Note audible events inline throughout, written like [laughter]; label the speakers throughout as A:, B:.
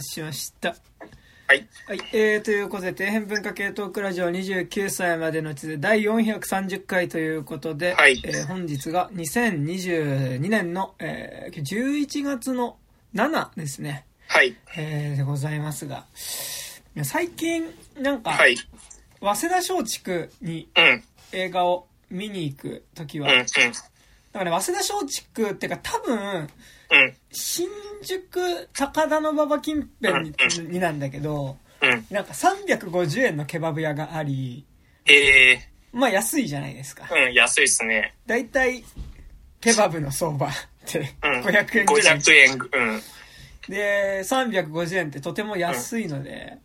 A: しました。
B: はい。
A: はい。えー、ということで、底辺文化系トークラジオ29歳までの地で第430回ということで、
B: はい
A: えー本日が2022年の、えー、11月の7ですね、
B: はい。
A: えー、でございますが、最近、なんか、
B: はい。
A: 早稲田松竹に
B: うん。
A: 映画を見に行くときは、
B: うん。うん。
A: だからね、早稲田松竹っていうか多分、
B: うん。
A: 新宿高田馬場近辺にになんだけど、
B: うん。
A: なんか350円のケバブ屋があり、
B: ええ
A: まあ安いじゃないですか。
B: ー、うん、安いっすね。
A: だいたいケバブの相場って
B: うん。
A: 500円ぐらい。
B: 500円。うん。
A: で、350円ってとても安いので、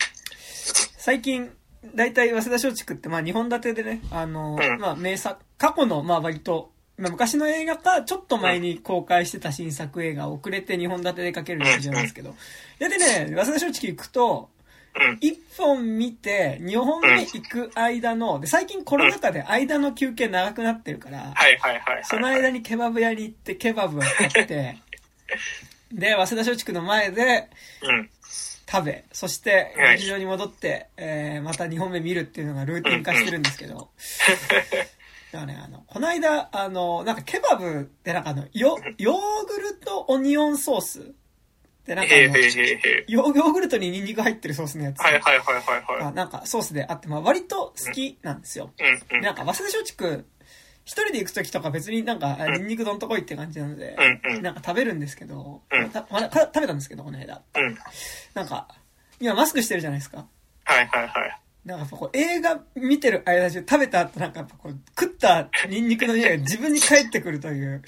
A: 最近、だいたい早稲田松竹ってまあ2本立てでね、あの、
B: うん
A: まあ名作、過去のまあ割と、まあ昔の映画か、ちょっと前に公開してた新作映画を遅れて2本立てでかける劇場なんですけど、ででね、早稲田松竹行くと、
B: うん。
A: 1本見て、2本目行く間の、で、最近コロナ禍で間の休憩長くなってるから。その間にケバブ屋に行って、ケバブを買って、[laughs] で、早稲田松竹の前で
B: うん。
A: 食べ、そして
B: はい
A: 劇場に戻って、えーまた2本目見るっていうのがルーティン化してるんですけど、[laughs] だからね、あの、この間、あの、なんかケバブってなんかあの、ヨヨーグルトオニオンソースってなんかあの。ヨヨーグルトにニンニク入ってるソースのやつ。
B: はいはいはいはいは
A: あなんかソースであって、まあ割と好きなんですよ。
B: い。うんうん。
A: なんか、早稲田松竹、一人で行くときとか別になんか、あニンニクどんとこいって感じなので、
B: うんうん
A: なんか食べるんですけど、
B: うん
A: たまだか食べたんですけど、この間。
B: うん。
A: なんか、今マスクしてるじゃないですか。
B: はいはいはい。
A: なんかこう映画見てる間中食べた後なんかこう食ったニンニクの匂いが自分に返ってくるという、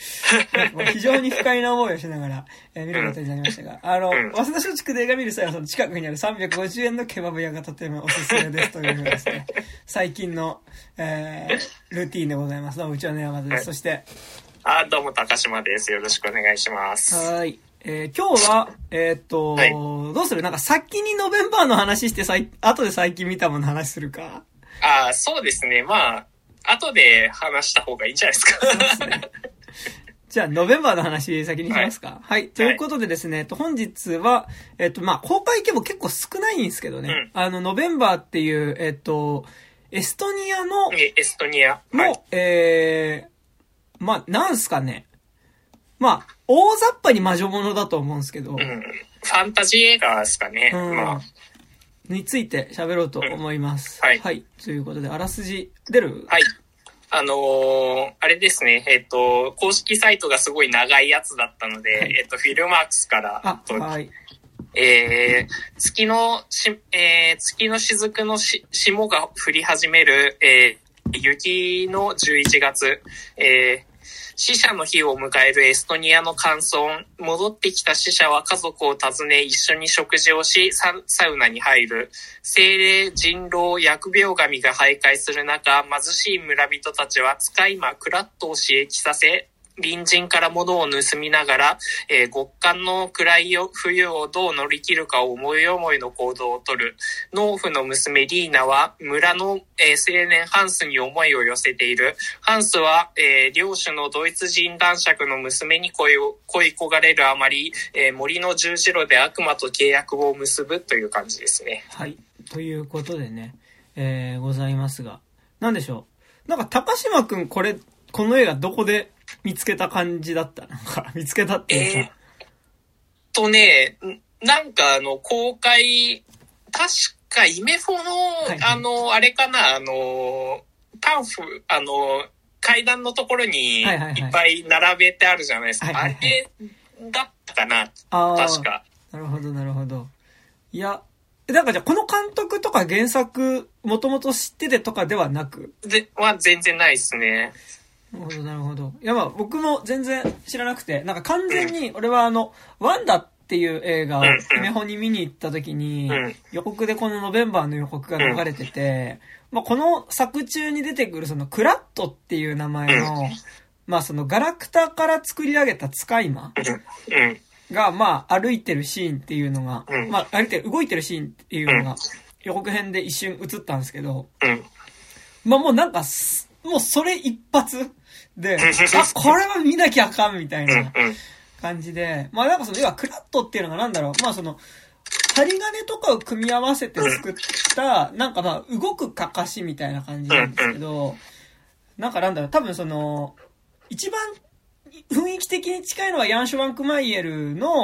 A: 非常に不快な思いをしながら、えー見ることになりましたが、あの、
B: うん
A: 早稲田松竹で映画見る際はその近くにある350円のケバブ屋がとてもおすすめですというのがですね、最近の、えールーティーンでございます。どうも、うちはね、山田です。そして、
B: あ、どうも高島です。よろしくお願いします。
A: はーい。えー今日は、えーっと、
B: はい
A: どうする？なんか先にノベンバーの話してさい、後で最近見たものの話するか？
B: あそうですね。まあ、後で話した方がいいんじゃないですか。
A: じゃあ、ノベンバーの話先にしますか。はい。ということでですね、えっと、本日は、えっと、まあ、公開規模結構少ないんですけどね。
B: うん
A: あの、ノベンバーっていう、えっと、エストニアの、
B: えエストニア。
A: の、
B: はい。
A: えー、まあ、なんすかね。まあ、大雑把に魔女物だと思うんですけど、
B: うん。ファンタジー映画ですかね。
A: うん
B: まあ、
A: について喋ろうと思います。
B: うんはい
A: はい。ということで、あらすじ出る？
B: はい。あのーあれですね、えっ、と、公式サイトがすごい長いやつだったので、
A: はい
B: えっ、と、フィルマークスから、
A: はい。
B: えー月のし、えー月の雫のし霜が降り始める、えー雪の11月、えー死者の日を迎えるエストニアの乾燥。戻ってきた死者は家族を訪ね、一緒に食事をし、ササウナに入る。精霊、人狼、疫病神が徘徊する中、貧しい村人たちは使い魔、クラットを刺激させ、隣人から物を盗みながら、えー極寒の暗い冬をどう乗り切るかを思い思いの行動をとる。農夫の娘リーナは村の、えー青年ハンスに思いを寄せている。ハンスは、えー領主のドイツ人男爵の娘に恋を恋焦がれるあまり、えー森の十字路で悪魔と契約を結ぶという感じですね。
A: はい。ということでね、えー、ございますが。なんでしょう。なんか、高島くん、これ、この映画どこで見つけた感じだったなんか、[laughs] 見つけたっていうか。
B: とね、んなんかあの、公開、確かイメフォの、
A: いはい
B: あの、あれかな、あの、パンフ、あの、階段のところにいっぱい並べてあるじゃないですか。
A: はいはいはい
B: あれだったかな、確か。
A: なるほど、なるほど。いや、えなんかじゃあ、この監督とか原作、もともと知っててとかではなく、
B: で、は全然ないですね。
A: なるほど、なるほど。いや、まあ、僕も全然知らなくて、なんか完全に、俺はあの、ワンダっていう映画を
B: うんうん、
A: 姫ホに見に行った時に
B: うん、
A: 予告でこのノベンバーの予告が流れてて、まあ、この作中に出てくるそのクラットっていう名前の、まあ、そのガラクタから作り上げた使い魔。が、まあ、歩いてるシーンっていうのが、
B: うん。
A: まあ、歩いてる、動いてるシーンっていうのが、予告編で一瞬映ったんですけど、
B: うん。
A: まあもうなんかす、もうそれ一発で、あ、これは見なきゃあかんみたい。なん感じで、まあなんかその、要はクラットっていうのがなんだろう、まあその、針金とかを組み合わせて作った、なんかまあ、動くかかしみたいな感じなんですけど、なんかなんだろう、多分その、一番雰囲気的に近いのはヤンシュワンクマイエルの。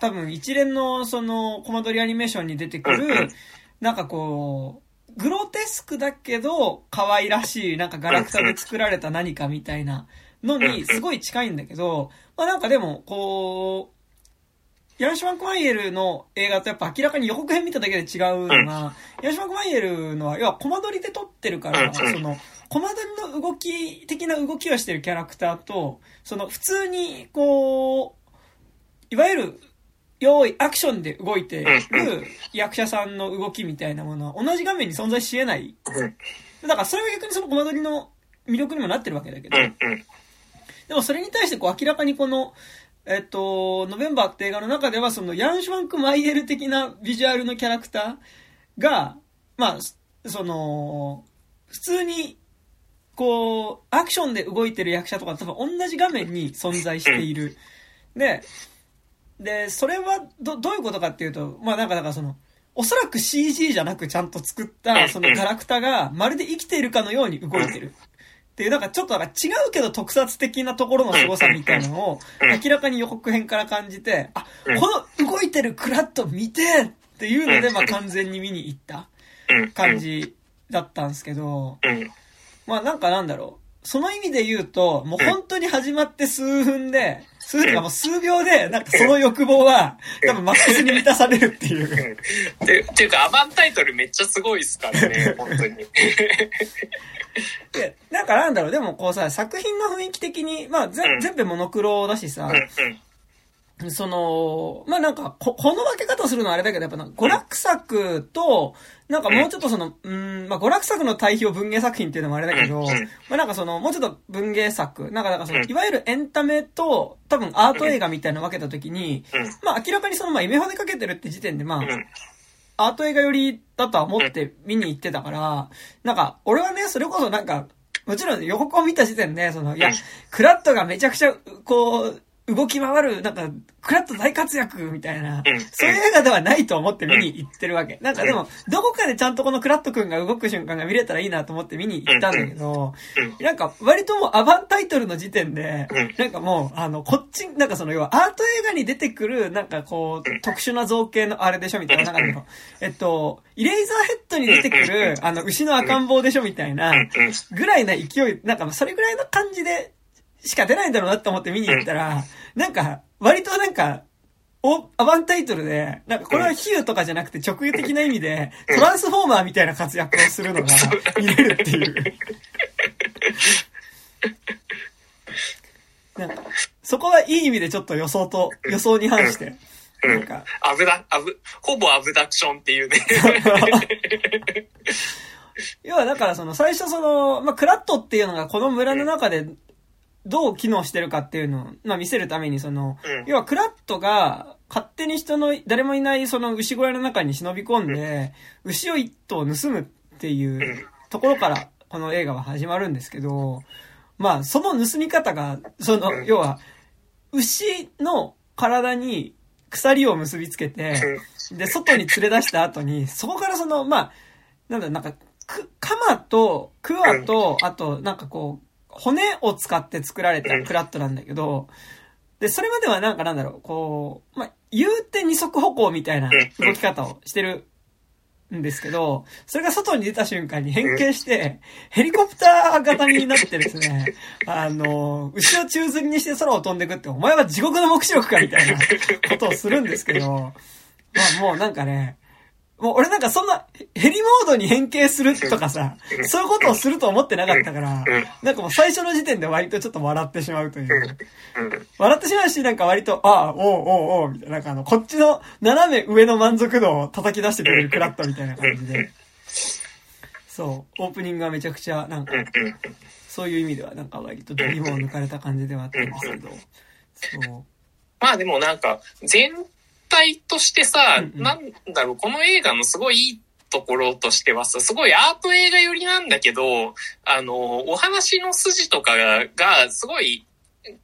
A: 多分一連のそのコマ撮りアニメーションに出てくる、なんかこう、グロテスクだけど可愛らしい、なんかガラクタで作られた何かみたいなのにすごい近いんだけど、まあなんかでも、こう、ヤンシュワンクマイエルの映画とやっぱ明らかに予告編見ただけで違うのが、ヤンシュワンクマイエルのは、要はコマ撮りで撮ってるから、
B: うん
A: その、コマ撮りの動き、的な動きをしてるキャラクターと、その普通に、こう、いわゆる、用意、アクションで動いてる役者さんの動きみたいなものは同じ画面に存在し得ない。
B: うん
A: だからそれが逆にそのコマ撮りの魅力にもなってるわけだけど。でもそれに対してこう明らかにこの、えっと、ノベンバーって映画の中ではそのヤンシュワンク・マイエル的なビジュアルのキャラクターが、まあ、その、普通に、こう、アクションで動いてる役者とか多分同じ画面に存在している。で、で、それはど、どういうことかっていうと、まあなんかだからその、おそらく CG じゃなくちゃんと作った、そのガラクタがまるで生きているかのように動いてる。っていう、なんかちょっとなんか違うけど特撮的なところの凄さみたいなのを明らかに予告編から感じて、あ、この動いてるクラッと見てっていうので、まあ完全に見に行った
B: うん。
A: 感じだったんですけど、
B: うん。
A: まあなんかなんだろう。その意味で言うと、もう本当に始まって数分で、数かもう数秒で、なんかその欲望は、多分マックスに満たされるっていう。
B: て、ていうか、アバンタイトルめっちゃすごいっすからね、[laughs] 本当に。
A: で、なんかなんだろう、でもこうさ、作品の雰囲気的に、まあぜ
B: うん
A: 全部モノクロだしさ
B: う、ん。うん。
A: その、まあなんかこ、この分け方するのはあれだけど、やっぱな娯楽作と、なんかもうちょっとその、うん、まあ娯楽作の対比を文芸作品っていうのもあれだけど、
B: うん
A: まあなんかその、もうちょっと文芸作、なんか、なんかその、
B: うん
A: いわゆるエンタメと、多分アート映画みたいなの分けたときに、
B: うん。
A: まあ明らかにその、まあ、イメホでかけてるって時点で、まあ、
B: うん。
A: アート映画寄りだとは思って見に行ってたから、なんか、俺はね、それこそなんか、もちろん予告を見た時点で、その、いや
B: うん、
A: クラットがめちゃくちゃ、こう、動き回る、なんか、クラット大活躍みたいな、
B: うん
A: そういう映画ではないと思って見に行ってるわけ。なんかでも、どこかでちゃんとこのクラットくんが動く瞬間が見れたらいいなと思って見に行ったんだけど、
B: うん。
A: なんか、割ともうアバンタイトルの時点で
B: うん、
A: なんかもう、あの、こっち、なんかその、要はアート映画に出てくる、なんかこう、特殊な造形のあれでしょみたいな、なんかえっと、イレイザーヘッドに出てくる、あの、牛の赤ん坊でしょみたいな、
B: うん。
A: ぐらいな勢い、なんかそれぐらいの感じでしか出ないんだろうなって思って見に行ったら、なんか、割となんか、お、アバンタイトルで、なんかこれは比喩とかじゃなくて直輸的な意味で、トランスフォーマーみたいな活躍をするのが見れるっていう。[laughs] なんか、そこはいい意味でちょっと予想と、予想に反して、なんか、
B: アブダ、アブ、ほぼアブダクションっていうね。[laughs]
A: 要はだからその最初その、まあ、クラットっていうのがこの村の中でどう機能してるかっていうのを、まあ、見せるためにその、
B: うん。
A: 要はクラットが勝手に人の誰もいないその牛小屋の中に忍び込んで、牛を一頭盗むっていうところからこの映画は始まるんですけど、まあその盗み方が、その、要は、牛の体に鎖を結びつけて、で、外に連れ出した後に、そこからその、まあ、なんだ、なんか、く、カマと、クワと、あと、なんかこう、骨を使って作られたクラットなんだけど、で、それまではなんかなんだろう、こう、まあ、言うて二足歩行みたいな動き方をしてるんですけど、それが外に出た瞬間に変形して、ヘリコプター型になってですね、[laughs] あの、牛を宙吊りにして空を飛んでくって、お前は地獄の目視録かみたいなことをするんですけど、まあもうなんかね、もう俺なんかそんな、ヘリモードに変形するとかさ、そういうことをすると思ってなかったから、なんかもう最初の時点で割とちょっと笑ってしまうという。笑ってしまうし、なんか割と、ああ、おうおうおう、みたいな、なんかあの、こっちの斜め上の満足度を叩き出してくれるクラットみたいな感じで。そう、オープニングはめちゃくちゃ、なんか、そういう意味ではなん。か割とドリも抜かれた感じではあったんですけど、そう。
B: まあでもなん。か、全体としてさ、
A: うんうん。
B: なんだろう、この映画のすごいいいところとしてはさ、すごいアート映画寄りなんだけど、あの、お話の筋とかが、がすごい、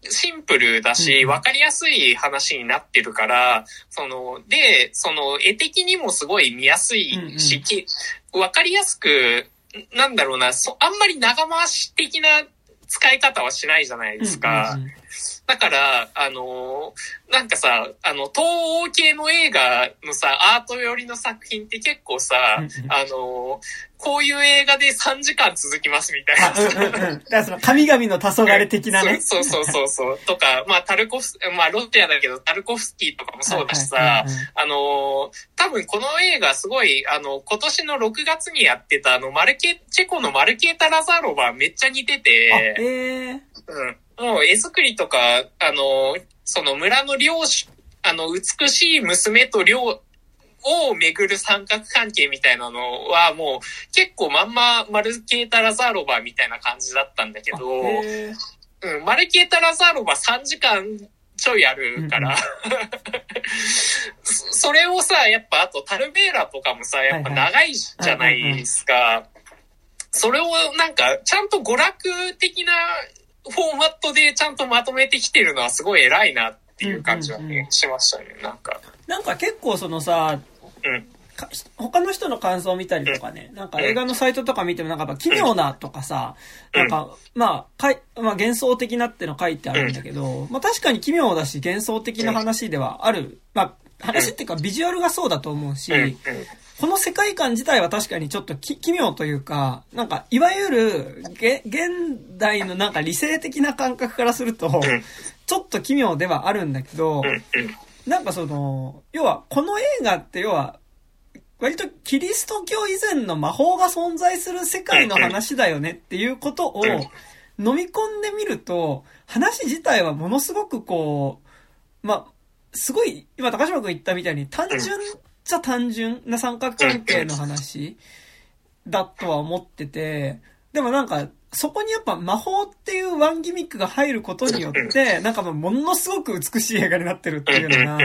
B: シンプルだし、
A: うん
B: わかりやすい話になってるから、その、で、その、絵的にもすごい見やすいし、
A: うん
B: きわかりやすく、なんだろうな、そあんまり長回し的な使い方はしないじゃないですか。
A: うんうんうん
B: だから、あのーなんかさ、あの、東欧系の映画のさ、アート寄りの作品って結構さ、あのーこういう映画で3時間続きますみたいな
A: あ、うんう。だからその、神々の黄昏的なね。
B: そうそうそうそう。とか、まあ、タルコフス、まあ、ロシアだけど、タルコフスキーとかもそうだしさ、
A: はいはいはいはい
B: あのー多分この映画すごい、あの、今年の6月にやってた、あの、マルケ、チェコのマルケータ・ラザロバめっちゃ似て
A: あ、
B: て、
A: ええ
B: うん。もう絵作りとか、あの、その村の領主、あの、美しい娘と領を巡る三角関係みたいなのはもう結構まんまマルケータ・ラザーロバみたいな感じだったんだけ
A: あ
B: ど、
A: ええ
B: うん、マルケータ・ラザーロバ3時間ちょいあるから、[laughs] そそれをさ、やっぱあとタルベーラとかもさ、やっぱ長いじゃないですか。それをなんか、ちゃんと娯楽的なフォーマットでちゃんとまとめてきてるのはすごい偉いなっていう感じはね、
A: うんうんうん
B: しましたね、なんか。
A: なんか結構そのさ、
B: うん。
A: か他の人の感想を見たりとかね、なんか映画のサイトとか見てもなんかやっぱ奇妙なとかさ、
B: うん
A: なんか、まあ、かい、まあ幻想的なっての書いてあるんだけど、まあ確かに奇妙だし幻想的な話ではある。まあ、話っていうかビジュアルがそうだと思うし、
B: うん。うん。
A: この世界観自体は確かにちょっとき奇妙というか、なんか、いわゆる、げ、現代のなんか理性的な感覚からすると、ちょっと奇妙ではあるんだけど。なんかその、要は、この映画って要は、割とキリスト教以前の魔法が存在する世界の話だよねっていうことを飲み込んでみると、話自体はものすごくこう、まあ、すごい、今高島君言ったみたいに単純じゃ単純な三角関係の話だとは思ってて、でもなんか、そこにやっぱ魔法っていうワンギミックが入ることによって、なんかものすごく美しい映画になってるっていうのが、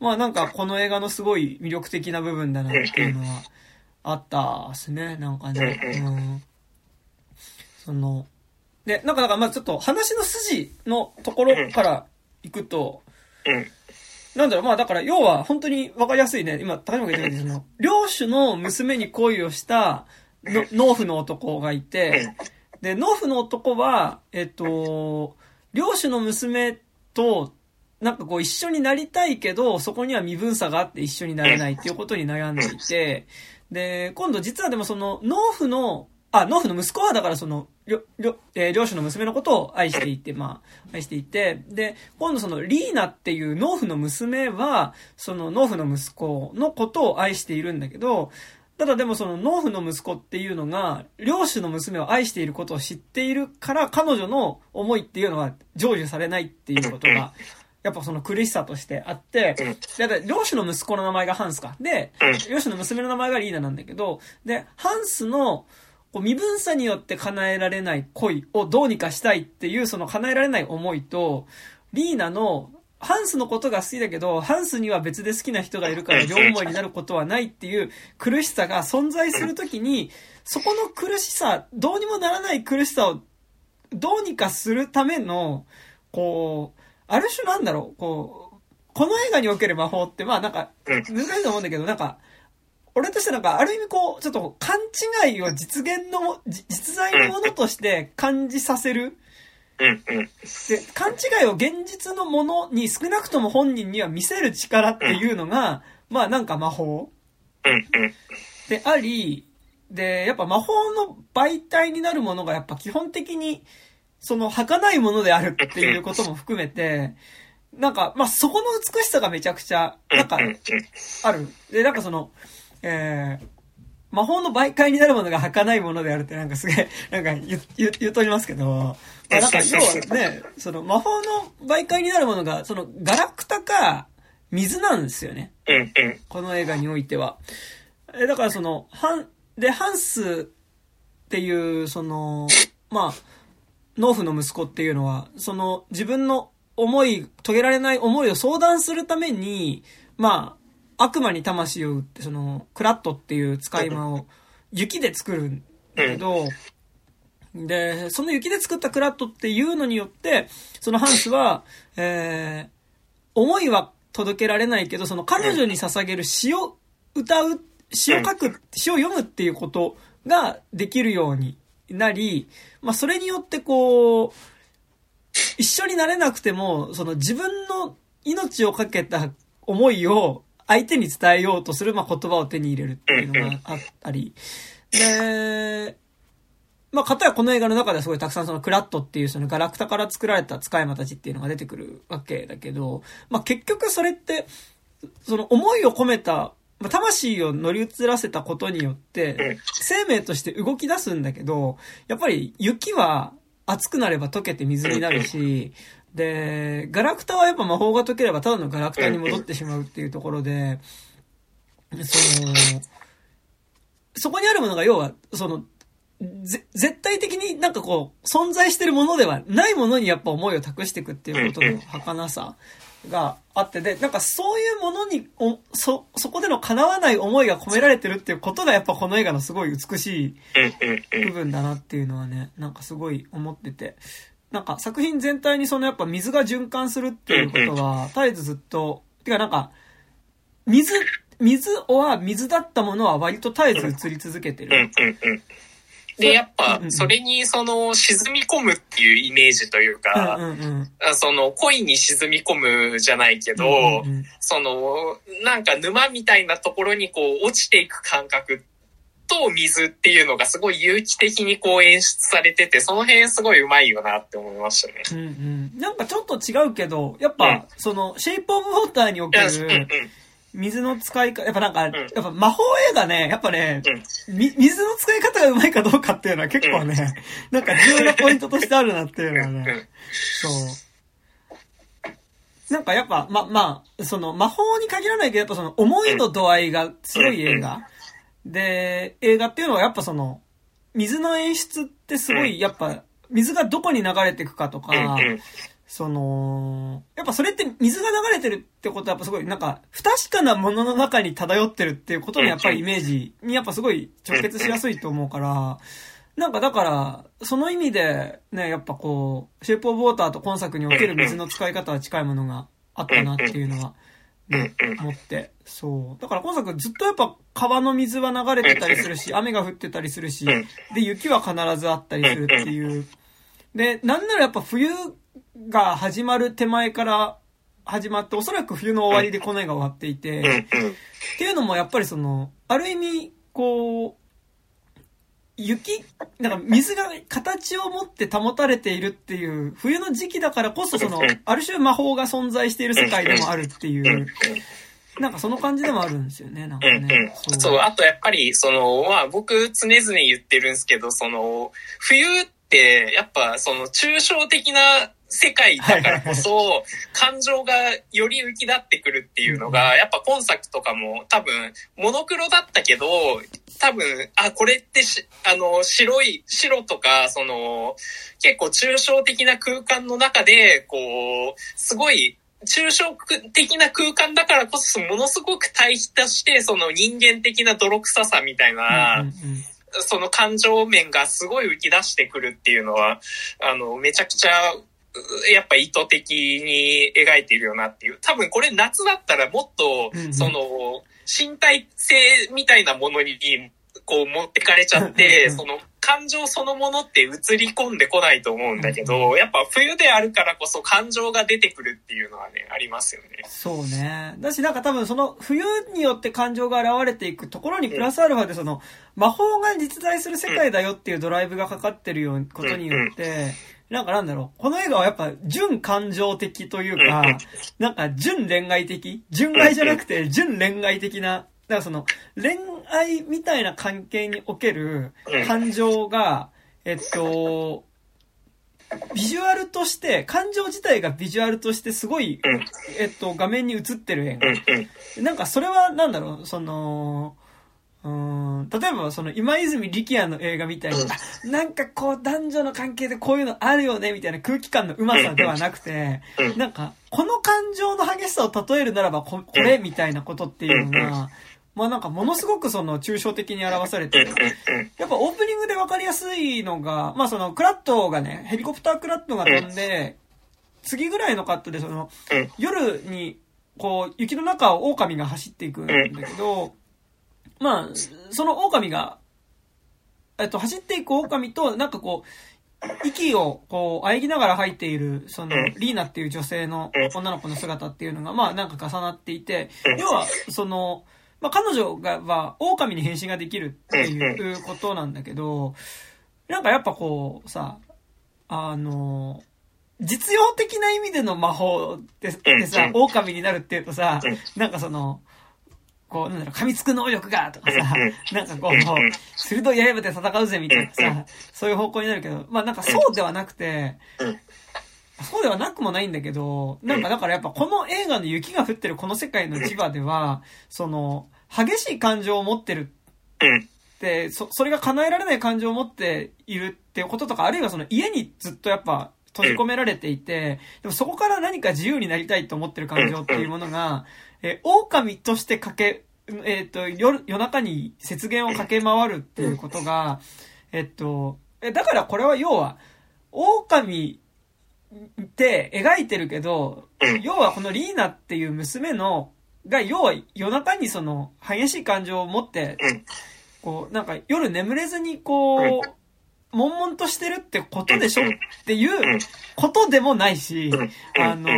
A: まあなんかこの映画のすごい魅力的な部分だなっていうのはあったですね、なんかね。うん。その、で、なんかだからまあちょっと話の筋のところから行くと、なんだろう、まあだから要は本当にわかりやすいね。今、高島が言ったように、その、[laughs] 領主の娘に恋をしたの農夫の男がいて、で、農夫の男は、えっと、領主の娘と、なんかこう一緒になりたいけど、そこには身分差があって一緒になれないっていうことに悩んでいて、で、今度実はでもその農夫の、あ、農夫の息子はだからその、りょ、りょ、えー領主の娘のことを愛していて、まあ、愛していて、で、今度そのリーナっていう農夫の娘は、その農夫の息子のことを愛しているんだけど、ただでもその農夫の息子っていうのが、領主の娘を愛していることを知っているから、彼女の思いっていうのは成就されないっていうことが、やっぱその苦しさとしてあって、で、だ領主の息子の名前がハンスか。で、領主の娘の名前がリーナなんだけど、で、ハンスの、こう身分差によって叶えられない恋をどうにかしたいっていうその叶えられない思いと、リーナのハンスのことが好きだけど、ハンスには別で好きな人がいるから両思いになることはないっていう苦しさが存在するときに、そこの苦しさ、どうにもならない苦しさをどうにかするための、こう、ある種なんだろう、こう、この映画における魔法って、まあなんか、難しいと思うんだけど、なんか、俺としてなんか、ある意味こう、ちょっと勘違いを実現の実在のものとして感じさせる。
B: うん。うん。
A: で、勘違いを現実のものに少なくとも本人には見せる力っていうのが、まあなんか魔法
B: うん。うん。
A: であり、で、やっぱ魔法の媒体になるものがやっぱ基本的に、その儚いものであるっていうことも含めて、なんか、まあそこの美しさがめちゃくちゃ、なんか、ある。で、なんかその、えー、魔法の媒介になるものが儚いものであるってなんかすげえ、[laughs] なんか言、言、言うとりますけど、まあなんか要はね、その魔法の媒介になるものが、そのガラクタか水なんですよね。
B: うん。うん。
A: この映画においては。え、だからその、ハン、で、ハンスっていう、その、まあ、農夫の息子っていうのは、その自分の思い、遂げられない思いを相談するために、まあ、悪魔に魂を売って、その、クラットっていう使い魔を雪で作るんだけど、で、その雪で作ったクラットっていうのによって、そのハンスは、えー、思いは届けられないけど、その彼女に捧げる詩を歌う、詩を書く、詩を読むっていうことができるようになり、まあそれによってこう、一緒になれなくても、その自分の命をかけた思いを相手に伝えようとする、まあ、言葉を手に入れるっていうのがあったり、で、まあ、かたやこの映画の中ではすごいたくさんそのクラットっていうそのガラクタから作られた使い魔たちっていうのが出てくるわけだけど、まあ、結局それって、その思いを込めた、まあ魂を乗り移らせたことによって、生命として動き出すんだけど、やっぱり雪は熱くなれば溶けて水になるし、で、ガラクタはやっぱ魔法が解ければただのガラクタに戻ってしまうっていうところで、その、そこにあるものが要は、その、ぜ絶対的になんかこう、存在してるものではないものにやっぱ思いを託していくっていうことの儚さがあって、で、なんかそういうものに、おそ、そこでの叶わない思いが込められてるっていうことがやっぱこの映画のすごい美しい部分だなっていうのはね、なんかすごい思ってて。なんか作品全体にそのやっぱ水が循環するっていうことは、絶えずずっと、てかなんか、水、水は水だったものは割と絶えず映り続けて
B: うん
A: る。
B: うんうんで、やっぱそれに、その、沈み込むっていうイメージという
A: うん
B: か、
A: うんうん。
B: あその、恋に沈み込むじゃないけど、
A: うんうん
B: その、なんか沼みたいなところにこう、落ちていく感覚と水っていうのがすごい有機的にこう演出されてて、その辺すごいうまいよなって思いましたね。
A: うんうん。なんかちょっと違うけど、やっぱ、
B: うん
A: その、シェイプオブウォーターにおける、水の使い方、やっぱなんか、やっぱ魔法映画ね、やっぱね、
B: うん
A: み水の使い方がうまいかどうかっていうのは結構ね、[laughs] なんか重要なポイントとしてあるなっていうのは
B: うんうん
A: ね、そう。なんかやっぱ、ま、まあ、その魔法に限らないけど、やっぱその思いの度合いが強い映画。で、映画っていうのはやっぱその、水の演出ってすごい、やっぱ、水がどこに流れていくかとか、その、やっぱそれって水が流れてるってことはやっぱすごいなんか不確かなものの中に漂ってるっていうことのやっぱりイメージにやっぱすごい直結しやすいと思うから、なんかだから、その意味でね、やっぱこう、シェイプオブウォーターと今作における水の使い方は近いものがあったなっていうのは、ね、思って。そう。だから今作ずっとやっぱ川の水は流れてたりするし、雨が降ってたりするし、で、雪は必ずあったりするっていう。で、なんならやっぱ冬が始まる手前から始まって、おそらく冬の終わりでこの映画終わっていて、っていうのもやっぱりその、ある意味、こう、雪、なんか水が形を持って保たれているっていう、冬の時期だからこそその、ある種魔法が存在している世界でもあるっていう、なんかその感じでもあるんですよね、なんか
B: うんうん。
A: ね。
B: そう、あとやっぱり、その、まあ僕常々言ってるんですけど、その、冬って、やっぱその抽象的な世界だからこそ、感情がより浮き立ってくるっていうのが、やっぱ今作とかも多分、モノクロだったけど、多分、あ、これってし、あの、白い、白とか、その、結構抽象的な空間の中で、こう、すごい、抽象的な空間だからこそ、ものすごく対比として、その人間的な泥臭さみたいな、
A: うんうんうん
B: その感情面がすごい浮き出してくるっていうのは、あの、めちゃくちゃ、うやっぱ意図的に描いているよなっていう。多分これ夏だったらもっと
A: うんう、ん
B: その、身体性みたいなものに、こう持ってかれちゃって、
A: うん
B: その感情そのものって映り込んでこないと思うんだけど、やっぱ冬であるからこそ感情が出てくるっていうのはね、ありますよね。
A: そうね。だしなんか多分その冬によって感情が現れていくところにプラスアルファでその魔法が実在する世界だよっていうドライブがかかってるようなことによって、なんかなんだろう。この映画はやっぱ純感情的というか、なんか純恋愛的？純愛じゃなくて純恋愛的な、だからその恋愛みたいな関係における感情が、えっと、ビジュアルとして、感情自体がビジュアルとしてすごい、
B: うん。
A: えっと、画面に映ってる映
B: うん。
A: 画。
B: うん。
A: なんかそれはなんだろう、その、うーん、例えばその今泉力也の映画みたいに、
B: うん。
A: あなんかこう男女の関係でこういうのあるよね、みたいな空気感のうまさではなくて、
B: うん。うん。
A: なんか、この感情の激しさを例えるならばこ、これみたいなことっていうのが、まあなんかものすごくその抽象的に表されてる。やっぱオープニングでわかりやすいのが、まあそのクラットがね、ヘリコプタークラットが飛んで、次ぐらいのカットでその、夜に、こう、雪の中を狼が走っていくんだけど、まあ、その狼が、えっと、走っていく狼と、なんかこう、息をこう、喘ぎながら入っている、その、リーナっていう女性の女の子の姿っていうのが、まあなんか重なっていて、要は、その、まあ彼女が、は、狼に変身ができるっていうことなんだけど、なんかやっぱこう、さ、あの、実用的な意味での魔法ってってさ、狼になるっていうとさ、なんかその、こう、なんだろう、噛みつく能力がとかさ、なんかこう、鋭い刃で戦うぜみたいなさ、そういう方向になるけど、まあなんかそうではなくて、そうではなくもないんだけど、なんかだからやっぱこの映画の雪が降ってるこの世界の磁場では、その、激しい感情を持ってるって、そ、それが叶えられない感情を持っているっていうこととか、あるいはその家にずっとやっぱ閉じ込められていて、でもそこから何か自由になりたいと思ってる感情っていうものが、え狼として駆け、えっ、ー、と、夜、夜中に雪原を駆け回るっていうことが、えっと、え、だからこれは要は、狼って描いてるけど、要はこのリーナっていう娘の、が、要は夜中にその激しい感情を持って、こう、なんか夜眠れずにこう、悶々としてるってことでしょっていうことでもないし、あの、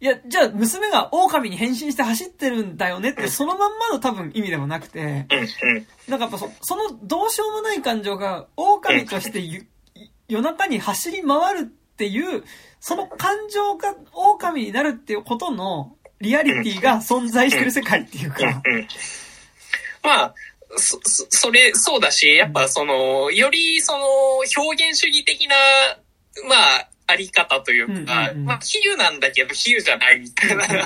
A: いや、じゃあ娘が狼に変身して走ってるんだよねってそのまんまの多分意味でもなくて、なんかやっぱそそのどうしようもない感情が狼として夜中に走り回るっていう、その感情が狼になるっていうことのリアリティが存在してる世界っていうか。
B: まあ、そ、それ、そうだし、やっぱその、よりその、表現主義的な、まあ、あり方というか、うんうんうん、まあ、比喩なんだけど、比喩じゃないみたいな。[laughs]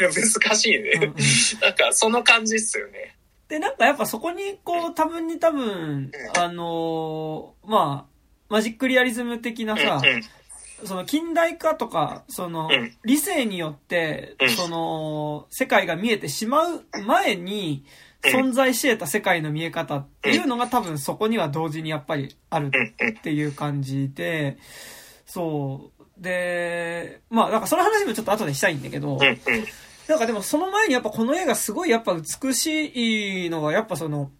B: 難しいね。うんうん、なんか、その感じっすよね。
A: で、なんかやっぱそこに、こう、多分に多分、あのー、まあ、マジックリアリズム的なさ、うんうん。その近代化とか、その理性によって、その世界が見えてしまう前に存在し得た世界の見え方っていうのが多分そこには同時にやっぱりあるっていう感じで、そう。で、まあ、なんかその話もちょっと後でしたいんだけど、なんかでもその前にやっぱこの映画すごいやっぱ美しいのはやっぱその、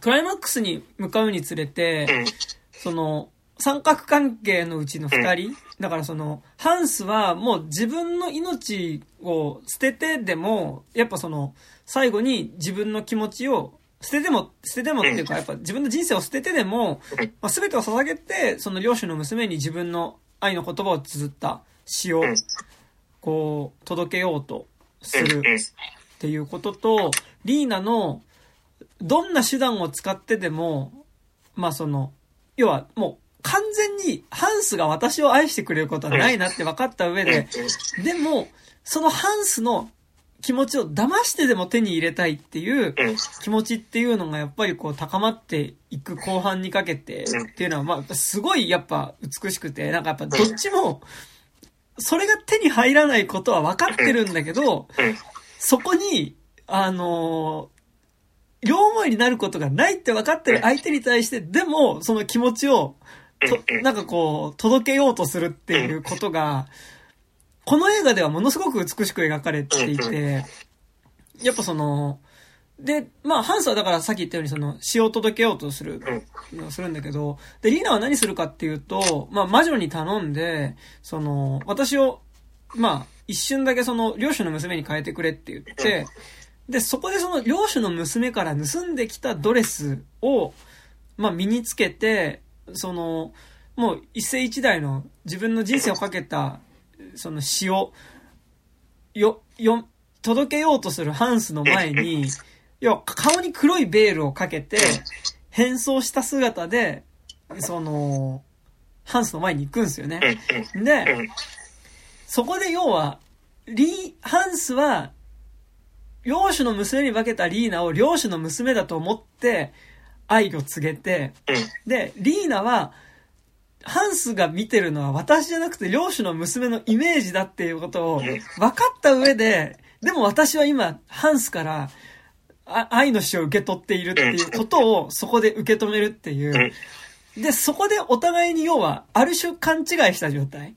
A: クライマックスに向かうにつれて、その、三角関係のうちの二人、だからその、ハンスはもう自分の命を捨ててでも、やっぱその、最後に自分の気持ちを、捨てても、捨ててもっていうか、やっぱ自分の人生を捨ててでも、まあ、全てを捧げて、その両親の娘に自分の愛の言葉を綴った詩を、こう、届けようとするっていうことと、リーナの、どんな手段を使ってでも、まあその、要はもう完全にハンスが私を愛してくれることはないなって分かった上で、でも、そのハンスの気持ちを騙してでも手に入れたいっていう気持ちっていうのがやっぱりこう高まっていく後半にかけてっていうのはまあすごいやっぱ美しくて、なんかやっぱどっちも、それが手に入らないことは分かってるんだけど、そこに、あの両思いになることがないって分かってる相手に対して、でもその気持ちをと、なんかこう、届けようとするっていうことが、この映画ではものすごく美しく描かれていて、やっぱその、で、まあ、ハンスはだからさっき言ったようにその、詩を届けようとする、するんだけど、で、リーナは何するかっていうと、まあ、魔女に頼んで、その、私を、まあ、一瞬だけその、領主の娘に変えてくれって言って、で、そこでその、領主の娘から盗んできたドレスを、まあ、身につけて、その、もう一世一代の自分の人生をかけた、その詩を、よ、よ、届けようとするハンスの前に、要は顔に黒いベールをかけて、変装した姿で、その、ハンスの前に行くんですよね。で、そこで要は、リー、ハンスは、領主の娘に化けたリーナを領主の娘だと思って、愛を告げて、で、リーナは、ハンスが見てるのは私じゃなくて領主の娘のイメージだっていうことを分かった上で、でも私は今、ハンスから、あ愛の死を受け取っているっていうことをそこで受け止めるっていう。で、そこでお互いに要は、ある種勘違いした状態。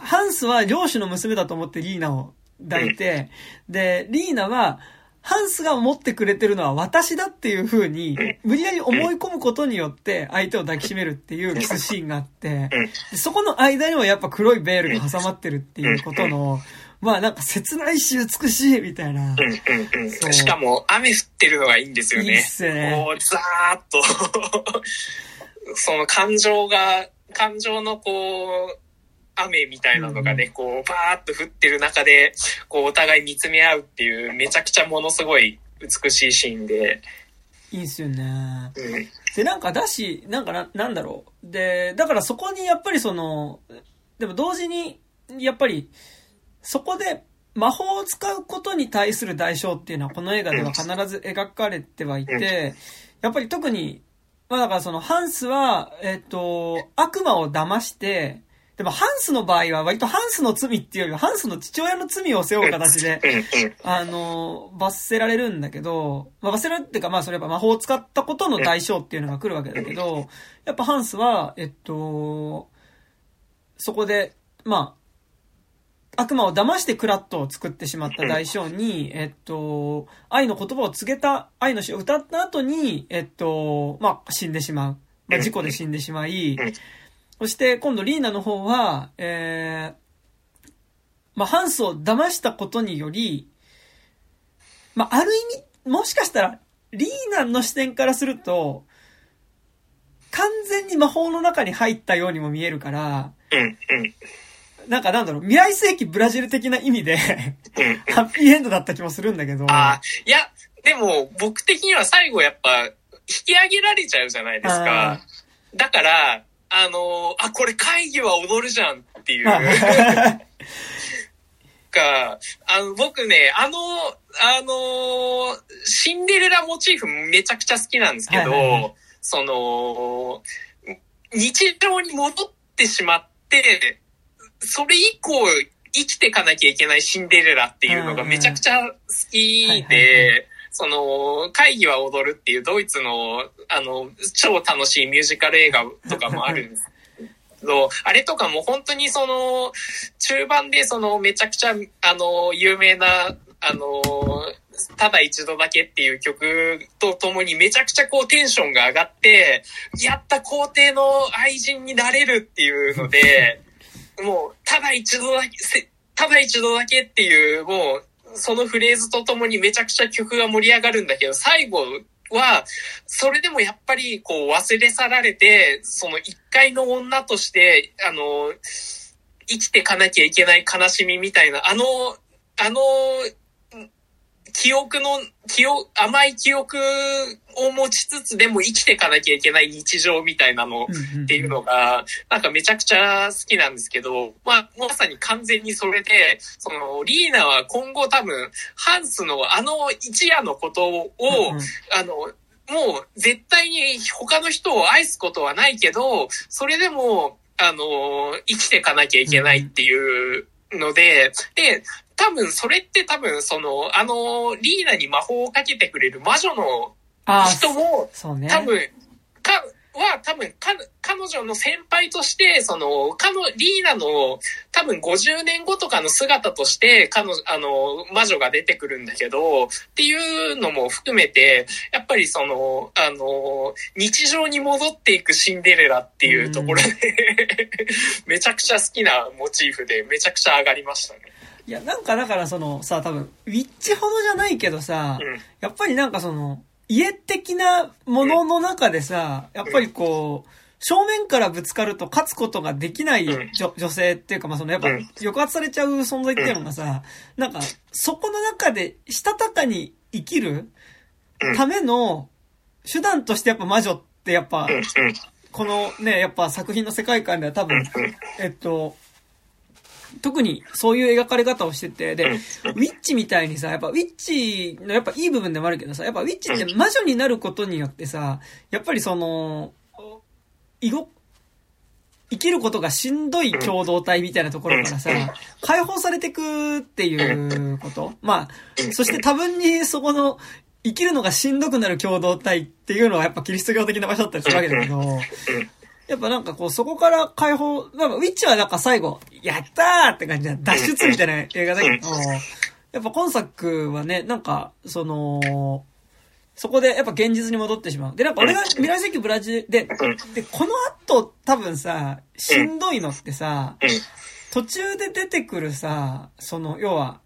A: ハンスは領主の娘だと思ってリーナを抱いて、で、リーナは、ハンスが思ってくれてるのは私だっていう風に、無理やり思い込むことによって相手を抱きしめるっていうキスシーンがあって、でそこの間にもやっぱ黒いベールが挟まってるっていうことの、まあなんか切ないし美しいみたいな。
B: うんうんう
A: ん。
B: しかも、雨降ってるのがいいんですよね。
A: いいっすよね。
B: こう、ザーッと、[laughs] その感情が、感情のこう、雨みたいなのがね、こう、バーッと降ってる中で、こう、お互い見つめ合うっていう、めちゃくちゃものすごい美しいシーンで、
A: いいっすよね。
B: うん、
A: で、なんかだし、なんかな、なんだろう。で、だからそこにやっぱりその、でも同時に、やっぱり、そこで魔法を使うことに対する代償っていうのはこの映画では必ず描かれてはいて、やっぱり特に、まあだからそのハンスは、えっ、と、悪魔を騙して、でもハンスの場合は割とハンスの罪っていうよりはハンスの父親の罪を背負う形で、あの、罰せられるんだけど、まあ、罰せられるっていうか、まあ、それやっぱ魔法を使ったことの代償っていうのが来るわけだけど、やっぱハンスは、えっと、そこで、まあ、悪魔を騙してクラットを作ってしまった代償に、えっと、愛の言葉を告げた、愛の詩を歌った後に、えっと、まあ、死んでしまう。まあ、事故で死んでしまい、そして今度リーナの方は、えー、まあ、ハンスを騙したことにより、まあ、ある意味、もしかしたら、リーナの視点からすると、完全に魔法の中に入ったようにも見えるから、
B: うん、うん、
A: なんかなんだろう、未来世紀ブラジル的な意味で、
B: うん。
A: ハッピーエンドだった気もするんだけど。
B: ああ、いや、でも僕的には最後やっぱ引き上げられちゃうじゃないです
A: あ
B: か。だから、あのーあ、これ会議は踊るじゃんっていう。
A: まあ
B: か、あの、僕ね、あの、あの、シンデレラモチーフめちゃくちゃ好きなんですけど、
A: はいはいはい。
B: その、日常に戻ってしまって、それ以降生きていかなきゃいけないシンデレラっていうのがめちゃくちゃ好きで、その、会議は踊るっていうドイツの、あの、超楽しいミュージカル映画とかもあるんですけど、[laughs] あれとかも本当にその、中盤でそのめちゃくちゃ、あの、有名な、あの、ただ一度だけっていう曲とともにめちゃくちゃこうテンションが上がって、やった皇帝の愛人になれるっていうので、もう、ただ一度だけ、せただ一度だけっていう、もう、そのフレーズとともにめちゃくちゃ曲が盛り上がるんだけど、最後は、それでもやっぱりこう忘れ去られて、その一回の女として、あの、生きてかなきゃいけない悲しみみたいな、あの、あの、記憶の、記憶、甘い記憶を持ちつつでも生きていかなきゃいけない日常みたいなのっていうのが、なんかめちゃくちゃ好きなんですけど、まあ、まさに完全にそれで、その、リーナは今後多分、ハンスのあの一夜のことを、
A: うんうん。
B: あの、もう絶対に他の人を愛すことはないけど、それでも、あの、生きていかなきゃいけないっていうので、で、多分それって多分その、あの、リーナに魔法をかけてくれる魔女の
A: あ
B: 人も、
A: そうね。
B: 多分、か、は多分か、彼女の先輩として、その、かの、リーナの多分50年後とかの姿として、彼女、あの、魔女が出てくるんだけど、っていうのも含めて、やっぱりその、あの、日常に戻っていくシンデレラっていうところで、[laughs] めちゃくちゃ好きなモチーフで、めちゃくちゃ上がりましたね。
A: いや、なんかだからそのさ、多分、ウィッチほどじゃないけどさ、
B: うん。
A: やっぱりなんかその、家的なものの中でさ、やっぱりこう、正面からぶつかると勝つことができない
B: うん。
A: 女女性っていうか、まあそのやっぱ
B: うん。
A: 抑圧されちゃう存在っていうのがさ、なんか、そこの中でしたたかに生きる
B: うん。
A: ための手段としてやっぱ魔女ってやっぱ。このね、やっぱ作品の世界観では多分、えっと、特にそういう描かれ方をしてて、で、ウィッチみたいにさ、やっぱウィッチのやっぱいい部分でもあるけどさ、やっぱウィッチって魔女になることによってさ、やっぱりその、居ご、生きることがしんどい共同体みたいなところからさ、解放されてくっていうこと。まあ、そして多分にそこの、生きるのがしんどくなる共同体っていうのはやっぱキリスト教的な場所だったりするわけだけど、やっぱなんかこう、そこから解放、なんかウィッチはなんか最後、やったーって感じで、脱出みたいな映画だけど、やっぱ今作はね、なんか、その、そこでやっぱ現実に戻ってしまう。で、なんか俺が未来世紀ブラジルで、で、この後多分さ、しんどいのってさ、途中で出てくるさ、その、要は、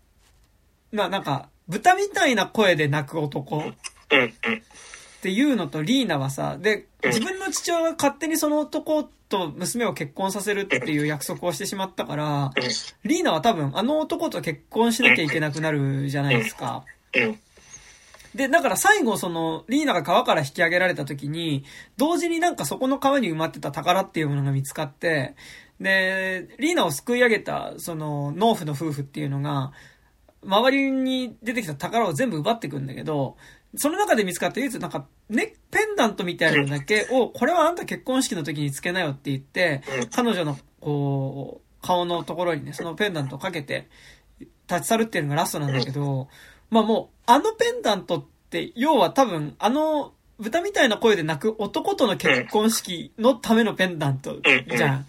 A: まあなんか、豚みたいな声で泣く男っていうのとリーナはさ、で、自分の父親が勝手にその男と娘を結婚させるっていう約束をしてしまったから、リーナは多分あの男と結婚しなきゃいけなくなるじゃないですか。で、だから最後その、リーナが川から引き上げられた時に、同時になんかそこの川に埋まってた宝っていうものが見つかって、で、リーナを救い上げた、その、農夫の夫婦っていうのが、周りに出てきた宝を全部奪っていくんだけど、その中で見つかった唯一なんか、ね、ペンダントみたいなのだけを、これはあんた結婚式の時につけなよって言って、彼女の、こう、顔のところにね、そのペンダントをかけて、立ち去るっていうのがラストなんだけど、まあもう、あのペンダントって、要は多分、あの、豚みたいな声で泣く男との結婚式のためのペンダントじゃん。っ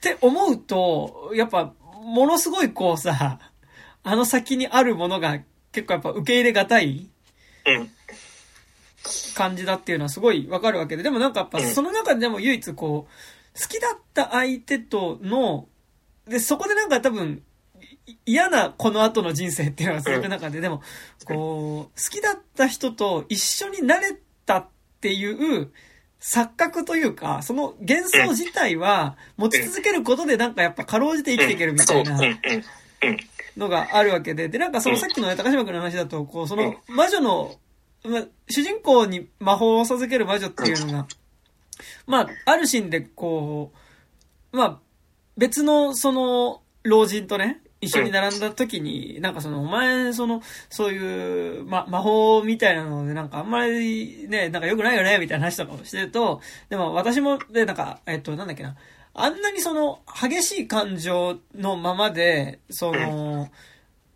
A: て思うと、やっぱ、ものすごいこうさ、あの先にあるものが結構やっぱ受け入れがたい感じだっていうのはすごいわかるわけで、でもなんかやっぱその中でも唯一こう、好きだった相手との、で、そこでなんか多分、嫌なこの後の人生っていうのが続く中で、でも、こう、好きだった人と一緒になれたっていう錯覚というか、その幻想自体は持ち続けることでなんかやっぱかろうじて生きていけるみたいなのがあるわけで、で、なんかそのさっきのね、高島君の話だと、こう、その魔女の、ま、主人公に魔法を授ける魔女っていうのが、まあ、あるシーンでこう、まあ、別のその老人とね、一緒に並んだ時に、なんかその、お前、その、そういう、ま、魔法みたいなので、なんかあんまりね、なんか良くないよね、みたいな話とかをしてると、でも私も、で、なんか、えっと、なんだっけな、あんなにその、激しい感情のままで、その、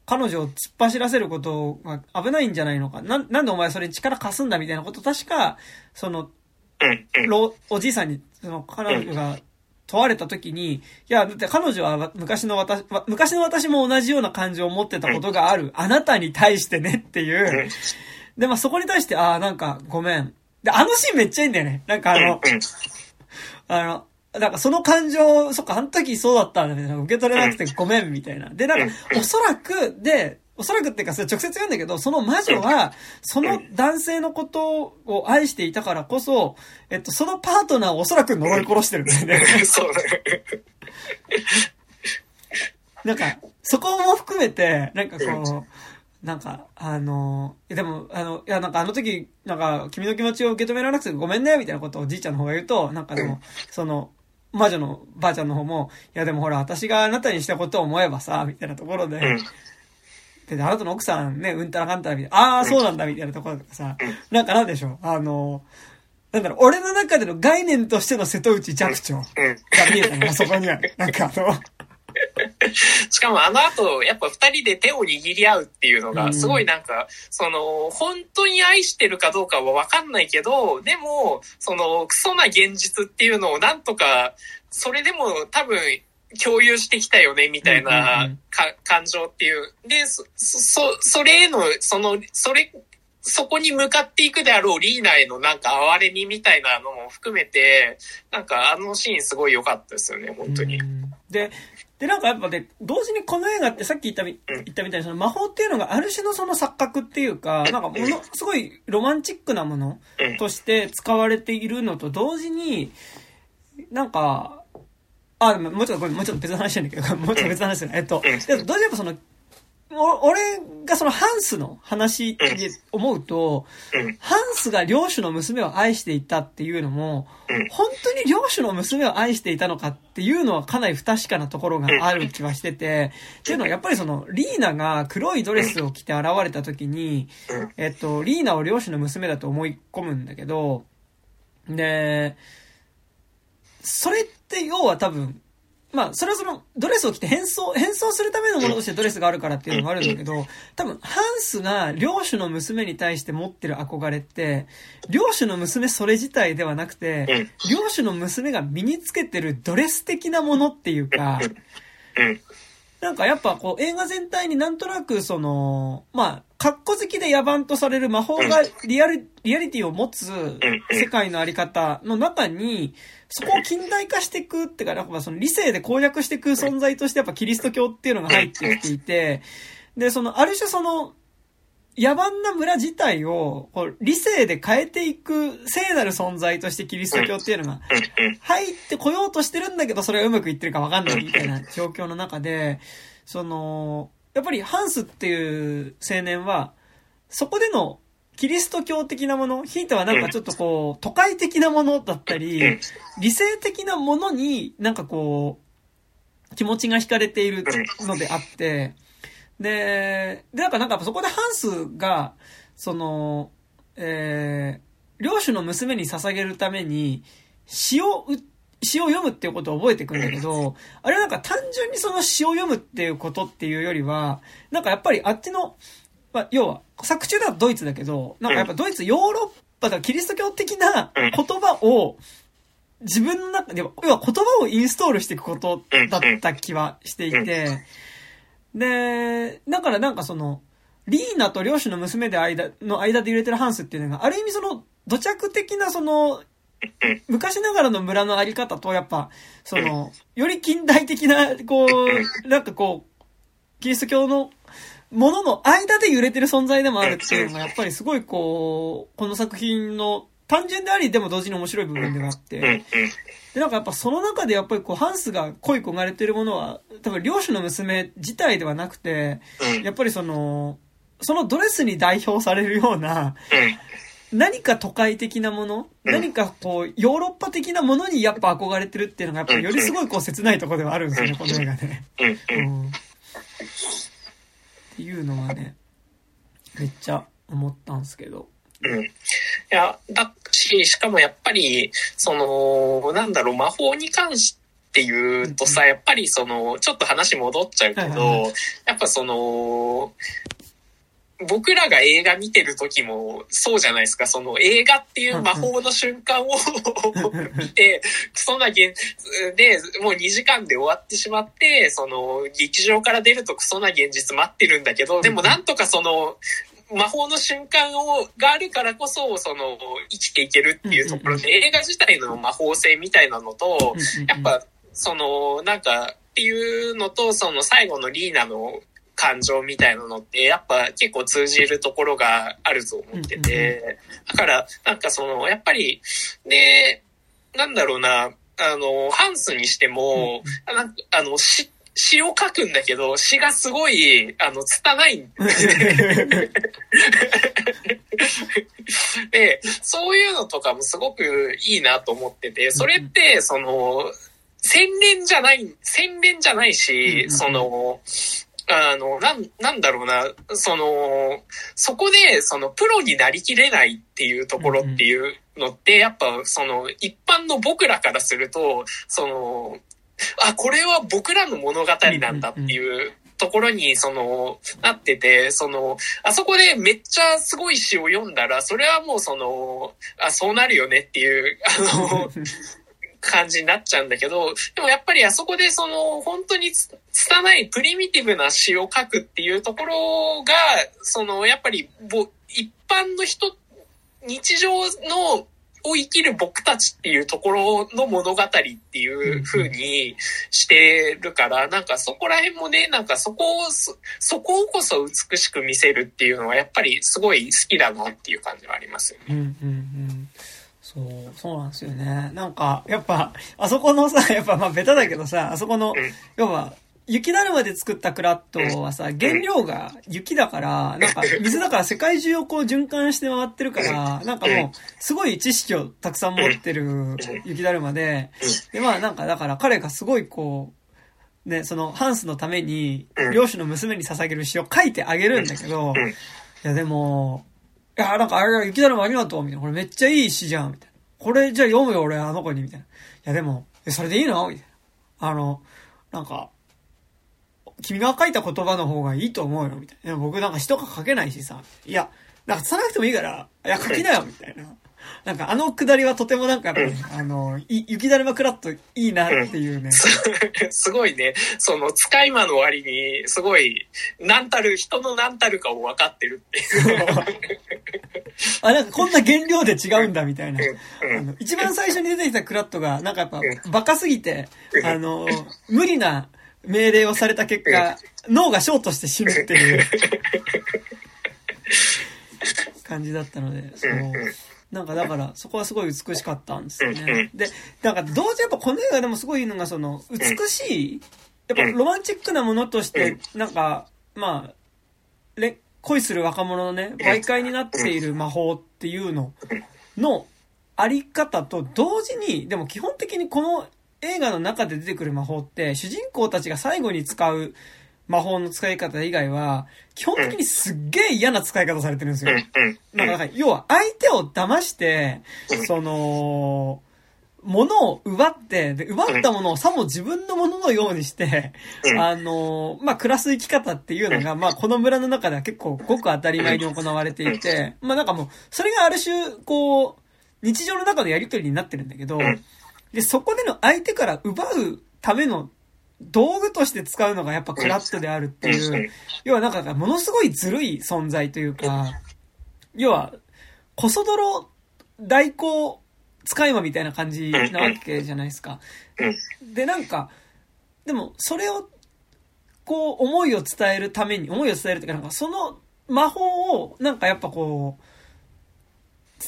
A: 彼女を突っ走らせることが危ないんじゃないのか。な、なんでお前それに力貸すんだみたいなこと確か、その、おじいさんに、その、彼女が問われた時に、いや、だって彼女は昔の私、昔の私も同じような感情を持ってたことがある。あなたに対してねっていう。で、まあそこに対して、ああ、なんかごめん。で、あのシーンめっちゃいいんだよね。なんかあの、あの、なんかその感情、そっか、あの時そうだったんだみたいな、受け取れなくてごめんみたいな。で、なんか、おそらく、で、おそらくっていうか、それ直接言うんだけど、その魔女は、その男性のことを愛していたからこそ、えっと、そのパートナーをおそらく呪い殺してるんだよね。[laughs]
B: そうだね。
A: なんか、そこも含めて、なんかこう、なんか、あの、でも、あの、いや、なんかあの時、なんか、君の気持ちを受け止められなくてごめんね、みたいなことをおじいちゃんの方が言うと、なんかでも、その、魔女のばあちゃんの方も、いやでもほら、私があなたにしたことを思えばさ、みたいなところで、で、あなたの奥さんね、うんたらかんたらみたいな、ああ、そうなんだ、みたいなところとかさ、なんかなんでしょ？う、あの、なんだろう、俺の中での概念としての瀬戸内寂聴が見えたの、そこには。なんかあの、[laughs]
B: しかもあの後、やっぱ二人で手を握り合うっていうのが、すごいなんか、その、本当に愛してるかどうかはわかんないけど、でも、その、クソな現実っていうのをなんとか、それでも多分、共有してきたよね、みたいなか、感情っていう。で、そ、そ、それへの、その、それ、そこに向かっていくであろうリーナへのなんか哀れみみたいなのも含めて、なんかあのシーンすごい良かったですよね、本当に。
A: で、で、なんかやっぱね、同時にこの映画ってさっき言ったみ、言ったみたいにその魔法っていうのがある種のその錯覚っていうか、なんかものすごいロマンチックなものとして使われているのと同時に、なんか、あ、もうちょっと、もうちょっと別の話なんだけど、[laughs] もうちょっと別の話だね。えっと、同時にやっぱその、俺がそのハンスの話で思うと、ハンスが領主の娘を愛していたっていうのも、本当に領主の娘を愛していたのかっていうのはかなり不確かなところがある気はしてて、っていうのはやっぱりその、リーナが黒いドレスを着て現れた時に、えっと、リーナを領主の娘だと思い込むんだけど、で、それっって要は多分、まあ、それはその、ドレスを着て変装、変装するためのものとしてドレスがあるからっていうのもあるんだけど、多分、ハンスが領主の娘に対して持ってる憧れって、領主の娘それ自体ではなくて、領主の娘が身につけてるドレス的なものっていうか、なんかやっぱこう映画全体になんとなくその、まあ、格好好きで野蛮とされる魔法がリアル、リアリティを持つ世界のあり方の中に、そこを近代化していくってか、やっぱその理性で攻略していく存在としてやっぱキリスト教っていうのが入ってきていて、で、その、ある種その、野蛮な村自体をこう理性で変えていく聖なる存在としてキリスト教っていうのが入ってこようとしてるんだけどそれがうまくいってるかわかんないみたいな状況の中で、その、やっぱりハンスっていう青年は、そこでのキリスト教的なもの、ひいてはなんかちょっとこう、都会的なものだったり、理性的なものになんかこう、気持ちが惹かれているのであって、で、で、なんかなんかそこでハンスが、その、えー、領主の娘に捧げるために、詩を詩を読むっていうことを覚えてくんだけど、あれはなんか単純にその詩を読むっていうことっていうよりは、なんかやっぱりあっちの、まあ、要は、作中ではドイツだけど、なんかやっぱドイツ、ヨーロッパだキリスト教的な言葉を、自分の中で、要は言葉をインストールしていくことだった気はしていて、で、だからなんかその、リーナと漁師の娘で間、の間で揺れてるハンスっていうのが、ある意味その、土着的なその、昔ながらの村のあり方と、やっぱ、その、より近代的な、こう、なんかこう、キリスト教のものの間で揺れてる存在でもあるっていうのが、やっぱりすごいこう、この作品の単純であり、でも同時に面白い部分でもあって、で、なんかやっぱその中でやっぱりこう、ハンスが恋焦がれてるものは、多分漁師の娘自体ではなくて、やっぱりその、そのドレスに代表されるような、何か都会的なもの、何かこう、ヨーロッパ的なものにやっぱ憧れてるっていうのが、やっぱよりすごいこう切ないところではあるんですよね、この映画ね。うん。っていうのはね、めっちゃ思ったんですけど。
B: うん。いや、だし、しかもやっぱり、その、なんだろう、魔法に関して言うとさ、やっぱりその、ちょっと話戻っちゃうけど、やっぱその、僕らが映画見てる時もそうじゃないですか。その映画っていう魔法の瞬間を [laughs] 見て、クソな現で、もう2時間で終わってしまって、その劇場から出るとクソな現実待ってるんだけど、でもなんとかその、魔法の瞬間を、があるからこそ、その、生きていけるっていうところで、映画自体の魔法性みたいなのと、やっぱ、その、なんか、っていうのと、その最後のリーナの感情みたいなのってやっぱ結構通じるところがあると思ってて、だからなんかそのやっぱりね、なんだろうな、あの、ハンスにしても、なんかあの、詩、詩を書くんだけど、詩がすごい、あの、拙い。[laughs] で、そういうのとかもすごくいいなと思ってて、それって、その、洗練じゃない、洗練じゃないし、その、あの、なん、なんだろうな、その、そこで、その、プロになりきれないっていうところっていうのって、やっぱ、その、一般の僕らからすると、その、あ、これは僕らの物語なんだっていうところに、その、なってて、その、あそこでめっちゃすごい詩を読んだら、それはもうその、あ、そうなるよねっていう、あの、[laughs] 感じになっちゃうんだけど、でもやっぱりあそこでその本当に拙いプリミティブな詩を書くっていうところが、そのやっぱり一般の人、日常のを生きる僕たちっていうところの物語っていう風にしてるから、なんかそこら辺もね、なんかそこを、そこをこそ美しく見せるっていうのはやっぱりすごい好きだなっていう感じはありますよね。
A: うんうんうんそう、そうなんですよね。なんか、やっぱ、あそこのさ、[laughs] やっぱまあベタだけどさ、あそこの、要は、雪だるまで作ったクラットはさ、原料が雪だから、なんか水だから世界中をこう循環して回ってるから、なんかもう、すごい知識をたくさん持ってる雪だるまで、で、まあなんかだから彼がすごいこう、ね、そのハンスのために、漁師の娘に捧げる詩を書いてあげるんだけど、いやでも、いや、なんかあれ、雪だるまありがとう、みたいな。これめっちゃいい詩じゃん、みたいな。これじゃあ読むよ、俺、あの子に、みたいな。いや、でも、それでいいの？みたいな。あの、なんか、君が書いた言葉の方がいいと思うよ、みたいな。僕なんか詩とか書けないしさ。いや、なんか伝なくてもいいから、いや、書きなよ、みたいな。なんかあのくだりはとてもなんかやっぱ、ね、あの、雪だるまクラッといいなっていうね。
B: うん、[laughs] すごいね、その使い魔の割に、すごい、何たる、人の何たるかを分かってるっていう。
A: あ、なんかこんな原料で違うんだみたいな。あの一番最初に出てきたクラットが、なんかやっぱバカすぎて、あの、無理な命令をされた結果、脳がショートして死ぬっていう [laughs] 感じだったので、そう。なんかだから、そこはすごい美しかったんですよね。で、なんか同時やっぱこの映画でもすごいのが、その、美しい、やっぱロマンチックなものとして、なんか、まあ、れ、恋する若者のね、媒介になっている魔法っていうののあり方と同時に、でも基本的にこの映画の中で出てくる魔法って、主人公たちが最後に使う魔法の使い方以外は、基本的にすっげえ嫌な使い方されてるんですよ。なんか、要は相手を騙して、その、物を奪って、で、奪ったものをさも自分のもののようにして、あの、まあ、暮らす生き方っていうのが、まあ、この村の中では結構ごく当たり前に行われていて、まあ、なんかもう、それがある種、こう、日常の中のやりとりになってるんだけど、で、そこでの相手から奪うための道具として使うのがやっぱクラットであるっていう、要はなんかものすごいずるい存在というか、要は、コソ泥代行使い魔みたいな感じなわけじゃないですか。で、なんか、でもそれを、こう思いを伝えるために、思いを伝えるというかなんかその魔法をなんかやっぱこう、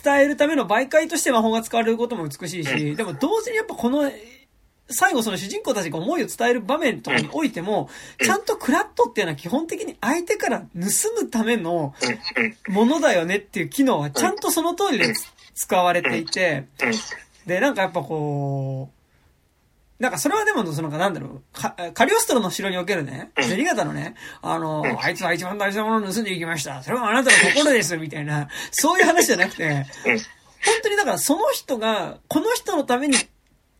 A: 伝えるための媒介として魔法が使われることも美しいし、でも同時にやっぱこの最後その主人公たちが思いを伝える場面とかにおいても、ちゃんとクラットっていうのは基本的に相手から盗むためのものだよねっていう機能はちゃんとその通りで使われていて、で、なんかやっぱこう、なんかそれはでも、その、なんだろう、カリオストロの城におけるね、ゼニガタのね、あの、あいつは一番大事なものを盗んでいきました。それはあなたの心です、みたいな、そういう話じゃなくて、本当にだからその人が、この人のために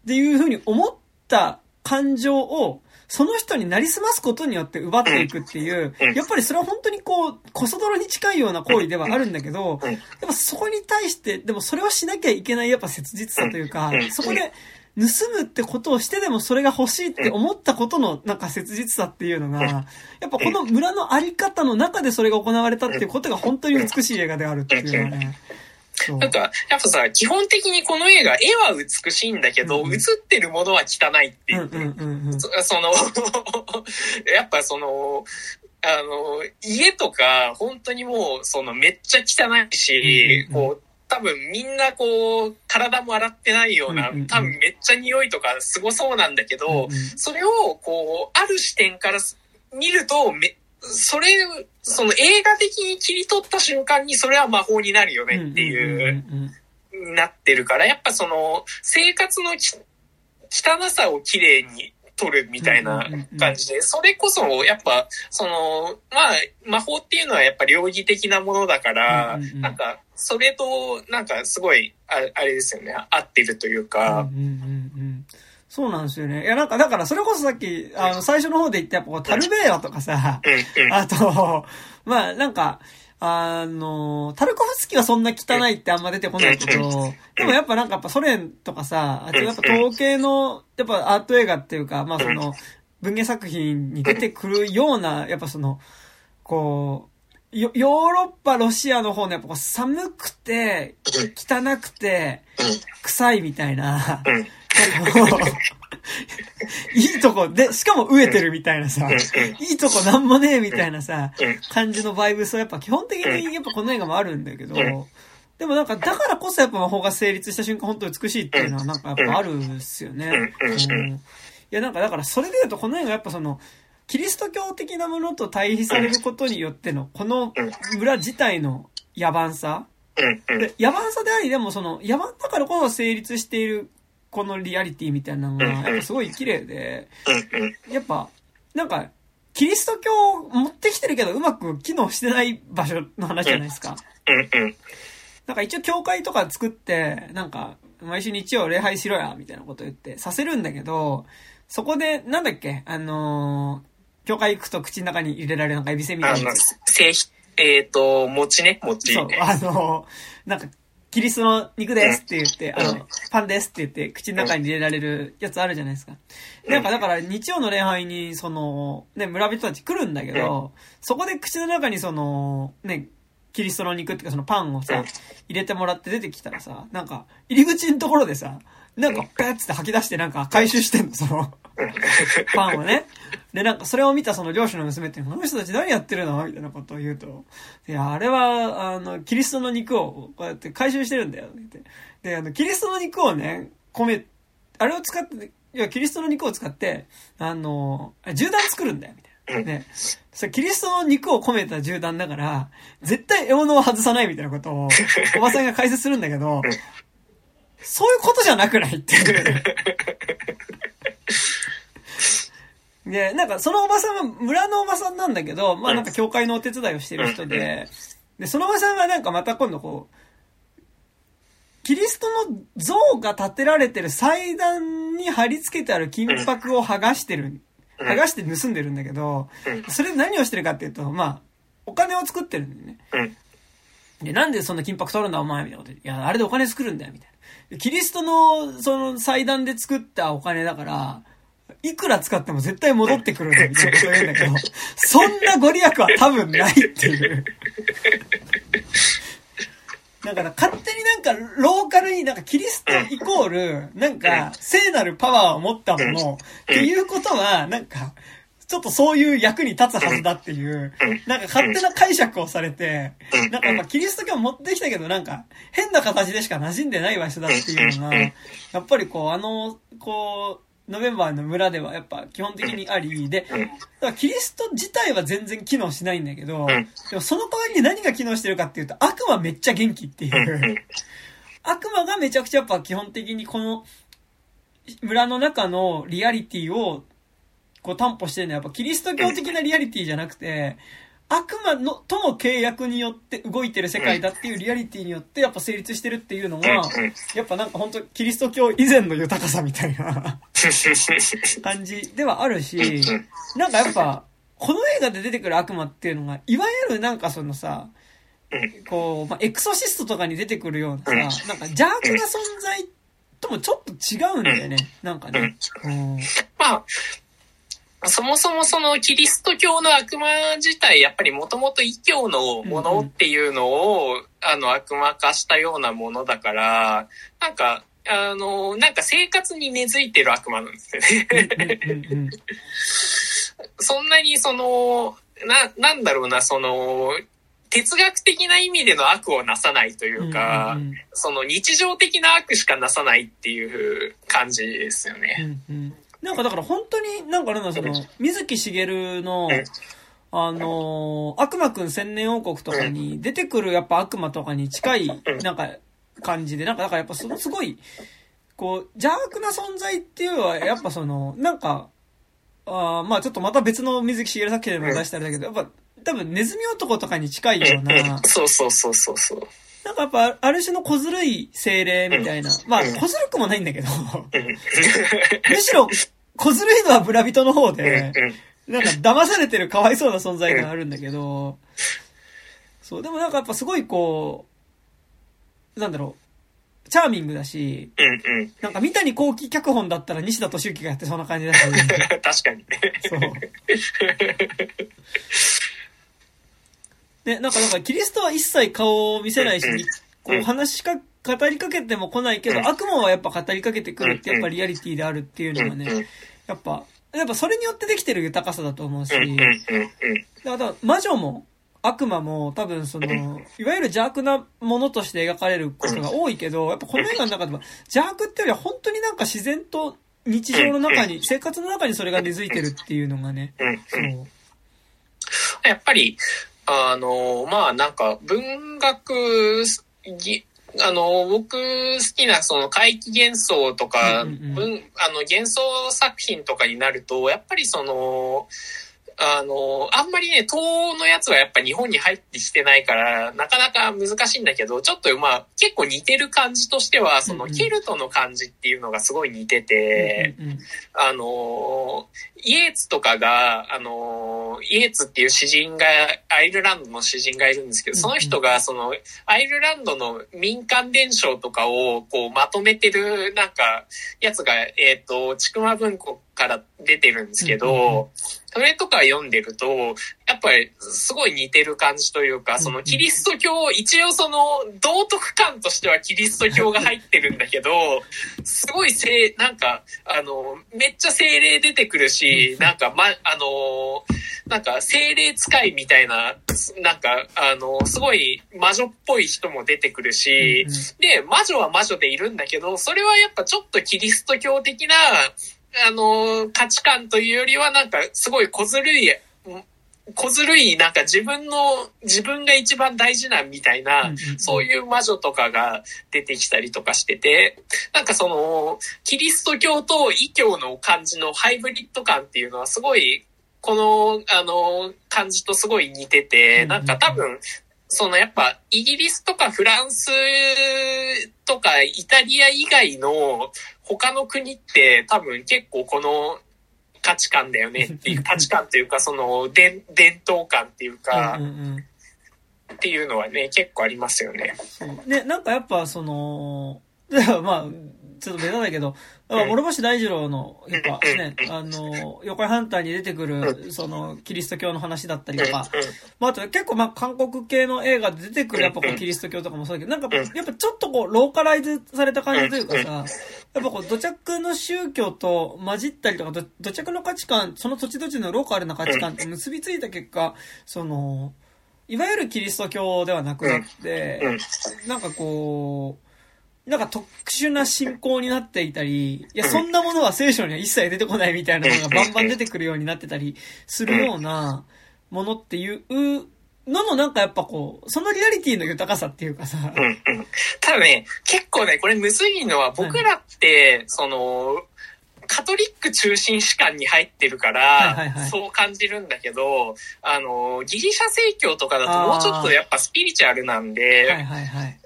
A: っていうふうに思った感情を、その人になりすますことによって奪っていくっていう、やっぱりそれは本当にこう、こそ泥に近いような行為ではあるんだけど、やっぱそこに対して、でもそれをしなきゃいけないやっぱ切実さというか、そこで盗むってことをしてでもそれが欲しいって思ったことのなんか切実さっていうのが、やっぱこの村のあり方の中でそれが行われたっていうことが本当に美しい映画であるっていうのはね、
B: なんか、やっぱさ、基本的にこの映画、絵は美しいんだけど、うん、映ってるものは汚いっていう。その、[laughs] やっぱその、あの、家とか、本当にもう、その、めっちゃ汚いし、こう、多分みんなこう、体も洗ってないような、多分めっちゃ匂いとかすごそうなんだけど、それをこう、ある視点から見るとめ、それ、その映画的に切り取った瞬間にそれは魔法になるよねっていう、なってるから、やっぱその生活の汚さをきれいに撮るみたいな感じで、それこそやっぱ、その、まあ、魔法っていうのはやっぱ両義的なものだから、なんか、それと、なんかすごい、あれですよね、合ってるというか、
A: そうなんですよね。いや、なんか、だから、それこそさっき、あの、最初の方で言った、やっぱ、タルベーラとかさ、あと、[laughs] まあ、なんか、あの、タルコフスキーはそんな汚いってあんま出てこないけど、でもやっぱなんかやっぱソ連とかさ、あとやっぱ統計の、やっぱアート映画っていうか、まあその、文芸作品に出てくるような、やっぱその、こう、ヨーロッパ、ロシアの方のやっぱ寒くて、汚くて、臭いみたいな、[laughs] いいとこで、しかも飢えてるみたいなさ、いいとこなんもねえみたいなさ、感じのバイブスはやっぱ基本的にやっぱこの映画もあるんだけど、でもなんか、だからこそやっぱ魔法が成立した瞬間本当美しいっていうのはなんかやっぱあるんですよね。うん、いやなんかだからそれで言うとこの映画やっぱその、キリスト教的なものと対比されることによっての、この村自体の野蛮さ。で、野蛮さであり、でもその、野蛮だからこそ成立しているこのリアリティみたいなのが、やっぱすごい綺麗で、やっぱ、なんか、キリスト教を持ってきてるけどうまく機能してない場所の話じゃないですか。なんか一応教会とか作って、なんか、毎週日曜礼拝しろや、みたいなこと言って、させるんだけど、そこで、なんだっけ、あのー、教会行くと口の中に入れられるなんかエビせんみた
B: あの
A: いなやつ。、
B: 製品、えっ、と、餅ね、餅。
A: そう、あのー、なんか、キリストの肉ですって言って、あ
B: うん。
A: の、パンですって言って、口の中に入れられるやつあるじゃないですか。なんか、だから、日曜の礼拝に、その、ね、村人たち来るんだけど、そこで口の中にその、ね、キリストの肉っていうかそのパンをさ
B: うん、
A: 入れてもらって出てきたらさ、なんか、入り口のところでさ、なんか、ペッつって吐き出してなんか回収してんの、その、[laughs] パンをね。で、なんか、それを見たその漁師の娘っていうの、人たち何やってるの？みたいなことを言うと、いや、あれは、あの、キリストの肉をこうやって回収してるんだよ、って。で、あの、キリストの肉をね、米、あれを使って、いや、キリストの肉を使って、あの、銃弾作るんだよ、みたいな。ね。それキリストの肉を込めた銃弾だから、絶対獲物を外さないみたいなことを、おばさんが解説するんだけど、そういうことじゃなくないっていう。で、なんかそのおばさんは村のおばさんなんだけど、まあなんか教会のお手伝いをしてる人で、で、そのおばさんがなんかまた今度こう、キリストの像が建てられてる祭壇に貼り付けてある金箔を剥がしてる、剥がして盗んでるんだけど、それで何をしてるかっていうと、まあ、お金を作ってるんだよね。
B: うん。
A: で、なんでそんな金箔取るんだお前みたいなこといや、あれでお金作るんだよ、みたいな。でキリストの、その祭壇で作ったお金だから、いくら使っても絶対戻ってくるんだ、みたいなことを言うんだけど、そんなご利益は多分ないっていう。だから勝手になんかローカルになんかキリストイコールなんか聖なるパワーを持ったものっていうことはなんかちょっとそういう役に立つはずだっていうなんか勝手な解釈をされてなんかやっぱキリスト教持ってきたけどなんか変な形でしか馴染んでない場所だっていうのがやっぱりこうあのこうノベンバーの村ではやっぱ基本的にありで、だからキリスト自体は全然機能しないんだけど、でもその代わりに何が機能してるかっていうと悪魔めっちゃ元気っていう。悪魔がめちゃくちゃやっぱ基本的にこの村の中のリアリティをこう担保してるのはやっぱキリスト教的なリアリティじゃなくて、悪魔のとの契約によって動いてる世界だっていうリアリティによってやっぱ成立してるっていうのが、やっぱなんか本当キリスト教以前の豊かさみたいな [laughs] 感じではあるし、なんかやっぱ、この映画で出てくる悪魔っていうのが、いわゆるなんかそのさ、こう、まあ、エクソシストとかに出てくるようなさ、なんか邪悪な存在ともちょっと違うんだよね。なんかね。うん。
B: まあ、そもそもそのキリスト教の悪魔自体、やっぱりもともと異教のものっていうのを、あの、悪魔化したようなものだから、なんか、あの、なんか生活に根付いてる悪魔なんですよね。そんなにその、な、なんだろうな、その、哲学的な意味での悪をなさないというか、
A: うんうん
B: その日常的な悪しかなさないっていう感じですよね。
A: うんうんなんかだから本当になんかなんだその、水木しげるの、あのー悪魔くん千年王国とかに出てくるやっぱ悪魔とかに近い、なんか感じで、なんかだからやっぱそのすごい、こう、邪悪な存在っていうのは、やっぱその、なんか、あーまあちょっとまた別の水木しげる作品でも出したらだけど、やっぱ多分ネズミ男とかに近いような、
B: そうそうそうそうそう。
A: なんかやっぱある種の小ずるい精霊みたいな、まあ小ずるくもないんだけど、[laughs] むしろ小ずるいのは村人の方で、なんか騙されてるかわいそうな存在があるんだけど、そう、でもなんかやっぱすごいこう、なんだろう、チャーミングだし。なんか三谷幸喜脚本だったら西田敏行がやってそうな感じだし、[laughs]
B: 確かにね。
A: そう。ね、なんかなんかキリストは一切顔を見せないし、こう話しか、語りかけても来ないけど、悪魔はやっぱ語りかけてくるってやっぱリアリティであるっていうのがね、やっぱ、やっぱそれによってできてる豊かさだと思うし。だから魔女も悪魔も多分その、いわゆる邪悪なものとして描かれることが多いけど、やっぱこの映画の中では邪悪っていうよりは本当になんか自然と日常の中に、生活の中にそれが根付いてるっていうのがね、
B: うん
A: そう。
B: やっぱり、あの、まあなんか文学、ぎあの、僕好きなその怪奇幻想とか、
A: うんうん
B: あの幻想作品とかになると、やっぱりその、あの、あんまりね、東のやつはやっぱ日本に入ってきてないから、なかなか難しいんだけど、ちょっとまあ、結構似てる感じとしては、そのケルトの感じっていうのがすごい似てて、
A: うんうん
B: あの、イエーツとかが、あの、イエーツっていう詩人が、アイルランドの詩人がいるんですけど、その人が、その、アイルランドの民間伝承とかを、こう、まとめてる、なんか、やつが、えっ、と、ちくま文庫から出てるんですけど、それとか読んでると、やっぱりすごい似てる感じというか、そのキリスト教、一応その道徳観としてはキリスト教が入ってるんだけど、すごいせなんか、あの、めっちゃ精霊出てくるし、なんか、ま、あの、なんか精霊使いみたいな、なんか、あの、すごい魔女っぽい人も出てくるし、で、魔女は魔女でいるんだけど、それはやっぱちょっとキリスト教的な、あの、価値観というよりはなんかすごい小ずるい、小ずるい、なんか自分の、自分が一番大事なみたいな、そういう魔女とかが出てきたりとかしてて、なんかその、キリスト教と異教の感じのハイブリッド感っていうのはすごい、この、あの、感じとすごい似てて、なんか多分、そのやっぱイギリスとかフランスとかイタリア以外の他の国って多分結構この価値観だよねっていう価値観というかその伝伝統感っていうか
A: うんうんうん
B: っていうのはね結構ありますよね。
A: ね、なんかやっぱその、[laughs] まあ、ちょっとベタだけど、諸星大二郎の、やっぱね、あの、妖怪ハンターに出てくる、その、キリスト教の話だったりとか、まあ、あと結構まあ、韓国系の映画で出てくるやっぱこう、キリスト教とかもそうだけど、なんか、やっぱちょっとこう、ローカライズされた感じというかさ、やっぱこう、土着の宗教と混じったりとか、ど土着の価値観、その土地土地のローカルな価値観と結びついた結果、その、いわゆるキリスト教ではなくなって、なんかこう、なんか特殊な信仰になっていたり、いや、そんなものは聖書には一切出てこないみたいなのがバンバン出てくるようになってたりするようなものっていうののなんかやっぱこう、そのリアリティの豊かさっていうかさ、
B: うんうん。ただね、結構ね、これむずいのは僕らって、その、カトリック中心史観に入ってるか
A: はい
B: らそう感じるんだけど、あの、ギリシャ正教とかだともうちょっとやっぱスピリチュアルなんで。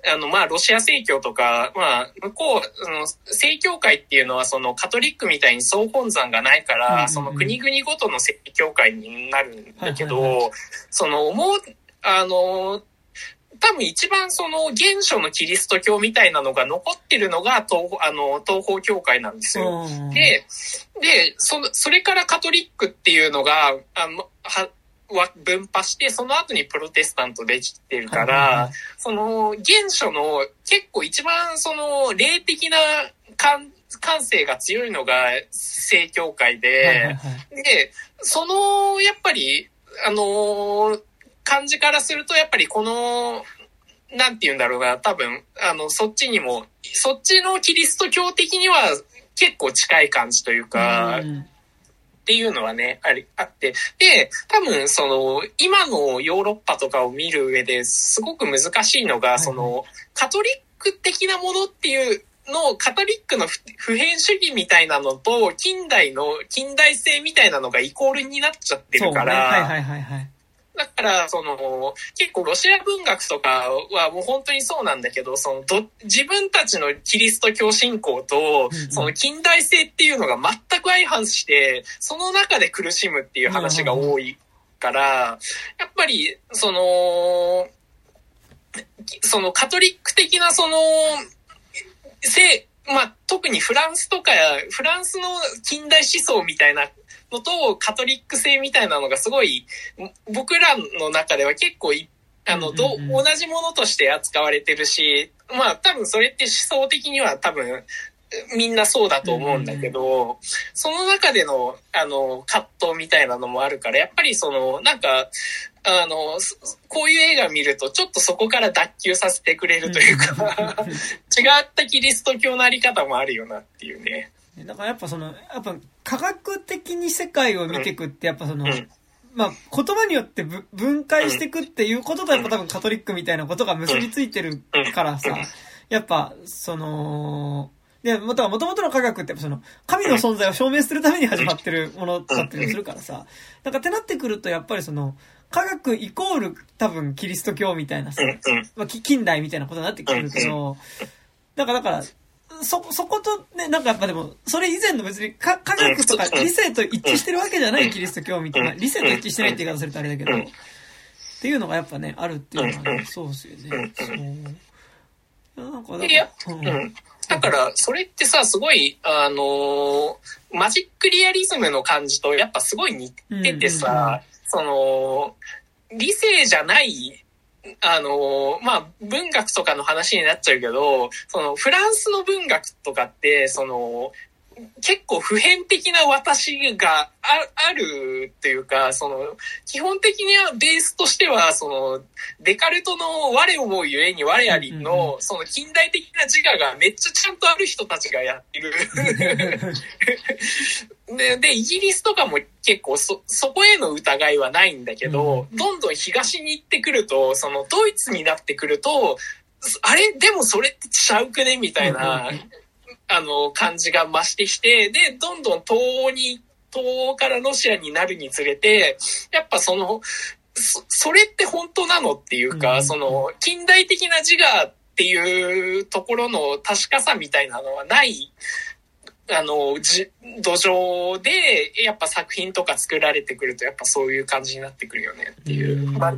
B: あの、まあ、ロシア正教とか、まあ、向こう、その、正教会っていうのは、その、カトリックみたいに総本山がないから、その、国々ごとの正教会になるんだけど、その、思う、あの、多分一番その原初のキリスト教みたいなのが残ってるのが東あの東方教会なんですよ。
A: うん。
B: で、で、その、それからカトリックっていうのが、あの、は、は分派して、その後にプロテスタントできてるから、その、原初の結構一番その、霊的な感、感性が強いのが正教会で、で、その、やっぱり、あのー感じからすると、やっぱりこの、なんて言うんだろうな、多分、あの、そっちにも、そっちのキリスト教的には結構近い感じというか、
A: うん
B: っていうのはね、あり、あって。で、多分、その、今のヨーロッパとかを見る上ですごく難しいのが、
A: はい
B: その、カトリック的なものっていうの、カトリックの普普遍主義みたいなのと、近代の、近代性みたいなのがイコールになっちゃって
A: そうね。
B: るから、
A: はいはいはいはい。
B: だから、その、結構ロシア文学とかはもう本当にそうなんだけど、そのど、自分たちのキリスト教信仰とその近代性っていうのが全く相反して、その中で苦しむっていう話が多いから、やっぱり、その、そのカトリック的なその、せまあ、特にフランスとか、フランスの近代思想みたいなのと、カトリック性みたいなのがすごい、僕らの中では結構い、あの、ど同じものとして扱われてるし、まあ多分それって思想的には多分、みんなそうだと思うんだけど、その中での、あの、葛藤みたいなのもあるから、やっぱりその、なんか、あの、すこういう映画見ると、ちょっとそこから脱臼させてくれるというか、[laughs] 違ったキリスト教のあり方もあるよなっていうね。
A: だからやっぱその、やっぱ科学的に世界を見ていくって、やっぱその、
B: うん。
A: まあ言葉によってぶ分解していくっていうこととやっぱ多分カトリックみたいなことが結びついてるからさ、やっぱその、で、もともとの科学ってその、神の存在を証明するために始まってるものだったりするからさ、なんかってなってくると、やっぱりその、科学イコール多分キリスト教みたいなさ、まあ、近代みたいなことになってくるけど、かだから、そ、そことね、なんかやっぱでも、それ以前の別に科学とか理性と一致してるわけじゃないキリスト教みたいな、理性と一致してないって言い方するとあれだけど、っていうのがやっぱね、あるっていうのは、ね、そうですよね。そう。なんか
B: いや、うん。だから、それってさ、すごい、あのー、マジックリアリズムの感じとやっぱすごい似ててさ、その、理性じゃないあの、まあ、文学とかの話になっちゃうけど、その、フランスの文学とかって、その、結構普遍的な私があるっていうか、その、基本的にはベースとしては、その、デカルトの我思うゆえに我ありの、その近代的な自我がめっちゃちゃんとある人たちがやってる。[laughs] でで、イギリスとかも結構そ、そこへの疑いはないんだけど、どんどん東に行ってくると、そのドイツになってくると、あれ？でもそれってちゃうくね？みたいな、あの、感じが増してきて、で、どんどん東欧に、東欧からロシアになるにつれて、やっぱその、そそれって本当なのっていうか、その、近代的な自我っていうところの確かさみたいなのはない、あの、じ、土壌で、やっぱ作品とか作られてくると、やっぱそういう感じになってくるよねっていう。まあ、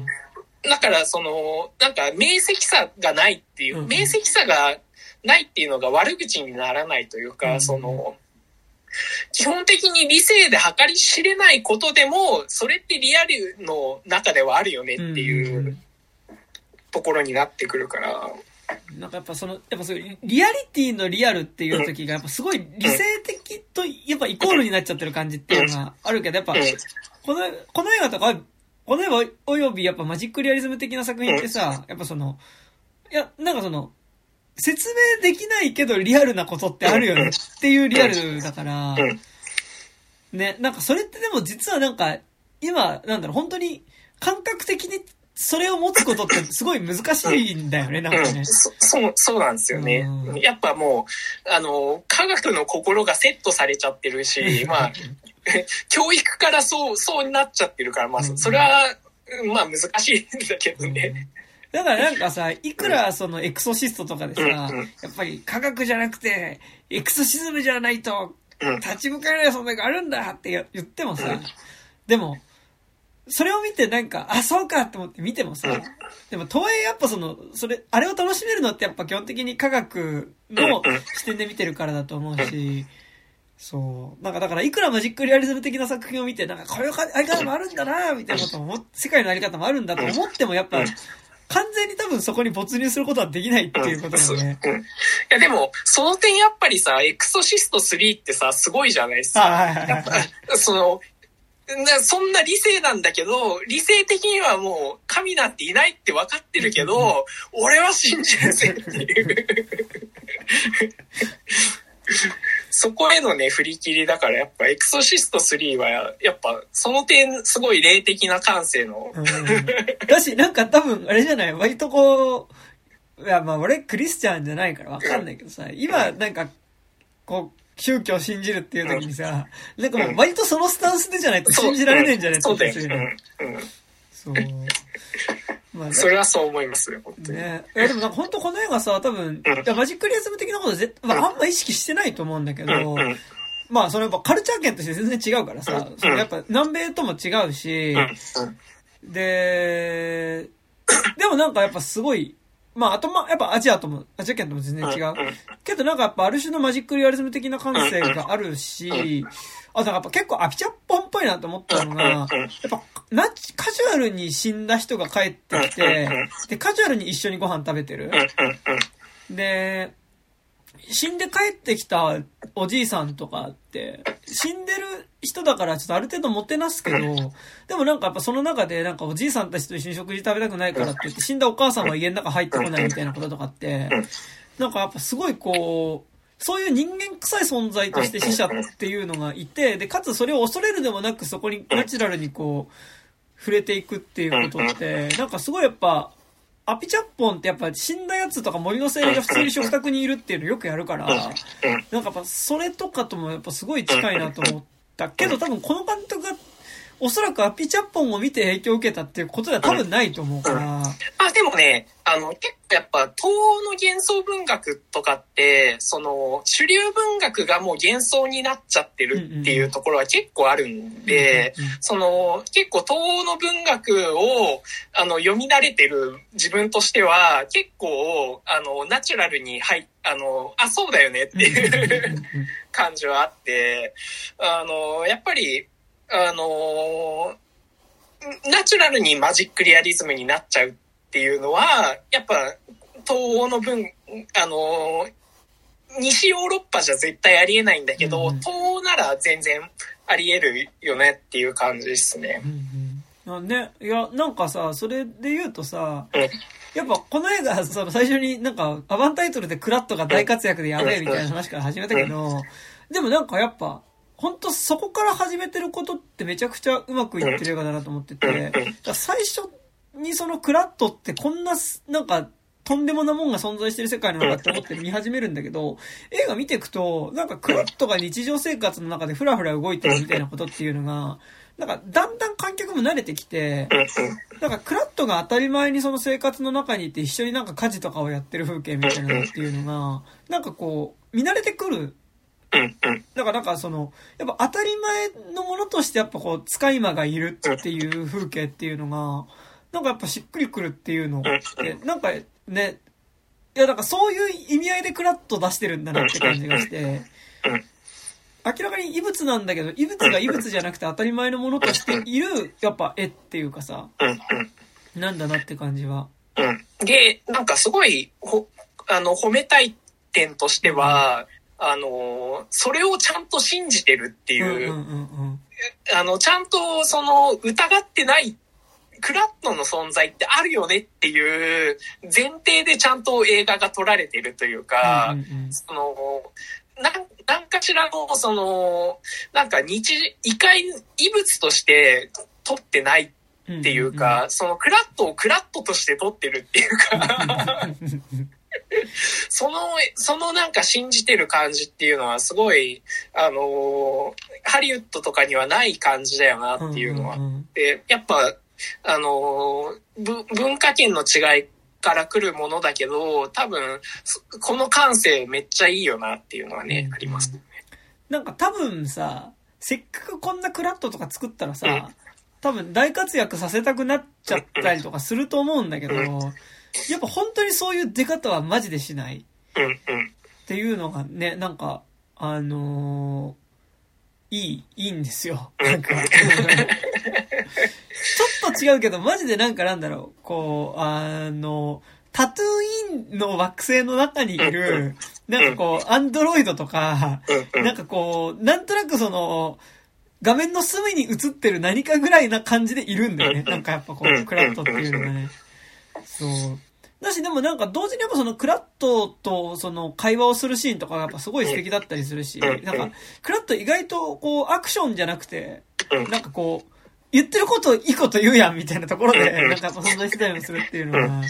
B: だから、その、なんか、明晰さがないっていう、明晰さがないっていうのが悪口にならないというか、その、基本的に理性で計り知れないことでも、それってリアルの中ではあるよねっていうところになってくるから。
A: なんかやっぱその、やっぱそういう、リアリティのリアルっていう時が、やっぱすごい理性的と、やっぱイコールになっちゃってる感じっていうのがあるけど、やっぱ、この、この映画とか、この映画およびやっぱマジックリアリズム的な作品ってさ、やっぱその、いや、なんかその、説明できないけどリアルなことってあるよねっていうリアルだから、ね、なんかそれってでも実はなんか、今、なんだろう、本当に感覚的にそれを持つことってすごい難しいんだよね、なんかね。
B: そそう、そうなんですよね。やっぱもう、あの、科学の心がセットされちゃってるし、[laughs] まあ、[laughs] 教育からそう、そうなっちゃってるから、まあ、それは、まあ難しいんだけどね。
A: だからなんかさ、いくらそのエクソシストとかでさ、やっぱり科学じゃなくて、エクソシズムじゃないと、立ち向かえない存在があるんだって言ってもさ、でも、それを見てなんか、あ、そうかって思って見てもさ、でも、とはいえやっぱその、それ、あれを楽しめるのってやっぱ基本的に科学の視点で見てるからだと思うし、そう。なんかだからいくらマジックリアリズム的な作品を見て、なんかこういうあり方もあるんだなみたいなことも、世界のあり方もあるんだと思ってもやっぱ、完全に多分そこに没入することはできないっていうことだよね。
B: うん、いやでも、その点やっぱりさ、エクソシスト3ってさ、すごいじゃないですか。はいはいはい、その、そんな理性なんだけど、理性的にはもう神なんていないって分かってるけど、俺は信じるぜっていう。そこへのね、振り切りだから、やっぱエクソシスト3は、やっぱその点、すごい霊的な感性の。うん、
A: だし、なんか多分、あれじゃない？割とこう、いや、まあ俺クリスチャンじゃないからわかんないけどさ、今なんか、こう、宗教を信じるっていう時にさ、なんかもう割とそのスタンスでじゃないと信じられないんじゃない？
B: そうだよ。そう。まあ、[laughs] それはそう思いますよ、本当に。ね。
A: いや、でもなんか本当この映画さ、多分、いやマジックリアズム的なことぜ、まあ、あんま意識してないと思うんだけど、まあ、そのやっぱカルチャー圏として全然違うからさ、そのやっぱ南米とも違うし、で、でもなんかやっぱすごい、まあ、あとま、やっぱアジアとも、アジア圏とも全然違う。けどなんかやっぱある種のマジックリアリズム的な感性があるし、あ、だからやっぱ結構アピチャッポンっぽいなと思ったのが、やっぱな、カジュアルに死んだ人が帰ってきて、で、カジュアルに一緒にご飯食べてる。で、死んで帰ってきたおじいさんとかって、死んでる人だからちょっとある程度もてなすけど、でもなんかやっぱその中でなんかおじいさんたちと一緒に食事食べたくないからって言って死んだお母さんは家の中入ってこないみたいなこととかって、なんかやっぱすごいこう、そういう人間臭い存在として死者っていうのがいて、で、かつそれを恐れるでもなくそこにナチュラルにこう、触れていくっていうことって、なんかすごいやっぱ、アピチャッポンってやっぱ死んだやつとか森の精霊が普通に食卓にいるっていうのよくやるから、なんかやっぱそれとかともやっぱすごい近いなと思ったけど、多分この監督がおそらくアピチャッポンを見て影響を受けたっていうことでは多分ないと思うから。
B: あ、でもね、あの、結構やっぱ、東欧の幻想文学とかって、その、主流文学がもう幻想になっちゃってるっていうところは結構あるんで、
A: うんうん
B: その、結構東欧の文学を、あの、読み慣れてる自分としては、結構、あの、ナチュラルに、はい、あの、あ、そうだよねっていう感じはあって、あの、やっぱり、あの、ナチュラルにマジックリアリズムになっちゃうっていうのは、やっぱ、東欧の文、あの、西ヨーロッパじゃ絶対ありえないんだけど、
A: うんうん。
B: 東欧なら全然あり得るよねっていう感じですね。
A: うんうん。あね、いや、なんかさ、それで言うとさ、
B: うん。
A: やっぱこの映画、その最初になんかアバンタイトルでクラットが大活躍でやべえみたいな話から始めたけど、でもなんかやっぱ、本当そこから始めてることってめちゃくちゃうまくいってる映画だなと思ってて、最初にそのクラットってこんな、なんか、とんでもなもんが存在してる世界なのかって思って見始めるんだけど、[laughs] 映画見ていくと、なんかクラットが日常生活の中でフラフラ動いてるみたいなことっていうのが、なんかだんだん観客も慣れてきて、なんかクラットが当たり前にその生活の中にいて一緒になんか家事とかをやってる風景みたいなのっていうのが、なんかこう、見慣れてくる。だからなんかその、やっぱ当たり前のものとしてやっぱこう、使い魔がいるっていう風景っていうのが、なんかやっぱしっくりくるっていうの。って、なんかね、いやなんかそういう意味合いでクラット出してるんだなって感じがして、明らかに異物なんだけど、異物が異物じゃなくて当たり前のものとしている、やっぱ絵っていうかさ、なんだなって感じは。
B: うん。で、なんかすごい、ほ、あの、褒めたい点としては、あの、それをちゃんと信じてるっていう。あの、ちゃんとその疑ってないクラットの存在ってあるよねっていう前提でちゃんと映画が撮られてるというか、
A: うんうんうん
B: その、なん、なんかしらの、その、なんか日、異界、異物として撮ってないっていうか、そのクラットをクラットとして撮ってるっていうか、[laughs] その、そのなんか信じてる感じっていうのはすごい、あのーハリウッドとかにはない感じだよなっていうのは。
A: んん
B: で、やっぱ、あの文化圏の違いから来るものだけど、多分、そこの感性めっちゃいいよなっていうのはね、
A: うん
B: あります。
A: なんか多分さ、せっかくこんなクラットとか作ったら
B: うん
A: さ、多分大活躍させたくなっちゃったりとかすると思うんだけど、
B: うん
A: やっぱ本当にそういう出方はマジでしない
B: うんうん。
A: っていうのがね、なんか、あのーいい、いいんですよ。なんか、ち [laughs] ょっと違うけど、マジでなんかなんだろう、こう、あの、タトゥーインの惑星の中にいる、なんかこう、アンドロイドとか、なんかこう、なんとなくその、画面の隅に映ってる何かぐらいな感じでいるんだよね。なんかやっぱこう、クラットっていうのがね。そう。だし、でもなんか同時にやっぱそのクラットとその会話をするシーンとかがやっぱすごい素敵だったりするし、なんか、クラット意外とこう、アクションじゃなくて、
B: うん。
A: なんかこう、言ってることいいこと言うやんみたいなところで、なんか存在してたりもするっていうのが、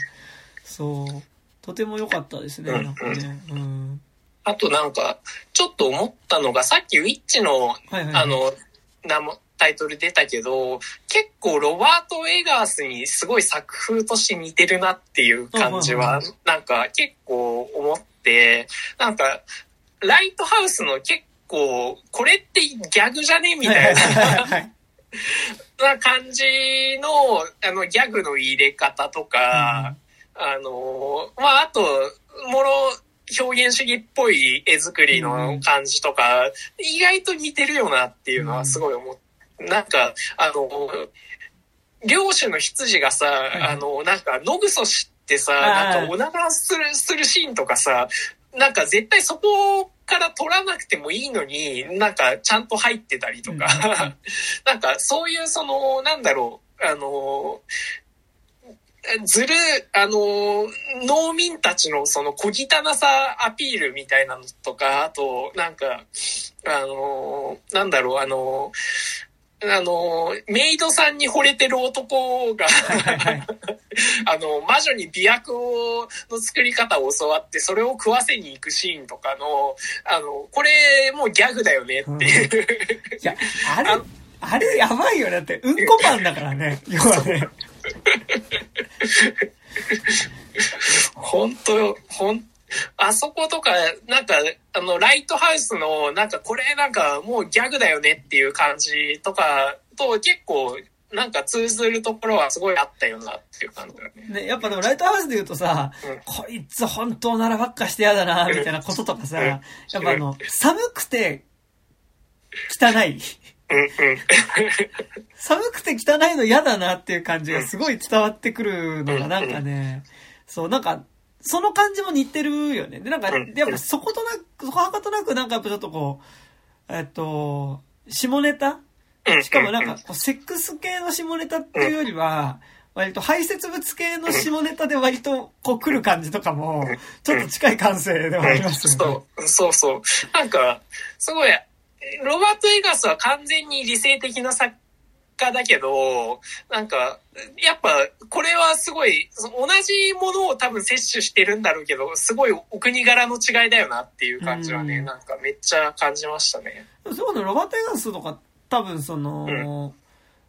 A: そう、とても良かったですね、なんかね。うん。
B: あとなんか、ちょっと思ったのが、さっきウィッチの、
A: はいはい。
B: あ、の、名も、タイトル出たけど、結構ロバート・エガースにすごい作風として似てるなっていう感じは、なんか結構思って、なんか、ライトハウスの結構、これってギャグじゃねみたいな。な感じの、あの、ギャグの入れ方とか、あの、まあ、あと、もろ、表現主義っぽい絵作りの感じとか、意外と似てるよなっていうのはすごい思っなんか、あの、漁師の羊がさ、
A: い
B: あの、なんか、野ぐそしてさ、なんか、おならする、するシーンとかさ、なんか絶対そこから撮らなくてもいいのに、なんかちゃんと入ってたりとか、なんかそういうその、なんだろう、あの、ずる、あの、農民たちのその小汚さアピールみたいなのとか、あと、なんか、あの、なんだろう、あの、あの、メイドさんに惚れてる男が。[laughs] あの、魔女に美薬を、の作り方を教わって、それを食わせに行くシーンとかの、あの、これもうギャグだよねっていう。
A: いや、あれ、あれやばいよね。だって、うんこパンだからね。[laughs] 要はね。
B: 本当よ、ほん、あそことか、なんか、あの、ライトハウスの、なんか、これなんか、もうギャグだよねっていう感じとかと、結構、なんか通ずるところはすごいあったよなっていう感じだよね。
A: ね、やっぱでもライトハウスで言うとさ、
B: うん
A: こいつ本当ならばっかしてやだな、みたいなこととかさ、やっぱあの、寒くて、汚い。寒くて汚いの嫌だなっていう感じがすごい伝わってくるのがなんかね、そう、なんか、その感じも似てるよね。で、なんか、
B: うん。
A: やっぱそことなく、そこはかとなくなんかやっぱちょっとこう、えっと、下ネタ？
B: うん。
A: しかもなんか、セックス系の下ネタっていうよりは、割と排泄物系の下ネタで割とこう来る感じとかも、ちょっと近い感性ではありますよね。
B: そう、そうそう。なんか、すごい、ロバート・エガスは完全に理性的な作家だけど、なんか、やっぱ、これはすごい、そ同じものを多分摂取してるんだろうけど、すごいお国柄の違いだよなっていう感じはね、
A: うん
B: なんかめっちゃ感じましたね。
A: そうね、ロバート・エガンスとか、多分その、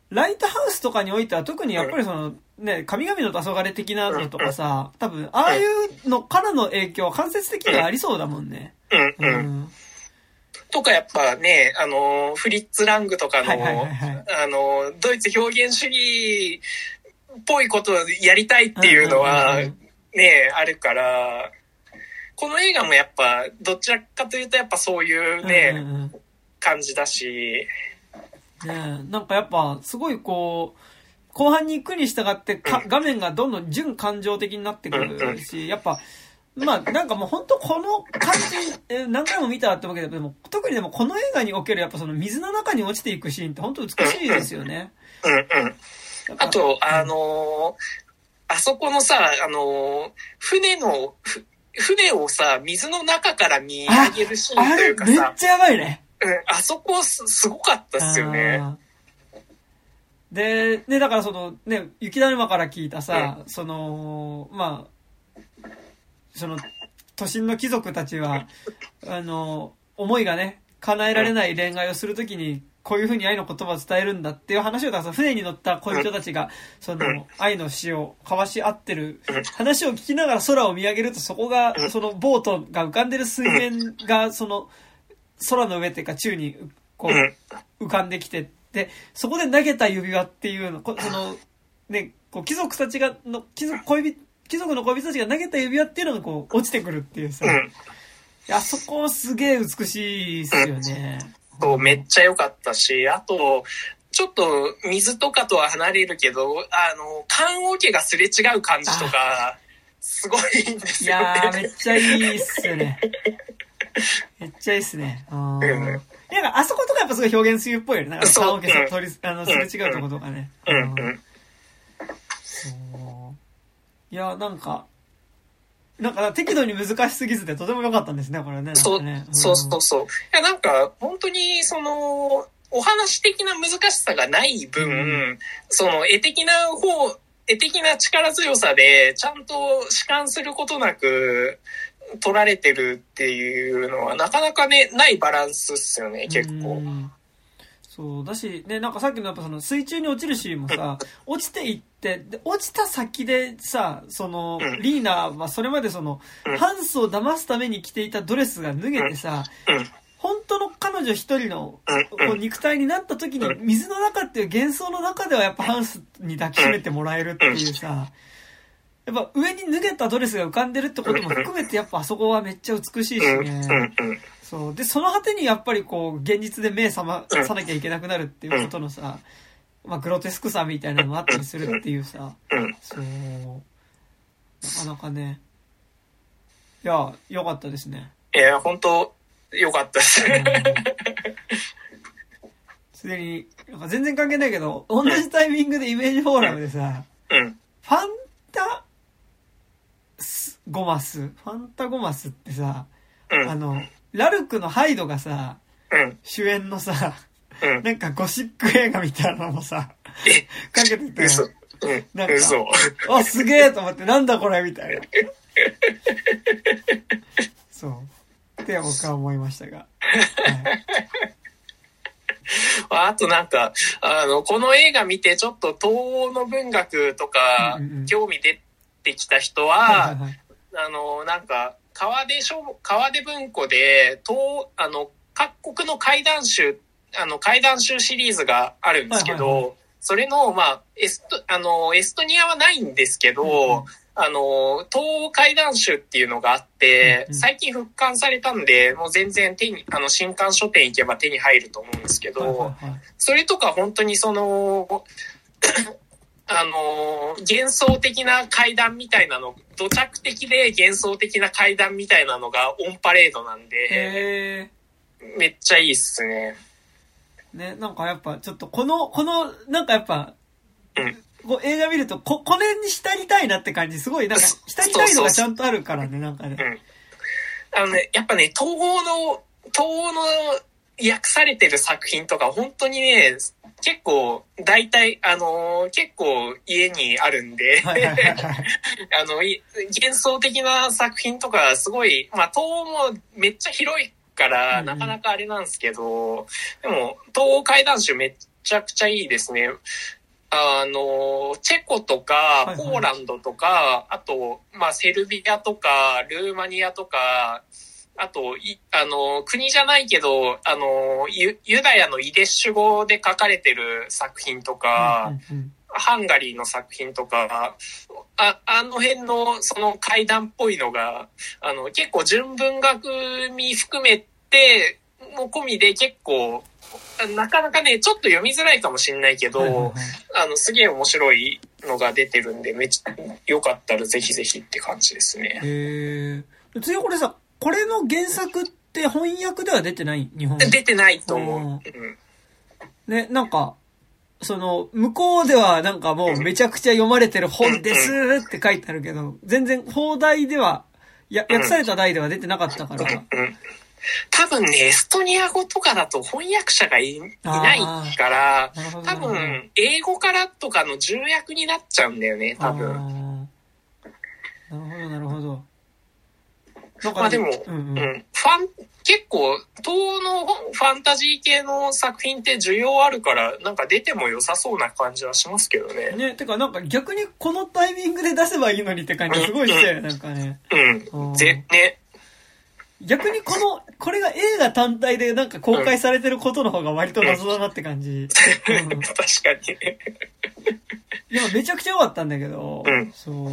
A: ライトハウスとかにおいては特にやっぱりその、ね、神々の黄昏的なのとかさ、多分、ああいうのからの影響は間接的にはありそうだもんね。
B: うん
A: う
B: うん。
A: ん。
B: とかやっぱね、あの、フリッツ・ラングとかの、
A: はいはいはいはい。
B: あの、ドイツ表現主義っぽいことをやりたいっていうのは、
A: うんうんうん
B: ね、あるから、この映画もやっぱ、どちらかというとやっぱそういうね、
A: うんうんうん。
B: 感じだし、
A: ねなんかやっぱ、すごいこう、後半に行くに従ってか、画面がどんどん純感情的になってくるし、やっぱ、まあなんかもう本当この感じ、え何回も見たってわけで、でも特にでもこの映画におけるやっぱその水の中に落ちていくシーンって本当美しいですよね。
B: うんうん。あと、あのあそこのさ、あの船の、ふ船をさ、水の中から見上げるシーン
A: あ
B: とい
A: れめっ
B: うかさ、
A: ちゃやばいね。
B: うん、あそこすすごかったっすよね。
A: で、ね、だからその、ね、雪だるまから聞いたさ、その、まあ、その、都心の貴族たちは、あの、思いがね、叶えられない恋愛をするときに、こういうふうに愛の言葉を伝えるんだっていう話を、だから船に乗った恋人たちが、その、愛の詩を交わし合ってる話を聞きながら空を見上げると、そこが、そのボートが浮かんでる水面が、その、空の上っていうか宙に、こう、浮かんできてでそこで投げた指輪っていうのそのねこう貴族たちがの貴族恋人貴族の恋人たちが投げた指輪っていうのがこう落ちてくるっていうさ、い
B: うん。
A: やそこすげえ美しいっすよね、
B: そう、めっちゃ良かったし、あと、ちょっと水とかとは離れるけど、あの、棺桶がすれ違う感じとか、すごいんです
A: い
B: よ
A: やーめ
B: ね。
A: っちゃいいっすよね。めっちゃいいっすね。
B: うん。
A: なんかあそことかやっぱすごい表現するっぽいよね。なんか
B: そう。
A: 棺桶さ
B: うん。
A: 通りあのすれ違うとことかね。
B: うん。
A: うんいや、なんか、なんか適度に難しすぎずでとても良かったんですね、これね。
B: そう
A: ね、
B: そうそうそう。いや、なんか、本当に、その、お話的な難しさがない分、
A: うん
B: その、絵的な方、絵的な力強さで、ちゃんと弛緩することなく、取られてるっていうのは、なかなかね、ないバランスっすよね、結
A: う
B: 構。
A: んそう、だし、ね、なんかさっきのやっぱその水中に落ちるシーンもさ、[laughs] 落ちていって、で、落ちた先でさ、その
B: う、ん。
A: リーナはそれまでその
B: うん、
A: ハンスを騙すために着ていたドレスが脱げてさ、
B: うん。
A: 本当の彼女一人の
B: うん。
A: こう肉体になった時に
B: うん。
A: 水の中っていう幻想の中ではやっぱハンスに抱きしめてもらえるっていうさやっぱ上に脱げたドレスが浮かんでるってことも含めてやっぱあそこはめっちゃ美しいし。ね。
B: うん。
A: そうでその果てにやっぱりこう現実で目覚まさなきゃいけなくなるっていうことのさまあグロテスクさみたいなのもあったりするっていうさ
B: うん。
A: そうなかなかねいや良かったですね
B: いや、本当よかったです。
A: すでに、全然関係ないけど、同じタイミングでイメージフォーラムでさ、
B: うん。
A: ファンタスゴマスファンタゴマスってさ、
B: うん。
A: あの、ラルクのハイドがさ、
B: うん。
A: 主演のさ、
B: うん
A: なんかゴシック映画みたいなのもさ、
B: え、
A: かけてて、
B: 嘘。うん
A: なん。か
B: 嘘。
A: あ、すげえと思って、なんだこれみたいな。そう。って僕は思いましたが。はい [laughs]
B: あとなんか、あの、この映画見てちょっと東欧の文学とか
A: うんうんうん
B: 興味出てきた人
A: はいはい
B: は、
A: はい。
B: あの、なんか、川出書、川出文庫で、東、あの、各国の怪談集、あの、怪談集シリーズがあるんですけど、
A: はいはい
B: それの、まあ、エスト、あの、エストニアはないんですけど、
A: うんうん
B: あの、東欧怪談集っていうのがあって、最近復刊されたんで、もう全然手に、あの、新刊書店行けば手に入ると思うんですけど、
A: はいはいはい。
B: それとか本当にその、あの、幻想的な階段みたいなの、土着的で幻想的な階段みたいなのがオンパレードなんで、
A: へ
B: めっちゃいいっすね。
A: ー。ね、なんかやっぱ、ちょっとこの、この、なんかやっぱ、
B: うん
A: こう映画見ると、こ、これに浸りたいなって感じ、すごい、なんか、浸りたいのがちゃんとあるからね、なんかね。
B: あのね、やっぱね、東欧の、東欧の訳されてる作品とか、本当にね、結構、大体、あのー結構家にあるんで、
A: はいはいはいはい。[laughs]
B: あの、い幻想的な作品とか、すごい、まあ、東欧もめっちゃ広いから、なかなかあれなんですけど、でも、東欧怪談集めっちゃくちゃいいですね。あの、チェコとか
A: いは、い
B: ポーランドとか、あと、まあ、セルビアとか、ルーマニアとか、あと、い、あの、国じゃないけど、あの、ユユダヤのイデッシュ語で書かれてる作品とか、
A: うんうん
B: ハンガリーの作品とか、ああの辺のその階段っぽいのが、あの結構純文学味含めて、も込みで結構、なかなかね、ちょっと読みづらいかもしれないけど、
A: はいはいはい
B: あの、すげえ面白いのが出てるんで、めっちゃ、よかったらぜひぜひって感じですね。
A: へえ。次これさ、これの原作って翻訳では出てない日本語？
B: 出てないと思う。
A: ね、なんか、その、向こうではなんかもうめちゃくちゃ読まれてる本ですって書いてあるけど、全然放題では、や、訳された題では出てなかったから。
B: うん多分ね、エストニア語とかだと翻訳者がいいないから。多分、英語からとかの重役になっちゃうんだよね、多分。
A: 分。なるほど、なるほど。
B: まあでも
A: うんうん。
B: うん。ファン、結構、東欧のファンタジー系の作品って需要あるから、なんか出ても良さそうな感じはしますけどね。
A: ね、てかなんか逆にこのタイミングで出せばいいのにって感じすごいして、なんかね。
B: うん。ぜ、ね。
A: 逆にこの、これが映画単体でなんか公開されてることの方が割と謎だなって感じ。う [laughs] ん
B: 確かに。
A: いや、めちゃくちゃ良かったんだけど、
B: うん
A: そう。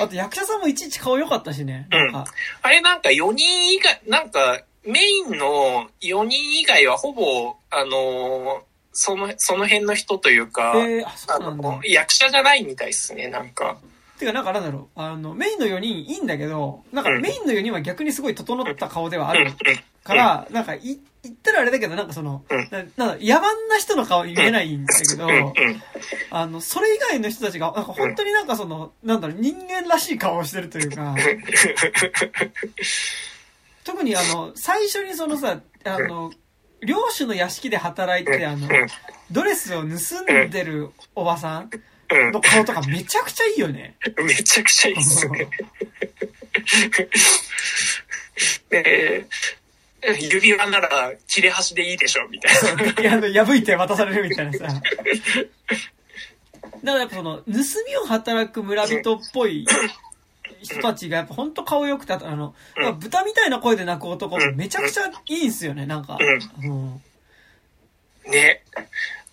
A: あと役者さんもいちいち顔良かったしね。なんか、
B: あれなんか4人以外、なんかメインの4人以外はほぼ、あのーその、その辺の人というか、
A: えー、あ、うなんだ
B: の。、役者じゃないみたいですね、なんか。
A: てか、なんかなんだろう。あの、メインの4人いいんだけど、なんか
B: うん
A: メインの4人は逆にすごい整った顔ではある。から、なんか、い、言ったらあれだけど、なんかその、
B: うん。
A: ななんだ、野蛮な人の顔見えないんだけど、
B: うん、うん。
A: あの、それ以外の人たちが、なんか本当になんかその、なんだろう、人間らしい顔をしてるというか、特にあの、最初にそのさ、あの、領主の屋敷で働いて、あの、ドレスを盗んでるおばさん
B: うん。
A: の顔とかめちゃくちゃいいよね。
B: めちゃくちゃいいっすね。で、[laughs] [laughs] 指輪なら切れ端でいいでしょ、みたいな。
A: いや、あの、破いて渡されるみたいなさ。だからやっぱその、盗みを働く村人っぽい人たちがやっぱ本当顔良くて、あの、
B: うん
A: 豚みたいな声で泣く男めちゃくちゃいいんすよね、なんか。うん
B: ね。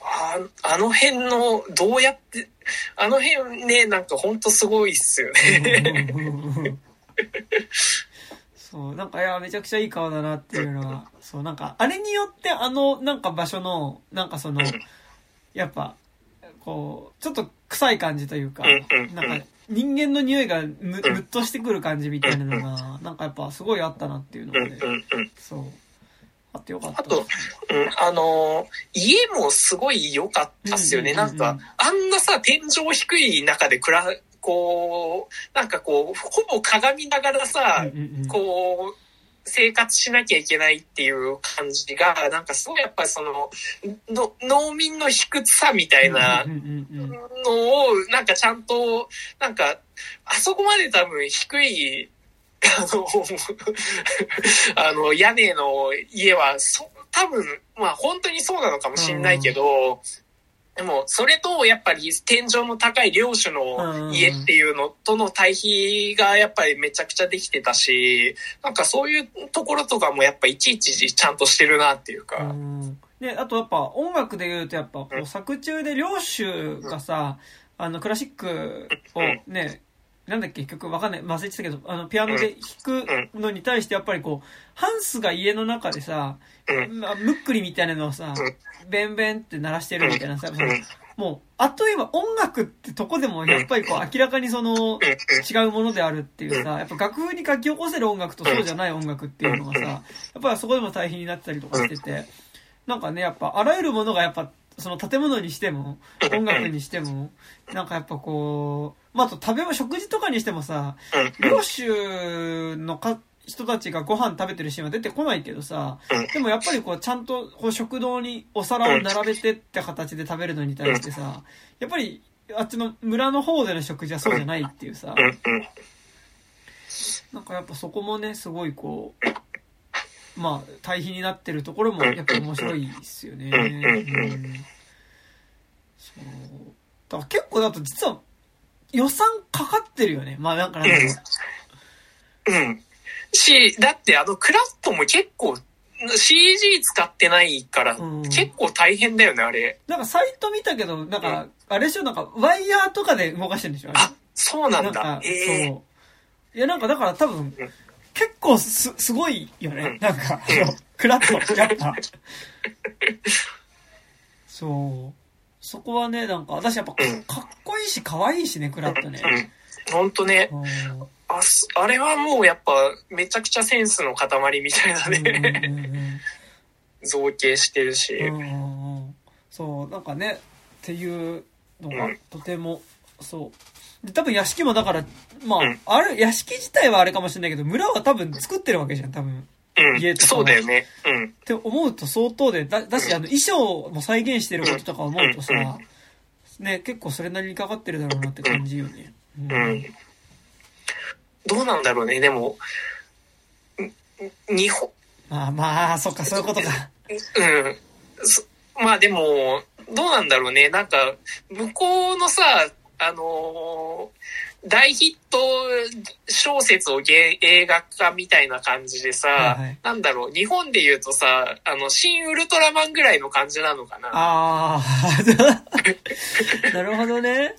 B: ああの辺の、どうやって、あの辺ね、なんかほんとすごいっすよね。
A: そう、なんか、いや、めちゃくちゃいい顔だなっていうのは、そう、なんか、あれによって、あの、なんか場所の、なんかその、やっぱ、こう、ちょっと臭い感じというかなんか、人間の匂いがむ、
B: うん
A: むっとしてくる感じみたいなのが、なんかやっぱすごいあったなっていうの
B: うん
A: で。そう。あってよかった。
B: あとうん、あのー家もすごい良かったっすよね。
A: うんうんうんうん
B: なんか、あんなさ、天井低い中で暮ら、こう、なんかこう、ほぼ鏡ながらさ、こう、生活しなきゃいけないっていう感じが、なんかすごいやっぱりその、の農民の卑屈さみたいなのを、なんかちゃんと、なんか、あそこまで多分低い、あの、[laughs] あの、屋根の家は、そ、多分、まあ本当にそうなのかもしれないけど、でも、それと、やっぱり天井の高い領主の家っていうのとの対比がやっぱりめちゃくちゃできてたし、なんかそういうところとかもやっぱいちいちちゃんとしてるなっていうか。
A: うん。で、あとやっぱ音楽で言うとやっぱこ
B: う
A: うん作中で領主がさ、あのクラシックをね、なんだっけ曲わかんない、忘れてたけど、あのピアノで弾くのに対してやっぱりこう、ハンスが家の中でさ、
B: うん。
A: まあムックリみたいなのをさ
B: うん、
A: ベンベンって鳴らしてるみたいなさ。もう、あっという間音楽ってとこでもやっぱりこう明らかにその、違うものであるっていうさ、やっぱ楽譜に書き起こせる音楽とそうじゃない音楽っていうのがさ、やっぱりそこでも対比になってたりとかしてて、なんかね、やっぱあらゆるものがやっぱ、その建物にしても、音楽にしても、なんかやっぱこう、まあ、あと食べ物、食事とかにしてもさ、
B: うん。
A: 領主のか人たちがご飯食べてるシーンは出てこないけどさ、でもやっぱりこうちゃんとこう食堂にお皿を並べてって形で食べるのに対してさ、やっぱりあっちの村の方での食事はそうじゃないっていうさ。なんかやっぱそこもね、すごいこう、まあ対比になってるところもやっぱ面白いですよね。
B: うん
A: そう。だから結構だと実は予算かかってるよね。まあなんかなんだろう。
B: うん。し、だってあのクラフトも結構 CG 使ってないから、
A: うん
B: 結構大変だよね、あれ。
A: なんかサイト見たけど、なんか、あれでしょ、なんかワイヤーとかで動かしてるんでしょ？あ
B: そうなんだ
A: か。、
B: ええ
A: そう。いや、なんかだから多分、結構す、すごいよね。なんか、あのクラッと、やっぱ。[laughs] そう。そこはね、なんか、私やっぱか
B: うん
A: かっこいいし、可愛いしね、クラッとね。
B: うん。ほんとね。
A: うん
B: あすあれはもうやっぱめちゃくちゃセンスの塊みたいなね、
A: うんうん
B: 造形してるし。
A: うそう、なんかね、っていうのが
B: うん
A: とても、そう。で多分屋敷もだから、まあ、
B: うん
A: あれ、屋敷自体はあれかもしれないけど、村は多分作ってるわけじゃん、多分。
B: うん。
A: 家とか
B: そうだよね。うん。
A: って思うと相当で、だ、だし、あの、衣装も再現してることとか思うとさ、ね、結構それなりにかかってるだろうなって感じよね。う
B: うん。どうなんだろうね。でも、ん日本、
A: まあまあ、そっか、そういうことか。
B: うん。そまあでも、どうなんだろうね。なんか、向こうのさ、あのー大ヒット小説をげ映画化みたいな感じでさ、
A: はいはい
B: なんだろう、日本で言うとさ、あの、新ウルトラマンぐらいの感じなのかな。
A: ああ、[laughs] なるほどね。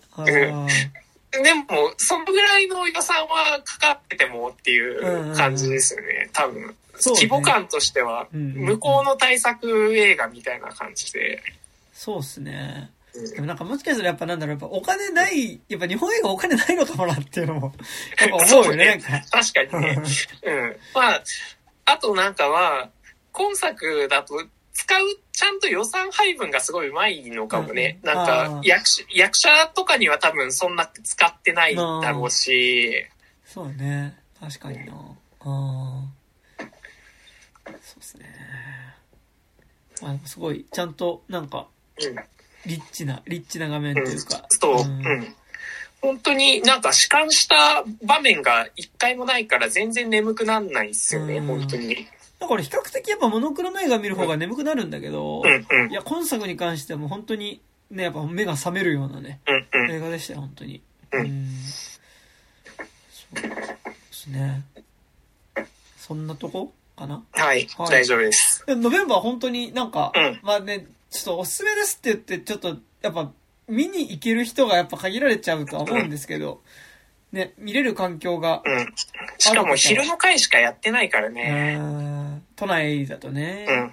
B: でも、そのぐらいの予算はかかっててもっていう感じですよね。多分。
A: そうね
B: 規模感としては、
A: うんうんうん
B: 向こうの対策映画みたいな感じで。
A: そうっすね。
B: うん
A: でもなんかもしかしたらやっぱなんだろう、やっぱお金ない、やっぱ日本映画お金ないのかもなっていうのも、[laughs] やっぱ思うよね、なんか。
B: 確かにね。[laughs] うん。まあ、あとなんかは、今作だと使うちゃんと予算配分がすごいうまいのかもね。
A: うんあ
B: なんか
A: ー
B: 役者、役者とかには多分そんな使ってないだろうし、
A: そうね。確かにな。ああ。そうですね。まあ、すごい、ちゃんと、なんか、
B: うん。
A: リッチな、リッチな画面というか。
B: そう、
A: う
B: うんん。本当になんか弛緩した場面が一回もないから全然眠くなんないっすよね、
A: うん
B: 本当に。
A: だから比較的やっぱモノクロの映画見る方が眠くなるんだけど、
B: うんうん
A: い。や、今作に関してはもう本当に、ね、やっぱ目が覚めるようなね、
B: うんうん。
A: 映画でしたよ、本当に。
B: うん
A: そうですね。そんなとこかな？
B: はい、
A: はい
B: 大丈夫です。
A: でノベンバー本当になんか、
B: うん
A: まあね、ちょっとおすすめですって言って、ちょっと、やっぱ、見に行ける人がやっぱ限られちゃうとは思うんですけど、ね、見れる環境が、
B: うん。しかも昼の回しかやってないから
A: う
B: ね。
A: 都内だとね、
B: うん。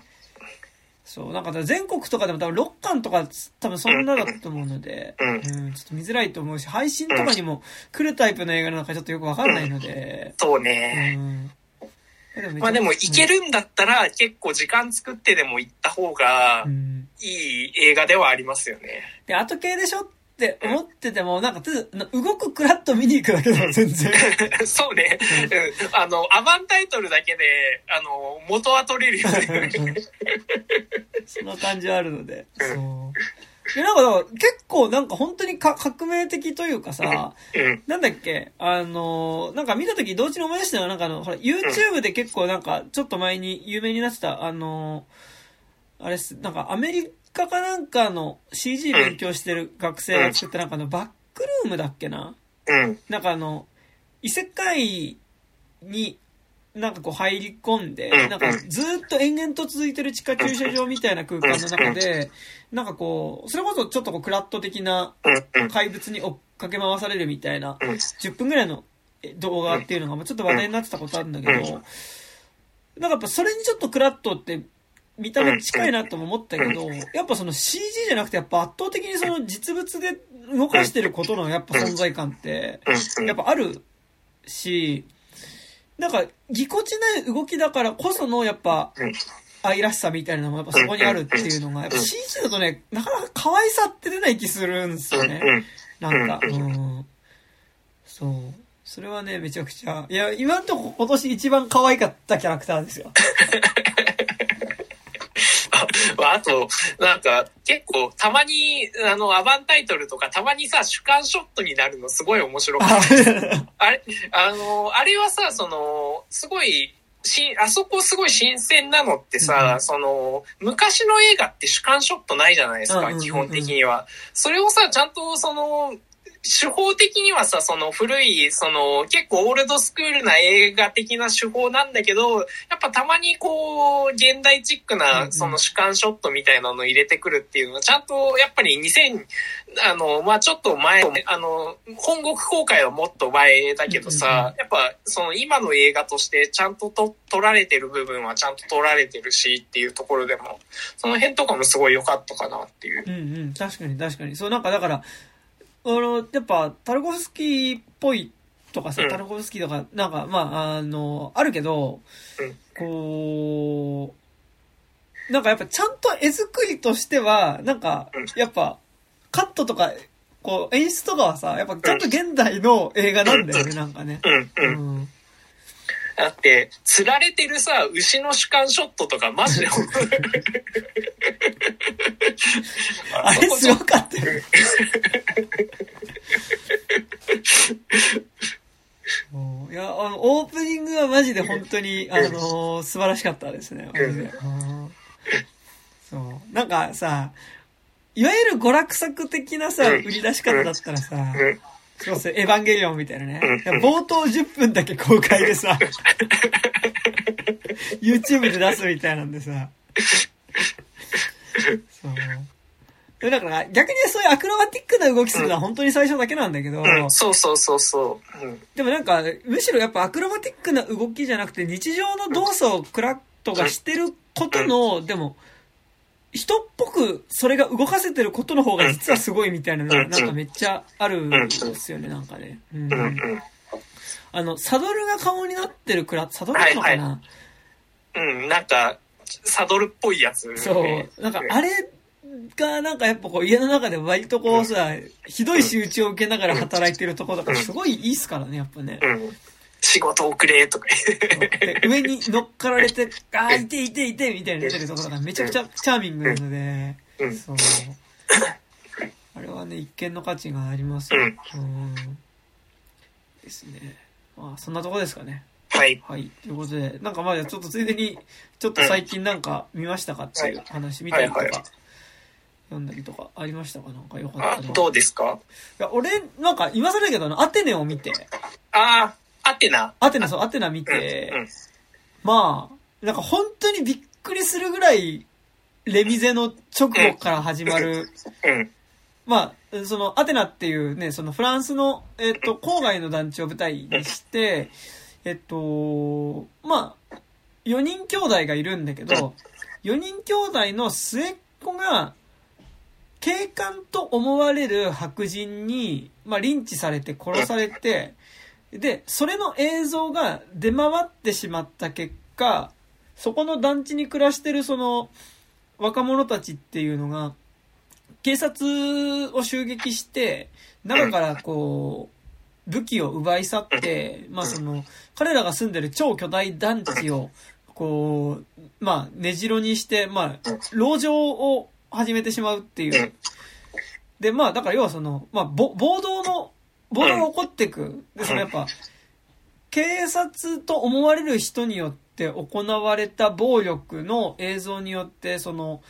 A: そう、なんか全国とかでも多分6巻とか多分そんなだと思うので、
B: うん
A: うん、ちょっと見づらいと思うし、配信とかにも来るタイプの映画なのかちょっとよくわかんないので、
B: そう
A: う
B: ね。
A: ん。
B: まあでも行けるんだったら結構時間作ってでも行った方が
A: うん、
B: いい映画ではありますよね。
A: で、後系でしょっって思ってても、なんか、動くクラッと見に行くだけだ全然。[laughs]
B: そうね。うん。あの、アバンタイトルだけで、あの、元は取れるよね。[laughs]
A: その感じはあるので。そう。で、なんか結構なんか本当にか革命的というかさ、
B: うん。
A: なんだっけ、あの、なんか見た時同時に思い出したのは、なんかあの、ほら、YouTube で結構なんか、ちょっと前に有名になってた、あの、あれっす、なんかアメリカかなんかの CG 勉強してる学生が作ったなんかあの、バックルームだっけな？
B: うん。
A: なんかあの、異世界になんかこう入り込んで
B: うん、
A: なんかずーっと延々と続いてる地下駐車場みたいな空間の中で、なんかこう、それこそちょっとこうクラット的な
B: うん。うん。
A: 怪物に追っかけ回されるみたいな、
B: うん。
A: 10分ぐらいのえ動画っていうのがまあちょっと話題になってたことあるんだけど、なんかやっぱそれにちょっとクラットって見た目近いなとも思ったけど、やっぱその CG じゃなくてやっぱ圧倒的にその実物で動かしてることのやっぱ存在感って、
B: うん。
A: やっぱあるし、なんか、ぎこちない動きだからこその、やっぱ
B: うん、
A: 愛らしさみたいなのもやっぱそこにあるっていうのが、やっぱ CG だとね、なかなか可愛さって出ない気するんです
B: うん。
A: よね。
B: うん。
A: なんか、
B: う
A: うん。そう。それはね、めちゃくちゃ、いや、今んとこ今年一番可愛かったキャラクターですよ。[laughs]
B: ああと、なんか、結構、たまに、あの、アバンタイトルとか、たまにさ、主観ショットになるのすごい面白かった。
A: あ
B: あれ、あの、あれはさ、その、すごい、し、あそこすごい新鮮なのってさ、
A: うん
B: その、昔の映画って主観ショットないじゃないですか、基本的には。それをさ、ちゃんとその、手法的にはさ、その古い、その結構オールドスクールな映画的な手法なんだけど、やっぱたまにこう、現代チックなんその主観ショットみたいなのを入れてくるっていうのは、ちゃんとやっぱり2000、あの、まあちょっと前、あの、本国公開はもっと前だけどさ、やっぱその今の映画としてちゃんとと撮られてる部分はちゃんと撮られてるしっていうところでも、その辺とかもすごい良かったかなっていう。
A: うんうん、確かに確かに。そう、なんかだから、あの、やっぱ、タルコフスキーっぽいとかさ、
B: うん
A: タルコフスキーとか、なんか、まあ、あの、あるけど、
B: うん
A: こう、なんかやっぱちゃんと絵作りとしては、なんか
B: うん、
A: やっぱ、カットとか、こう、演出とかはさ、やっぱちゃんと現代の映画なんだよね、なんかね。
B: うん、
A: う
B: うん。
A: ん。
B: だって、釣られてるさ、牛の主観ショットとかマジで。
A: あれすごかったいや、あの、オープニングはマジで本当に、あのー素晴らしかったですね。マジで。うん。そう。なんかさ、いわゆる娯楽作的なさ、
B: うん。
A: 売り出し方だったらさ、
B: うん
A: そうそう、エヴァンゲリオンみたいなね
B: うん。
A: 冒頭10分だけ公開でさ、[laughs] YouTube で出すみたいなんでさ。そう。でだから逆にそういうアクロバティックな動きするのは本当に最初だけなんだけど、
B: うん、そうそうそうそう。うん。
A: でもなんか、むしろやっぱアクロバティックな動きじゃなくて日常の動作をクラットがしてることの、でも、人っぽくそれが動かせてることの方が実はすごいみたいなのがなんかめっちゃあるんですよね、なんかね。うん。あの、サドルが顔になってるクラサドルなのかな、
B: うん、なんか、サドルっぽいやつ、ね。
A: そう。なんかあれがなんかやっぱこう家の中で割とこうさ、ひどい仕打ちを受けながら働いてるところとかすごいいいっすからね、やっぱね。
B: うん。仕事遅れとか
A: 上に乗っかられて、[laughs] あー、いていていてみたいになってるところがめちゃくちゃチャーミングなので、
B: うん。
A: そう。あれはね、一見の価値がありますよ。
B: うん
A: うん。ですね。まあ、そんなとこですかね。
B: はい。
A: はい。ということで、なんかまあ、ちょっとついでに、ちょっと最近なんか見ましたかっていう話見たりとか、
B: はいはい
A: 読んだりとかありましたかなんかよか
B: あ
A: ったな。い
B: どうですか？
A: や、俺、なんか今更だけど、あのアテネを見て、
B: ああ、アテナ。
A: アテナ、そう、アテナ見
B: うん。
A: て、
B: うん。
A: まあ、なんか本当にびっくりするぐらい、レミゼの直後から始まる、
B: うん。
A: まあ、その、アテナっていうね、そのフランスの、えっと、郊外の団地を舞台にして、えっと、まあ、4人兄弟がいるんだけど、4人兄弟の末っ子が、警官と思われる白人に、まあ、リンチされて殺されて、で、それの映像が出回ってしまった結果、そこの団地に暮らしてるその若者たちっていうのが、警察を襲撃して、中からこう、武器を奪い去って、まあその、彼らが住んでる超巨大団地を、こう、まあ、根城にして、まあ、籠城を始めてしまうっていう。で、まあ、だから要はその、まあ、暴動の、暴動が起こってく。で、そのやっぱ、警察と思われる人によって行われた暴力の映像によって、その、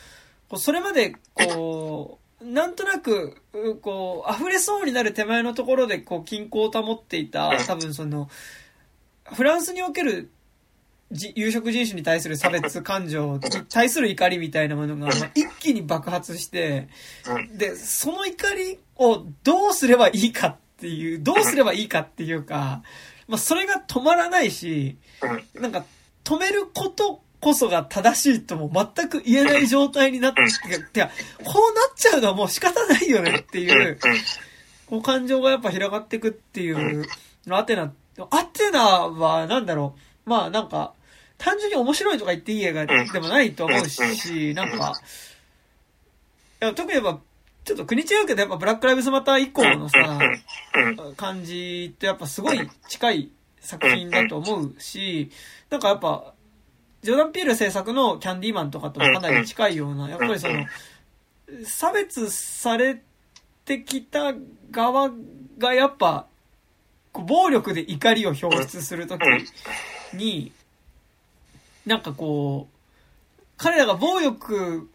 A: それまで、こう、なんとなく、うこう、溢れそうになる手前のところで、こう、均衡を保っていた、多分その、フランスにおけるじ有色人種に対する差別感情に対する怒りみたいなものが、まあ、一気に爆発して、で、その怒りをどうすればいいかっていう、どうすればいいかっていうか、まあ、それが止まらないし、なんか、止めることこそが正しいとも全く言えない状態になって、てか、こうなっちゃうのはもう仕方ないよねっていう、こう感情がやっぱ広がっていくっていう、アテナ、アテナはなんだろう、まあなんか、単純に面白いとか言っていい映画でもないと思うし、なんか、いや特にやっぱ、ちょっと国違うけど、やっぱブラックライブズマター以降のさ、感じってやっぱすごい近い作品だと思うし、なんかやっぱ、ジョーダン・ピール制作のキャンディーマンとかともかなり近いような、やっぱりその、差別されてきた側がやっぱ、暴力で怒りを表出するときに、なんかこう、彼らが暴力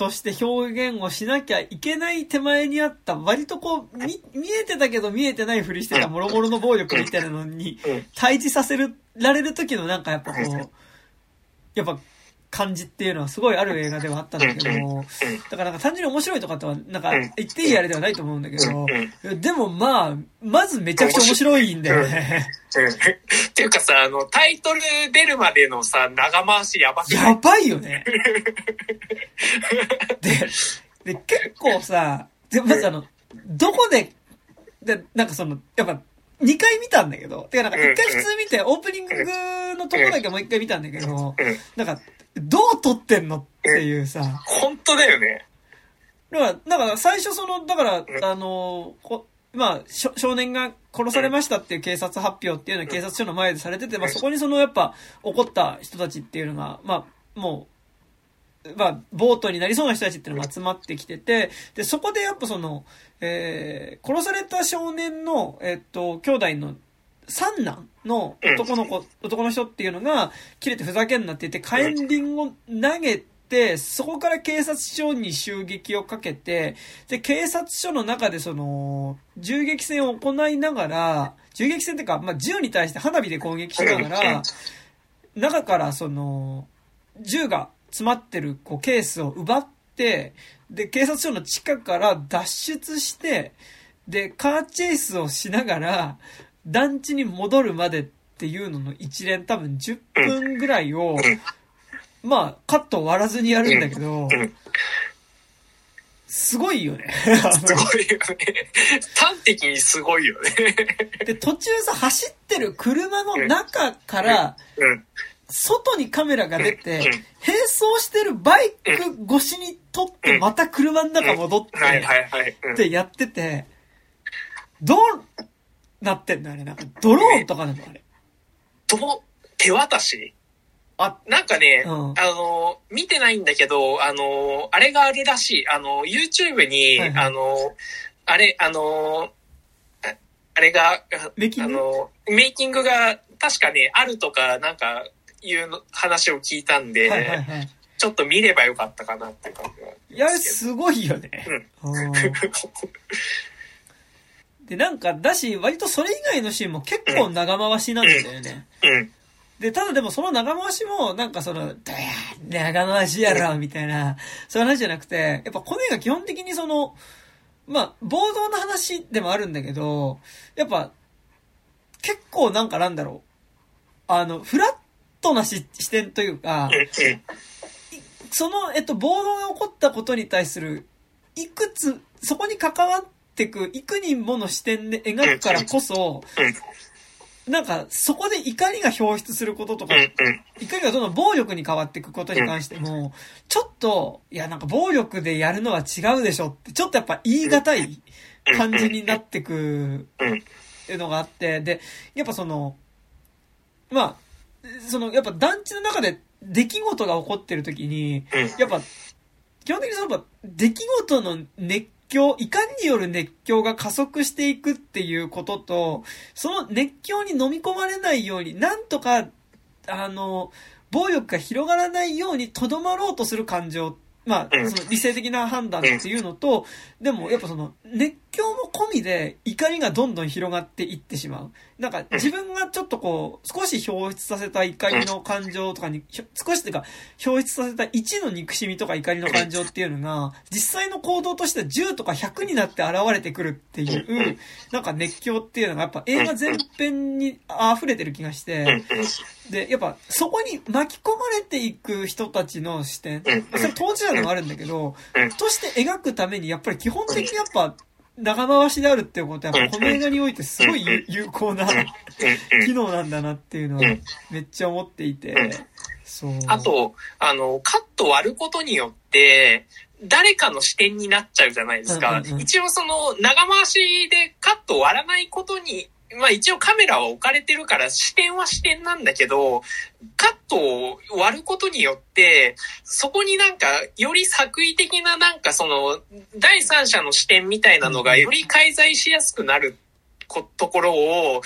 A: として表現をしなきゃいけない手前にあった、割とこう、見、見えてたけど見えてないふりしてた諸々の暴力みたいなのに、対峙させる、られる時のなんかやっぱこう、やっぱ感じっていうのはすごいある映画ではあったんだけども、だからなんか単純に面白いとかとは、なんか言っていいあれではないと思うんだけど、でもまあ、まずめちゃくちゃ面白いんだよね。[laughs]
B: っていうかさ、あの、タイトル出るまでのさ、長回しやばく
A: やばいよね。[laughs] で、で、結構さ、で、まずあの、どこで、で、なんかその、やっぱ、2回見たんだけど、てかなんか1回普通見て、オープニングのとこだけもう1回見たんだけど、なんか、どう撮ってんのっていうさ、
B: 本当だよね。
A: だから、だから最初その、だから、あの、こまあ、少年が殺されましたっていう警察発表っていうのは警察署の前でされてて、まあそこにそのやっぱ怒った人たちっていうのが、まあ、もう、まあ、ボートになりそうな人たちっていうのが集まってきてて、で、そこでやっぱその、えー、殺された少年の、えっと、兄弟の三男の男の子、男の人っていうのが、切れてふざけんなって言って、火炎瓶を投げて、そこから警察署に襲撃をかけて、で、警察署の中でその、銃撃戦を行いながら、銃撃戦っていうか、まあ、銃に対して花火で攻撃しながら、中からその、銃が詰まってるこうケースを奪って、で、警察署の地下から脱出して、で、カーチェイスをしながら、団地に戻るまでっていうのの一連多分10分ぐらいを、まあ、カット割らずにやるんだけど、すごいよね。あ
B: すごいよね。端的にすごいよね。
A: ので、途中さ、走ってる車の中から、
B: うん。
A: 外にカメラが出て、並走してるバイク越しに撮って、また車の中戻って、
B: はいはいはい。うん。
A: ってやってて、どうなってんの？あれなんか、ドローンとかなのあれ。
B: どう？手渡し？
A: あ、
B: なんかね、
A: うん。
B: あの、見てないんだけど、あの、あれがあるらしい。あの、YouTube に、
A: はいはい。
B: あの、あれ、あの、ああれが、あ
A: メイキング？
B: あの、メイキングが確かね、あるとか、なんか、いうの話を聞いたんで、
A: はいはいはい。
B: ちょっと見ればよかったかなっていう感じが。
A: いや、すごいよね。うんで、なんか、だし、割とそれ以外のシーンも結構長回しなんだよね。
B: うん。
A: で、ただでもその長回しも、なんかその、どや長回しやろ、みたいな、そういう話じゃなくて、やっぱこの映画基本的にその、まあ、暴動の話でもあるんだけど、やっぱ、結構なんかなんだろう、あの、フラットなし視点というか、その、えっと、暴動が起こったことに対する、いくつ、そこに関わってく、幾人もの視点で描くからこそ、なんか、そこで怒りが表出することとか、怒りがどんどん暴力に変わっていくことに関しても、ちょっと、いや、なんか暴力でやるのは違うでしょって、ちょっとやっぱ言い難い感じになってく
B: うん。
A: いうのがあって、で、やっぱその、まあ、その、やっぱ団地の中で出来事が起こってる時に、
B: うん。
A: やっぱ、基本的にその、出来事の熱狂、怒りによる熱狂が加速していくっていうことと、その熱狂に飲み込まれないように、なんとか、あの、暴力が広がらないようにとどまろうとする感情、まあ、
B: うん
A: その理性的な判断っていうのと、でもやっぱその熱狂も込みで怒りがどんどん広がっていってしまう。なんか自分がちょっとこう、少し表出させた怒りの感情とかに、[laughs] 少しっていうか、表出させた1の憎しみとか怒りの感情っていうのが、実際の行動としては10とか100になって現れてくるっていう、なんか熱狂っていうのがやっぱ映画全編に溢れてる気がして、
B: うん。
A: で、やっぱそこに巻き込まれていく人たちの視点、
B: うん。
A: それ当事者でもあるんだけど
B: うん、
A: として描くためにやっぱり基本的にやっぱ長回しであるっていうことはこの映画においてすごい有効な。機能なんだなっていうのはめっちゃ思っていて、そう。
B: あ、と、あの、カット割ることによって、誰かの視点になっちゃうじゃないですか。一応その、長回しでカット割らないことに、まあ一応カメラは置かれてるから視点は視点なんだけど、カットを割ることによって、そこになんか、より作為的ななんかその、第三者の視点みたいなのがより介在しやすくなることころを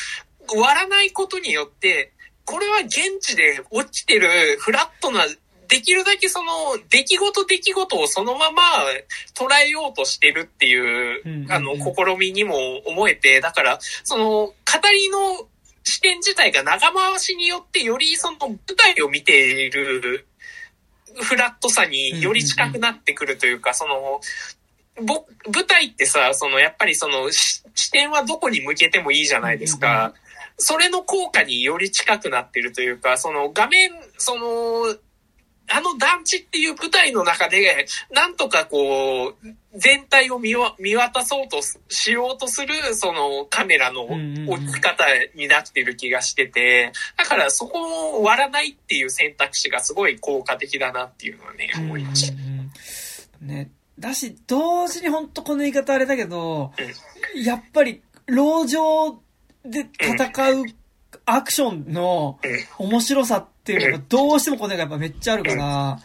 B: 割らないことによって、これは現地で起きてるフラットな、できるだけその出来事出来事をそのまま捉えようとしてるっていうあの、試みにも思えて、だから、その、語りの視点自体が長回しによってよりその舞台を見ているフラットさにより近くなってくるというか、その、ぼ舞台ってさ、そのやっぱりそのし視点はどこに向けてもいいじゃないですか。それの効果により近くなってるというか、その画面、その、あの団地っていう舞台の中で、なんとかこう、全体を見渡そうとすしようとする、そのカメラの
A: うんうんうん
B: 置き方になってる気がしてて、だからそこを割らないっていう選択肢がすごい効果的だなっていうのはね、思いました。
A: うんうんうんね。だし、同時に本当この言い方あれだけど、やっぱり、籠城で戦うアクションの面白さっていうのがどうしてもこの映画やっぱめっちゃあるから、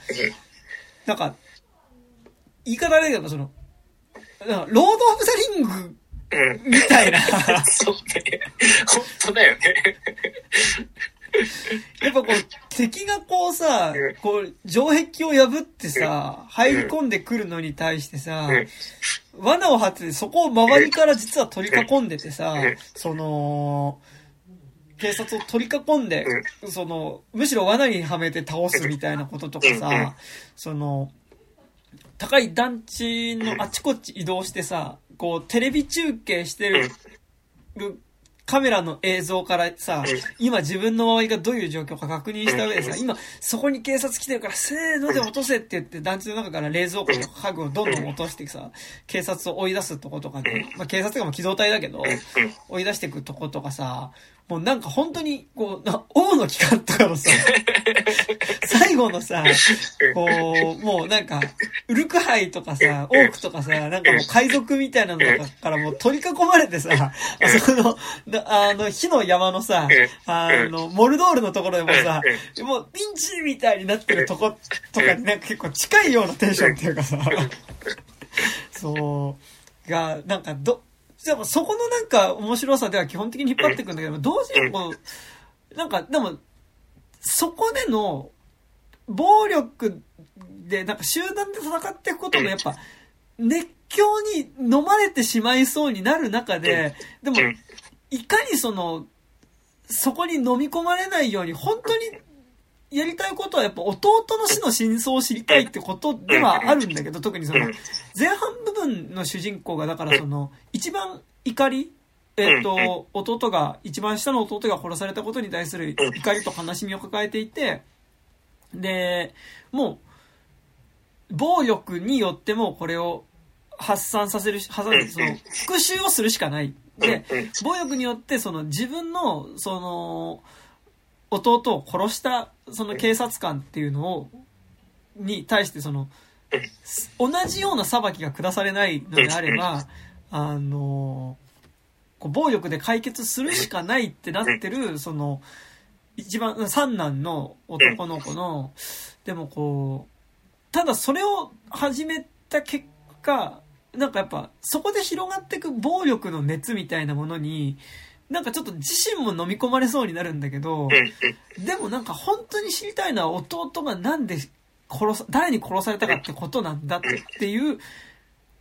A: なんか、言い方あれだけど、その、ロード・オブ・ザ・リング。みたいな、
B: そうね。本当だよね。
A: やっぱこう、敵がこうさ
B: うん、
A: こう、城壁を破ってさ、入り込んでくるのに対してさ
B: うん、
A: 罠を張ってて、そこを周りから実は取り囲んでてさ
B: うん、
A: その、警察を取り囲んで、その、むしろ罠にはめて倒すみたいなこととかさ、その、高い団地のあちこち移動してさ、こう、テレビ中継してるるカメラの映像からさ、今自分の周りがどういう状況か確認した上でさ、今そこに警察来てるから、せーので落とせって言って団地の中から冷蔵庫とか家具をどんどん落としてさ、警察を追い出すとことかね、まあ警察とかも機動隊だけど、追い出していくとことかさ、もうなんか本当に、こう、な王の機関とかのさ、[laughs] 最後のさ、こう、[laughs] もうなんか、ウルクハイとかさ、オークとかさ、なんかもう海賊みたいなのとかからもう取り囲まれてさ、あそこの、なあの、火の山のさ、あの、モルドールのところでもさ、もうピンチみたいになってるとことかになんか結構近いようなテンションっていうかさ、そう、が、なんかど、でもそこのなんか面白さでは基本的に引っ張っていくんだけど、同時にこう、なんかでも、そこでの暴力でなんか集団で戦っていくことのやっぱ熱狂に飲まれてしまいそうになる中で、でもいかにその、そこに飲み込まれないように本当にやりたいことはやっぱ弟の死の真相を知りたいってことではあるんだけど、特にその前半部分の主人公がだからその一番怒りえっ、と、弟が、一番下の弟が殺されたことに対する怒りと悲しみを抱えていて、で、もう、暴力によってもこれを発散させるし、発散その、復讐をするしかない。で、暴力によってその自分の、その、弟を殺したその警察官っていうのを、に対してその、同じような裁きが下されないのであれば、あの、こう暴力で解決するしかないってなってる、その、一番、三男の男の子の、でもこう、ただそれを始めた結果、なんかやっぱ、そこで広がっていく暴力の熱みたいなものに、なんかちょっと自身も飲み込まれそうになるんだけど、でもなんか本当に知りたいのは弟がなんで殺さ、誰に殺されたかってことなんだっていう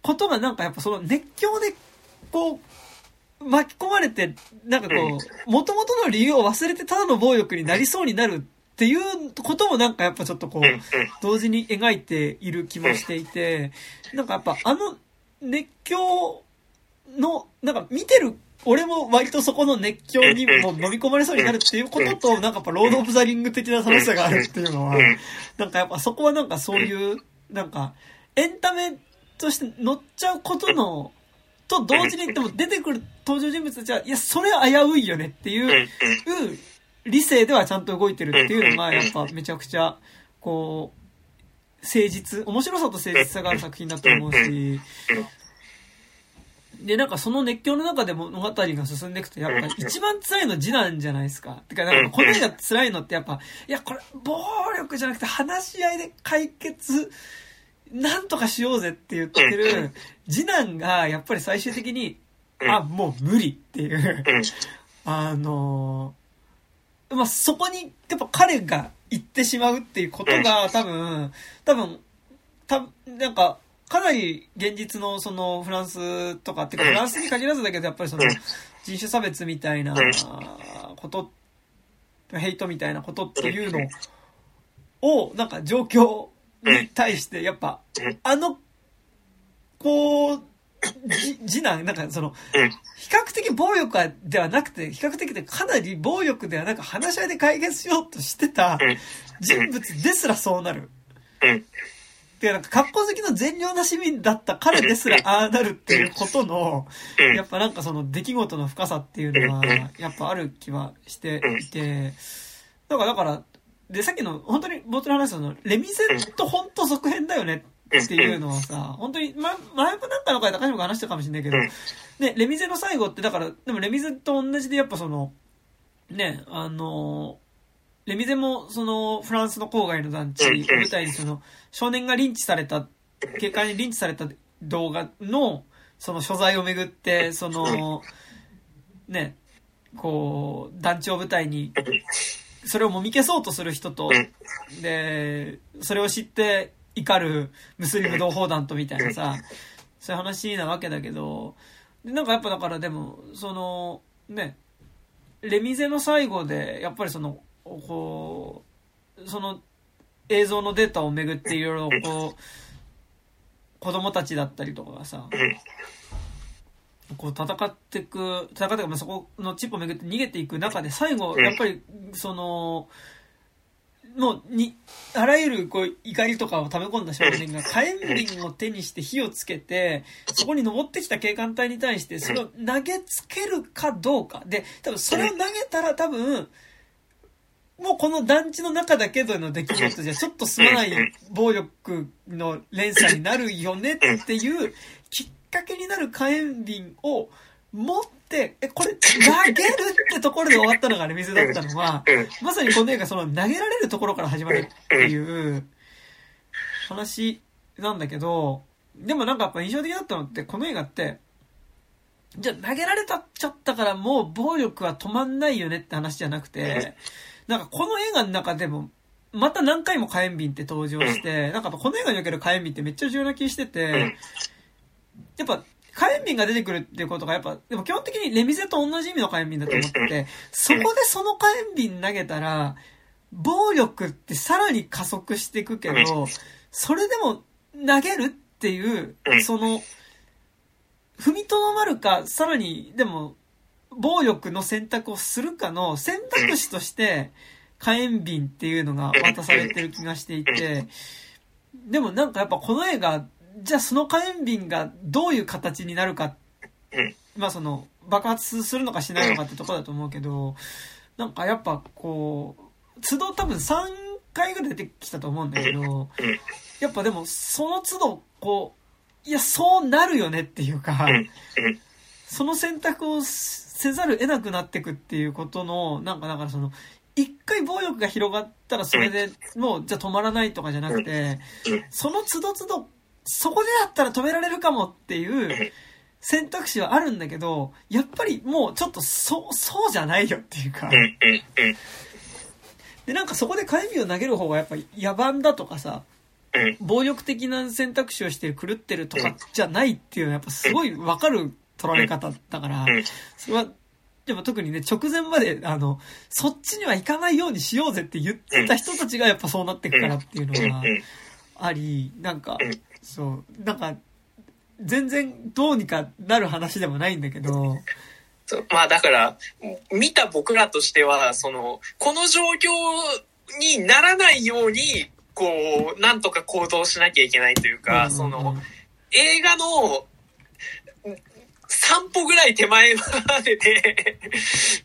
A: ことがなんかやっぱその熱狂でこう巻き込まれて、なんかこう、元々の理由を忘れてただの暴力になりそうになるっていうこともなんかやっぱちょっとこう、同時に描いている気もしていて、なんかやっぱあの熱狂の、なんか見てる俺も割とそこの熱狂にも飲み込まれそうになるっていうことと、なんかやっぱロード・オブ・ザ・リング的な楽しさがあるっていうのは、なんかやっぱそこはなんかそういう、なんか、エンタメとして乗っちゃうことの、と同時にでも出てくる登場人物たちは、いや、それは危ういよねっていう、理性ではちゃんと動いてるっていうのが、やっぱめちゃくちゃ、こう、誠実、面白さと誠実さがある作品だと思うし、で、なんかその熱狂の中で物語が進んでいくと、やっぱ一番辛いの次男じゃないですか。[laughs] てか、なんかこの映画辛いのってやっぱ、いや、これ、暴力じゃなくて話し合いで解決、なんとかしようぜって言ってる次男が、やっぱり最終的に、あ、もう無理っていう。あのまあ、そこに、やっぱ彼が行ってしまうっていうことが、多分、多分、た、なんか、かなり現実のそのフランスとか、ってかフランスに限らずだけど、やっぱりその人種差別みたいなこと、ヘイトみたいなことっていうのを、なんか状況に対して、やっぱ、あの、こう、次男、なんかその、比較的暴力ではなくて、比較的でかなり暴力ではなく話し合いで解決しようとしてた人物ですらそうなる。で、なんか、格好好きの善良な市民だった彼ですらああなるっていうことの、やっぱなんかその出来事の深さっていうのは、やっぱある気はしていて、だから、だから、で、さっきの、本当に冒頭の話の、レミゼと本当続編だよねっていうのはさ、本当に、ま、前もなんかの回高島が話したかもしれないけど、ね、レミゼの最後って、だから、でもレミゼと同じでやっぱその、ね、あのレミゼも、その、フランスの郊外の団地を舞台に、その、少年がリンチされた、警官にリンチされた動画の、その所在をめぐって、その、ね、こう、団地を舞台に、それをもみ消そうとする人と、で、それを知って怒るムスリム同胞団とみたいなさ、そういう話なわけだけど、なんかやっぱだからでも、その、ね、レミゼの最後で、やっぱりその、こう、その映像のデータをめぐっていろいろこう、子供たちだったりとかがさ、こう戦っていく、戦っていく、そこのチップをめぐって逃げていく中で最後、やっぱり、その、もう、に、あらゆる、こう、怒りとかを溜め込んだ少年が火炎瓶を手にして火をつけて、そこに登ってきた警官隊に対して、それを投げつけるかどうか。で、多分それを投げたら多分、もうこの団地の中だけでの出来事じゃちょっとすまない暴力の連鎖になるよねっていうきっかけになる火炎瓶を持って、え、これ投げるってところで終わったのがね、水だったのは、まさにこの映画その投げられるところから始まるっていう話なんだけど、でもなんかやっぱ印象的だったのって、この映画って、じゃあ投げられたっちゃったからもう暴力は止まんないよねって話じゃなくて、なんかこの映画の中でも、また何回も火炎瓶って登場して、なんかこの映画における火炎瓶ってめっちゃ重要な気してて、やっぱ火炎瓶が出てくるっていうことがやっぱ、でも基本的にレミゼと同じ意味の火炎瓶だと思ってて、そこでその火炎瓶投げたら、暴力ってさらに加速していくけど、それでも投げるっていう、その、踏みとどまるか、さらに、でも、暴力の選択をするかの選択肢として、火炎瓶っていうのが渡されてる気がしていて、でもなんかやっぱこの映画、じゃあその火炎瓶がどういう形になるか、まあその、爆発するのかしないのかってとこだと思うけど、なんかやっぱこう、都度多分3回ぐらい出てきたと思うんだけど、やっぱでもその都度こう、いや、そうなるよねっていうか、その選択をせざる得なくなってくっていうことの、なんかだからその、一回暴力が広がったらそれでもうじゃあ止まらないとかじゃなくて、その都度都度、そこでだったら止められるかもっていう選択肢はあるんだけど、やっぱりもうちょっとそう、そうじゃないよっていうか、で、なんかそこで火炎を投げる方がやっぱ野蛮だとかさ、暴力的な選択肢をして狂ってるとかじゃないっていうのはやっぱすごいわかる取られ方だから、それは、でも特にね、直前まで、あの、そっちには行かないようにしようぜって言ってた人たちがやっぱそうなってくからっていうのはあり、なんか、そう、なんか、全然どうにかなる話でもないんだけど、
B: まあだから、見た僕らとしては、その、この状況にならないように、こう、なんとか行動しなきゃいけないというか、その、映画の、散歩ぐらい手前までで、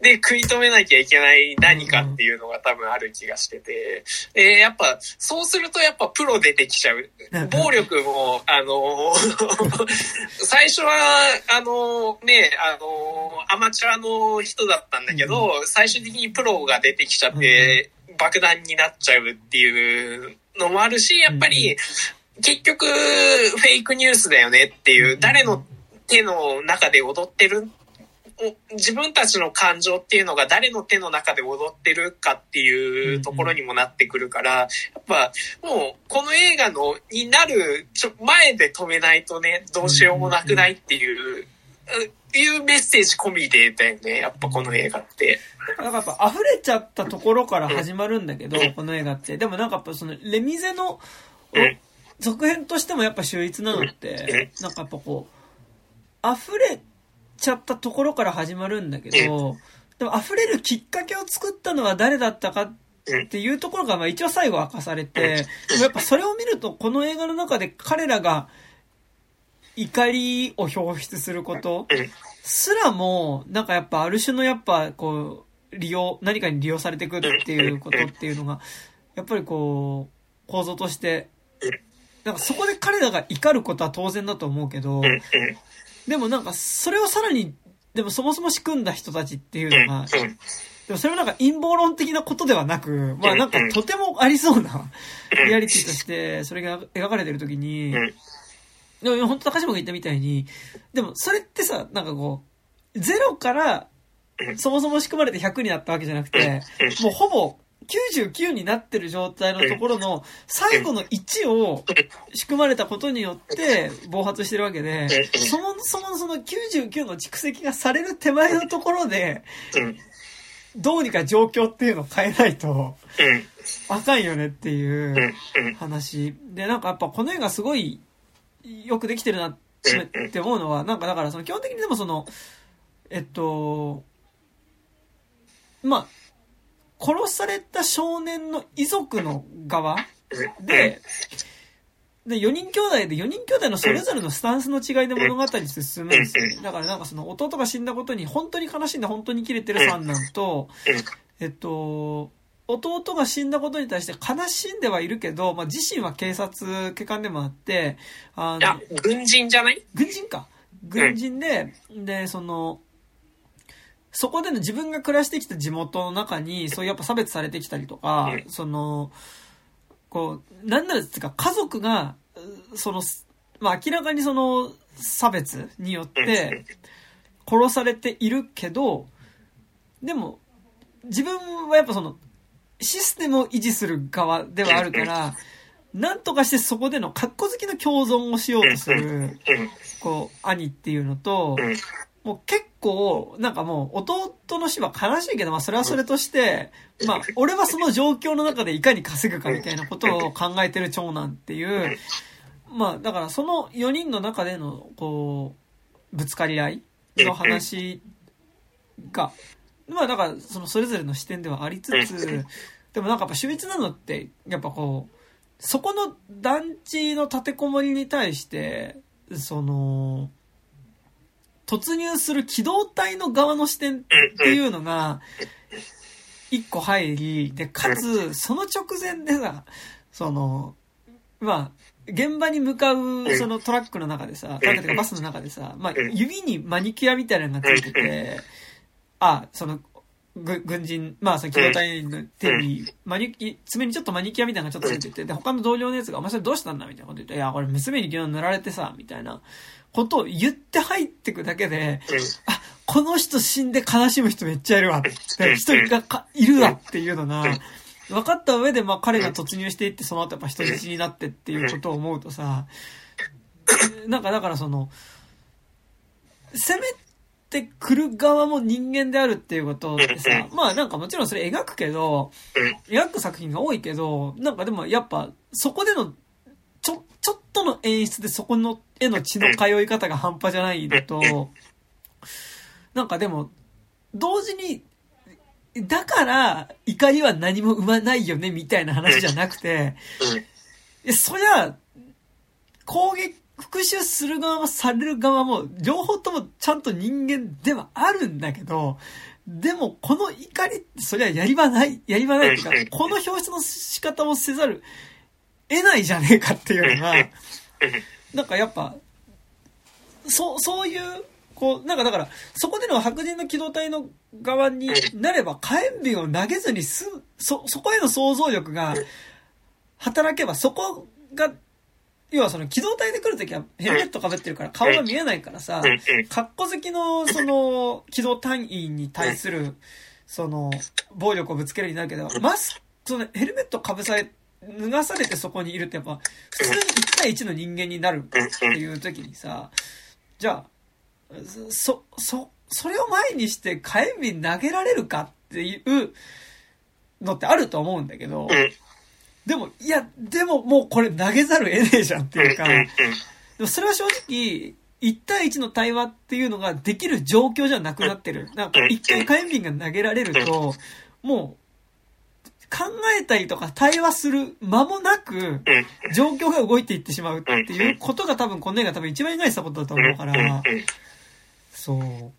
B: で、食い止めなきゃいけない何かっていうのが多分ある気がしてて、で、やっぱ、そうするとやっぱプロ出てきちゃう。暴力も、あの、[laughs] 最初は、あの、ね、あの、アマチュアの人だったんだけど、最終的にプロが出てきちゃって、爆弾になっちゃうっていうのもあるし、やっぱり、結局、フェイクニュースだよねっていう、誰の手の中で踊ってる自分たちの感情っていうのが誰の手の中で踊ってるかっていうところにもなってくるから、やっぱもうこの映画のになるちょ前で止めないとね、どうしようもなくないっていう、いうメッセージ込みでだよね、やっぱこの映画って。
A: だからやっぱ溢れちゃったところから始まるんだけど、この映画って。でもなんかやっぱその、レミゼの続編としてもやっぱ秀逸なのって、なんかやっぱこう、溢れちゃったところから始まるんだけど、でも溢れるきっかけを作ったのは誰だったかっていうところがまあ一応最後明かされて、でもやっぱそれを見るとこの映画の中で彼らが怒りを表出することすらも、なんかやっぱある種のやっぱこう、利用、何かに利用されてくるっていうことっていうのが、やっぱりこう、構造として、なんかそこで彼らが怒ることは当然だと思うけど、でもなんかそれをさらに、でもそもそも仕組んだ人たちっていうのが、でもそれはなんか陰謀論的なことではなく、まあなんかとてもありそうなリアリティとして、それが描かれてる時に、でも本当高島が言ったみたいに、でもそれってさ、なんかこう、ゼロからそもそも仕組まれて100になったわけじゃなくて、もうほぼ99になってる状態のところの最後の1を仕組まれたことによって暴発してるわけで、そもそもその99の蓄積がされる手前のところで、どうにか状況っていうのを変えないと、あかんよねっていう話。で、なんかやっぱこの映画すごいよくできてるなって思うのは、なんかだからその基本的にでもその、えっと、まあ、殺された少年の遺族の側？で、で、4人兄弟で4人兄弟のそれぞれのスタンスの違いで物語進むんですよ。ね。だからなんかその弟が死んだことに本当に悲しんで本当に切れてる三男と、えっと、弟が死んだことに対して悲しんではいるけど、まあ、自身は警察、警官でもあって、あ
B: いや、軍人じゃない？
A: 軍人か。軍人で、で、その、そこでの自分が暮らしてきた地元の中に、そういうやっぱ差別されてきたりとか、その、こう、なんならですか、家族が、その、まあ明らかにその差別によって殺されているけど、でも、自分はやっぱその、システムを維持する側ではあるから、なんとかしてそこでの格好好きの共存をしようとする、こう、兄っていうのと、もう結構、なんかもう、弟の死は悲しいけど、まあそれはそれとして、まあ、俺はその状況の中でいかに稼ぐかみたいなことを考えてる長男っていう、まあ、だからその4人の中での、こう、ぶつかり合いの話が、まあだから、そのそれぞれの視点ではありつつ、でもなんかやっぱ秀逸なのって、やっぱこう、そこの団地の立てこもりに対して、その、突入する機動隊の側の視点っていうのが、一個入り、で、かつ、その直前でさ、その、まあ、現場に向かう、そのトラックの中でさ、トラックとかバスの中でさ、まあ、指にマニキュアみたいなのがついてて、あ、その、ぐ軍人、まあ、その機動隊の手に、マニキ、爪にちょっとマニキュアみたいなのがちょっとついてて、で、他の同僚のやつが、お前それどうしたんだみたいなこと言って、いや、これ娘に昨日塗られてさ、みたいなことを言って入ってくだけで、あ、この人死んで悲しむ人めっちゃいるわ。人がかいるわっていうのが、分かった上で、まあ彼が突入していって、その後やっぱ人質になってっていうことを思うとさ、なんかだからその、攻めてくる側も人間であるっていうことってさ、まあなんかもちろんそれ描くけど、描く作品が多いけど、なんかでもやっぱそこでのちょ、っとの演出でそこの絵の血の通い方が半端じゃないのと、なんかでも、同時に、だから、怒りは何も生まないよね、みたいな話じゃなくて、いそりゃ、攻撃、復讐する側もされる側も、両方ともちゃんと人間ではあるんだけど、でも、この怒りって、そりゃやり場ない、やり場ないっていうか、この表出の仕方をせざる得ないじゃねえかっていうのが、[laughs] なんかやっぱ、そう、そういう、こう、なんかだから、そこでの白人の機動隊の側になれば、火炎瓶を投げずにす、そ、そこへの想像力が働けば、そこが、要はその機動隊で来るときはヘルメットかぶってるから顔が見えないからさ、カッコ好きのその機動隊員に対する、その、暴力をぶつけるようになるけど、マスそのヘルメットかぶされ脱がされてそこにいるってやっぱ、普通に1対1の人間になるっていう時にさ、じゃあ、そ、そ、それを前にして火炎瓶投げられるかっていうのってあると思うんだけど、でも、いや、でももうこれ投げざる得ねえじゃんっていうか、でもそれは正直、1対1の対話っていうのができる状況じゃなくなってる。なんか一回火炎瓶が投げられると、もう考えたりとか対話する間もなく、状況が動いていってしまうっていうことが多分この映画多分一番意外したことだと思うから、そう。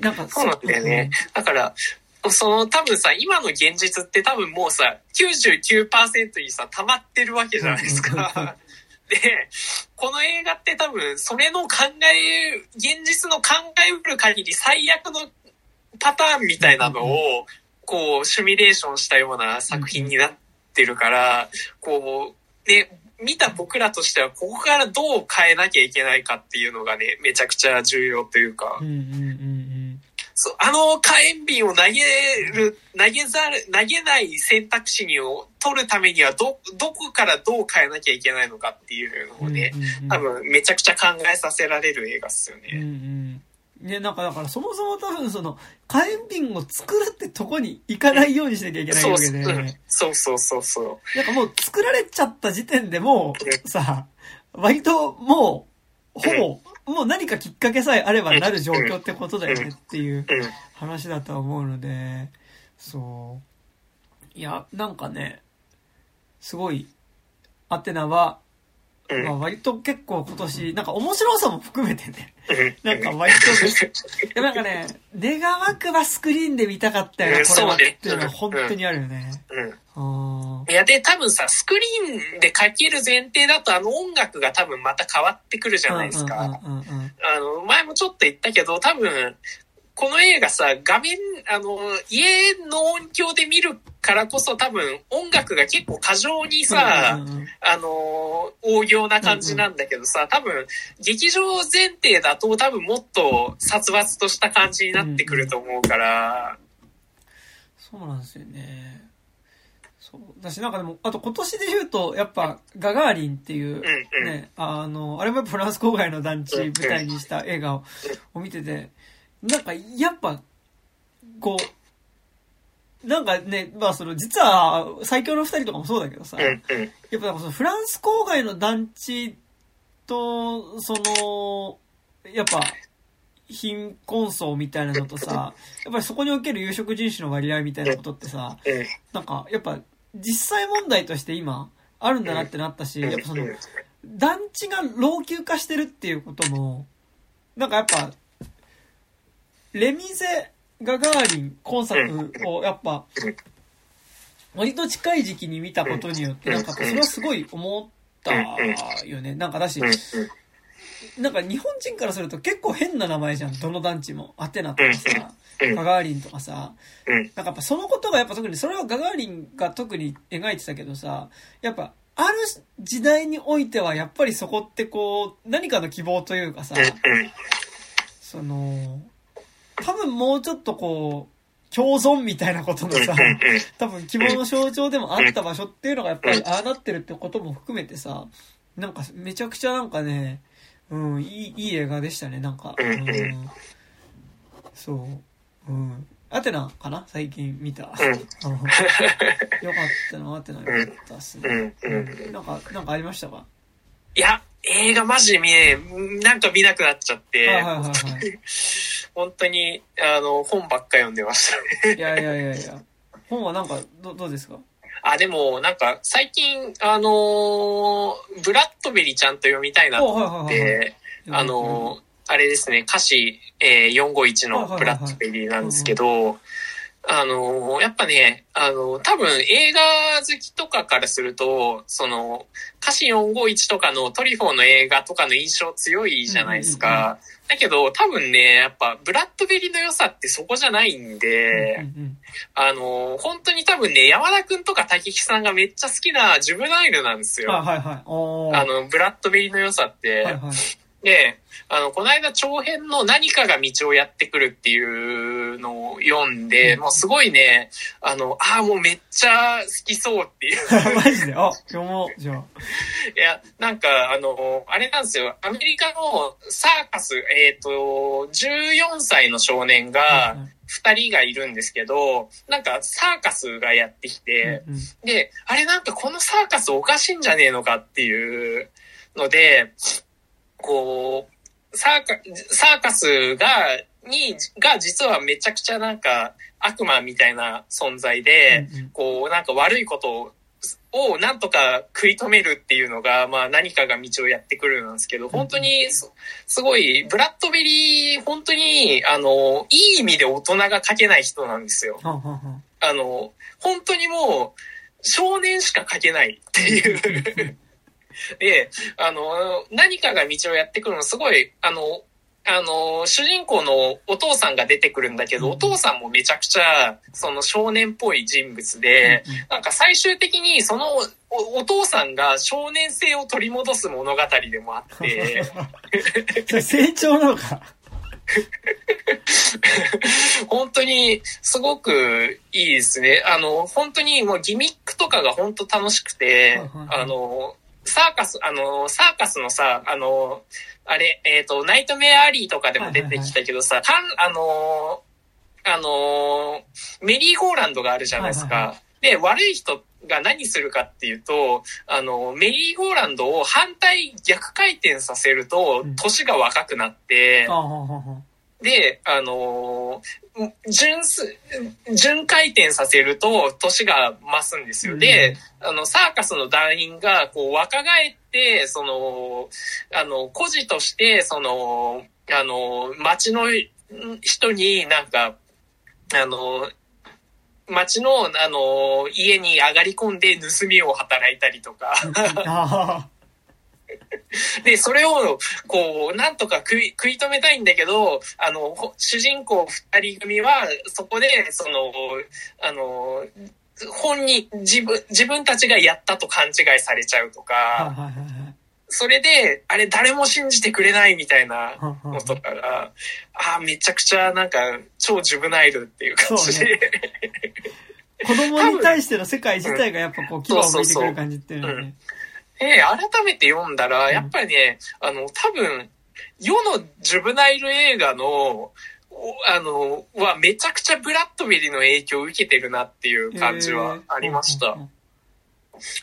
B: なんかそうなんだよね。だから、その多分さ、今の現実って多分もうさ、99%にさ、溜まってるわけじゃないですか。[laughs] で、この映画って多分、それの考え、現実の考えうる限り最悪のパターンみたいなのを、こう、シミュレーションしたような作品になってるから、こう、ね、見た僕らとしては、ここからどう変えなきゃいけないかっていうのがね、めちゃくちゃ重要というか、
A: うんうんうんうん
B: そう、あの火炎瓶を投げる、投げざる、投げない選択肢にを取るためには、ど、どこからどう変えなきゃいけないのかっていうのをね、うんうんうん、多分めちゃくちゃ考えさせられる映画っすよね。
A: うんうんね、なんかだからそもそも多分その火炎瓶を作るってとこに行かないようにしなきゃいけないわけで。
B: そうそうそうそう。
A: なんかもう作られちゃった時点でもうさ、割ともう、ほぼ、もう何かきっかけさえあればなる状況ってことだよねっていう話だと思うので、そう。いや、なんかね、すごい、アテナはまあ割と結構今年、なんか面白さも含めてね、なんか割と、[laughs] でなんかね、願わくばスクリーンで見たかったよね、これはっていうのは本当にあるよね。
B: いや、で、多分さ、スクリーンで書ける前提だと、あの音楽が多分また変わってくるじゃないですか。あの、前もちょっと言ったけど、多分、この映画さ、画面、あの、家の音響で見るからこそ多分音楽が結構過剰にさ、あの、応用な感じなんだけどさ、多分劇場前提だと多分もっと殺伐とした感じになってくると思うから。
A: そうなんですよね。そう。だしなんかでも、あと今年で言うと、やっぱ、ガガーリンっていう、ね、あの、あれもフランス郊外の団地舞台にした映画を見てて、なんか、やっぱ、こう、なんかね、まあその、実は、最強の二人とかもそうだけどさ、やっぱそのフランス郊外の団地と、その、やっぱ、貧困層みたいなのとさ、やっぱりそこにおける有色人種の割合みたいなことってさ、なんか、やっぱ、実際問題として今、あるんだなってなったし、やっぱその、団地が老朽化してるっていうことも、なんかやっぱ、レミゼ・ガガーリン今作をやっぱ、割と近い時期に見たことによって、なんかそれはすごい思ったよね。なんかだし、なんか日本人からすると結構変な名前じゃん。どの団地も。アテナとかさ、ガガーリンとかさ。なんかやっぱそのことがやっぱ特に、それはガガーリンが特に描いてたけどさ、やっぱある時代においてはやっぱりそこってこう、何かの希望というかさ、その、多分もうちょっとこう、共存みたいなことのさ、多分希望の象徴でもあった場所っていうのがやっぱりああなってるってことも含めてさ、なんかめちゃくちゃなんかね、うん、いい、いい映画でしたね、なんか。うん、そう。うん。アテナかな？最近見た。よかったな、アテナよかったっすね。うん。なんか、なんかありましたか？
B: いや、映画マジで見ねなんか見なくなっちゃって、
A: はいはいはいはい。
B: 本当に、あの、本ばっか読んでましたね。
A: いやいやいやいや。本はなんか、どどうですか？
B: あ、でも、なんか、最近、あのーブラッドベリーちゃんと読みたいなと思っ
A: おはいはいはい
B: て、あのーあれですね、歌詞、えー451のブラッドベリーなんですけど、あのーやっぱね、あのー多分映画好きとかからすると、その、華氏451とかのトリュフォーの映画とかの印象強いじゃないです
A: うんうんうん
B: か。だけど、多分ね、やっぱ、ブラッドベリーの良さってそこじゃないんで、
A: うんうん
B: あの、本当に多分ね、山田くんとか竹木さんがめっちゃ好きなジュブナイルなんですよ。
A: はいはい。
B: あの、ブラッドベリーの良さって。
A: はいはい。
B: で、あの、この間長編の何かが道をやってくるっていうのを読んで、
A: うん
B: もうすごいね、あの、ああ、もうめっちゃ好きそうっていう。[laughs]
A: マジで？あ、読もう、じゃあ。
B: いや、なんか、あの、あれなんですよ。アメリカのサーカス、えっ、と、14歳の少年が2人がいるんですけど、なんかサーカスがやってきて、
A: うんうん
B: で、あれなんかこのサーカスおかしいんじゃねえのかっていうので、こう、サーカ、サーカスが、に、が実はめちゃくちゃなんか悪魔みたいな存在で、
A: うんうん
B: こう、なんか悪いことをなんとか食い止めるっていうのが、まあ何かが道をやってくるんですけど、本当にすすごい、ブラッドベリー、本当に、あの、いい意味で大人が書けない人なんですよ。あの、本当にもう、少年しか書けないっていう。[laughs] で、あの、何かが道をやってくるの、すごい、あの、あの、主人公のお父さんが出てくるんだけど、
A: うん
B: お父さんもめちゃくちゃ、その少年っぽい人物で、なんか最終的にそのおお父さんが少年性を取り戻す物語でもあって、[laughs]
A: 成長なのか？[laughs]
B: 本当にすごくいいですね。あの、本当にもうギミックとかが本当楽しくてあの、サーカス、あの、サーカスのさ、あの、あれ、えっ、と、ナイトメアアリーとかでも出てきたけどさ、かんあの、あの、メリーゴーランドがあるじゃないです
A: はいはい
B: か。で、悪い人が何するかっていうと、あの、メリーゴーランドを反対逆回転させると
A: うん、
B: 年が若くなって、
A: あはんはんはん
B: で、あのー順す、順回転させると年が増すんですよ。で、あの、サーカスの団員が、こう、若返って、その、あの、孤児として、その、あの、町の人になんか、あの、町の、あの、家に上がり込んで盗みを働いたりとか。[laughs]
A: あ [laughs]
B: で、それを、こう、なんとか食い、食い止めたいんだけど、あの、ほ主人公二人組は、そこで、その、あの、本人、自分、自分たちがやったと勘違いされちゃうとか。それで、あれ誰も信じてくれないみたいなのとかが、ああ、めちゃくちゃなんか、超ジュブナイルっていう感じで、[laughs]
A: 子供に対しての世界自体がやっぱこう、牙を向いてくる感じっていうのはね。
B: で、改めて読んだら、やっぱりね、あの、多分、世のジュブナイル映画の、おあの、はめちゃくちゃブラッドベリーの影響を受けてるなっていう感じはありました。
A: えー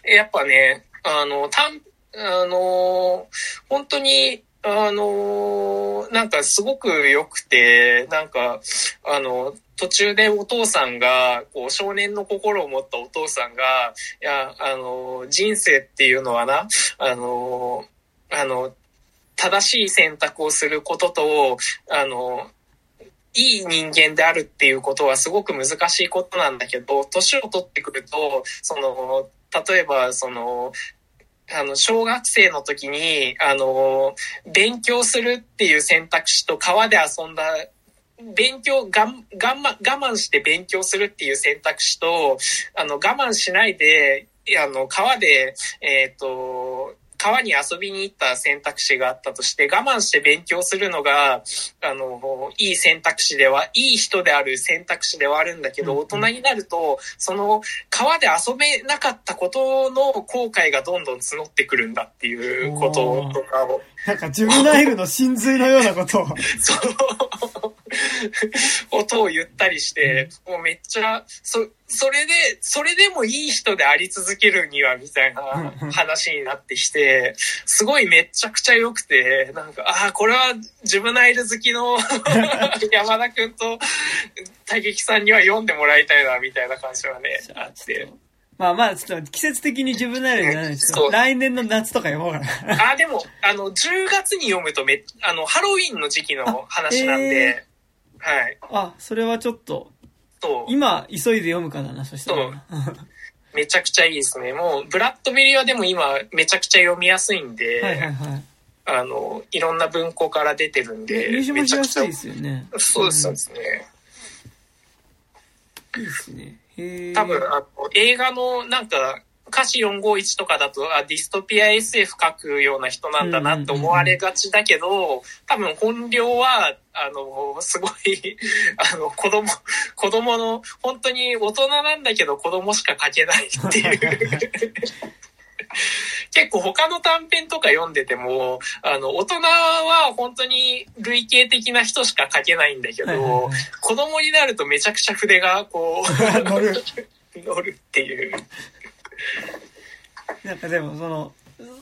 B: やっぱね、あの、たん、あの、本当に、あの、なんかすごく良くて、なんか、あの、途中でお父さんが、こう、少年の心を持ったお父さんが、いや、あの、人生っていうのはな、あの、あの、正しい選択をすることと、あの、いい人間であるっていうことはすごく難しいことなんだけど、年を取ってくると、その、例えば、その、あの、小学生の時に、あの、勉強するっていう選択肢と川で遊んだ、勉強、がん、我慢、我慢して勉強するっていう選択肢と、あの、我慢しないで、あの、川で、えっ、と、川に遊びに行った選択肢があったとして、我慢して勉強するのが、あの、いい選択肢では、いい人である選択肢ではあるんだけど、
A: うん
B: 大人になると、その、川で遊べなかったことの後悔がどんどん募ってくるんだっていうこととかを、
A: なんかジュブナイルの真髄のようなことを。[laughs]
B: そう、[laughs] ことを言ったりして、もうめっちゃ、そ、それで、それでもいい人であり続けるには、みたいな話になってきて、すごいめちゃくちゃ良くて、なんか、ああ、これはジュブナイル好きの [laughs] 山田くんと大劇さんには読んでもらいたいな、みたいな感じはね、あって。
A: まあまあ、ちょっと季節的にジュブナイルじゃないですけど、来年の夏とか読もうかな。
B: あ、でも、あの、10月に読むとめ、あの、ハロウィンの時期の話なんで、はい。
A: あ、それはちょっと、
B: そう。
A: 今、急いで読むからな、そしたら。
B: めちゃくちゃいいですね。もう、ブラッドベリーはでも今、めちゃくちゃ読みやすいんで、
A: はいはいはい。
B: あの、いろんな文庫から出てるんで、めちゃくちゃ
A: いで。すよね。
B: そうです、ね。
A: いいですね。
B: 多分、あの、映画のなんか、歌詞451とかだと、あ、ディストピア SF 書くような人なんだなって思われがちだけど、多分本領は、あの、すごい、[laughs] あの、子供、子供の、本当に大人なんだけど子供しか書けないっていう。[laughs] 結構他の短編とか読んでても、あの、大人は本当に類型的な人しか書けないんだけ
A: はいはいは
B: ど、子供になるとめちゃくちゃ筆がこう、
A: い [laughs] 乗る。
B: 乗るっていう。[laughs]
A: なんかでも、その、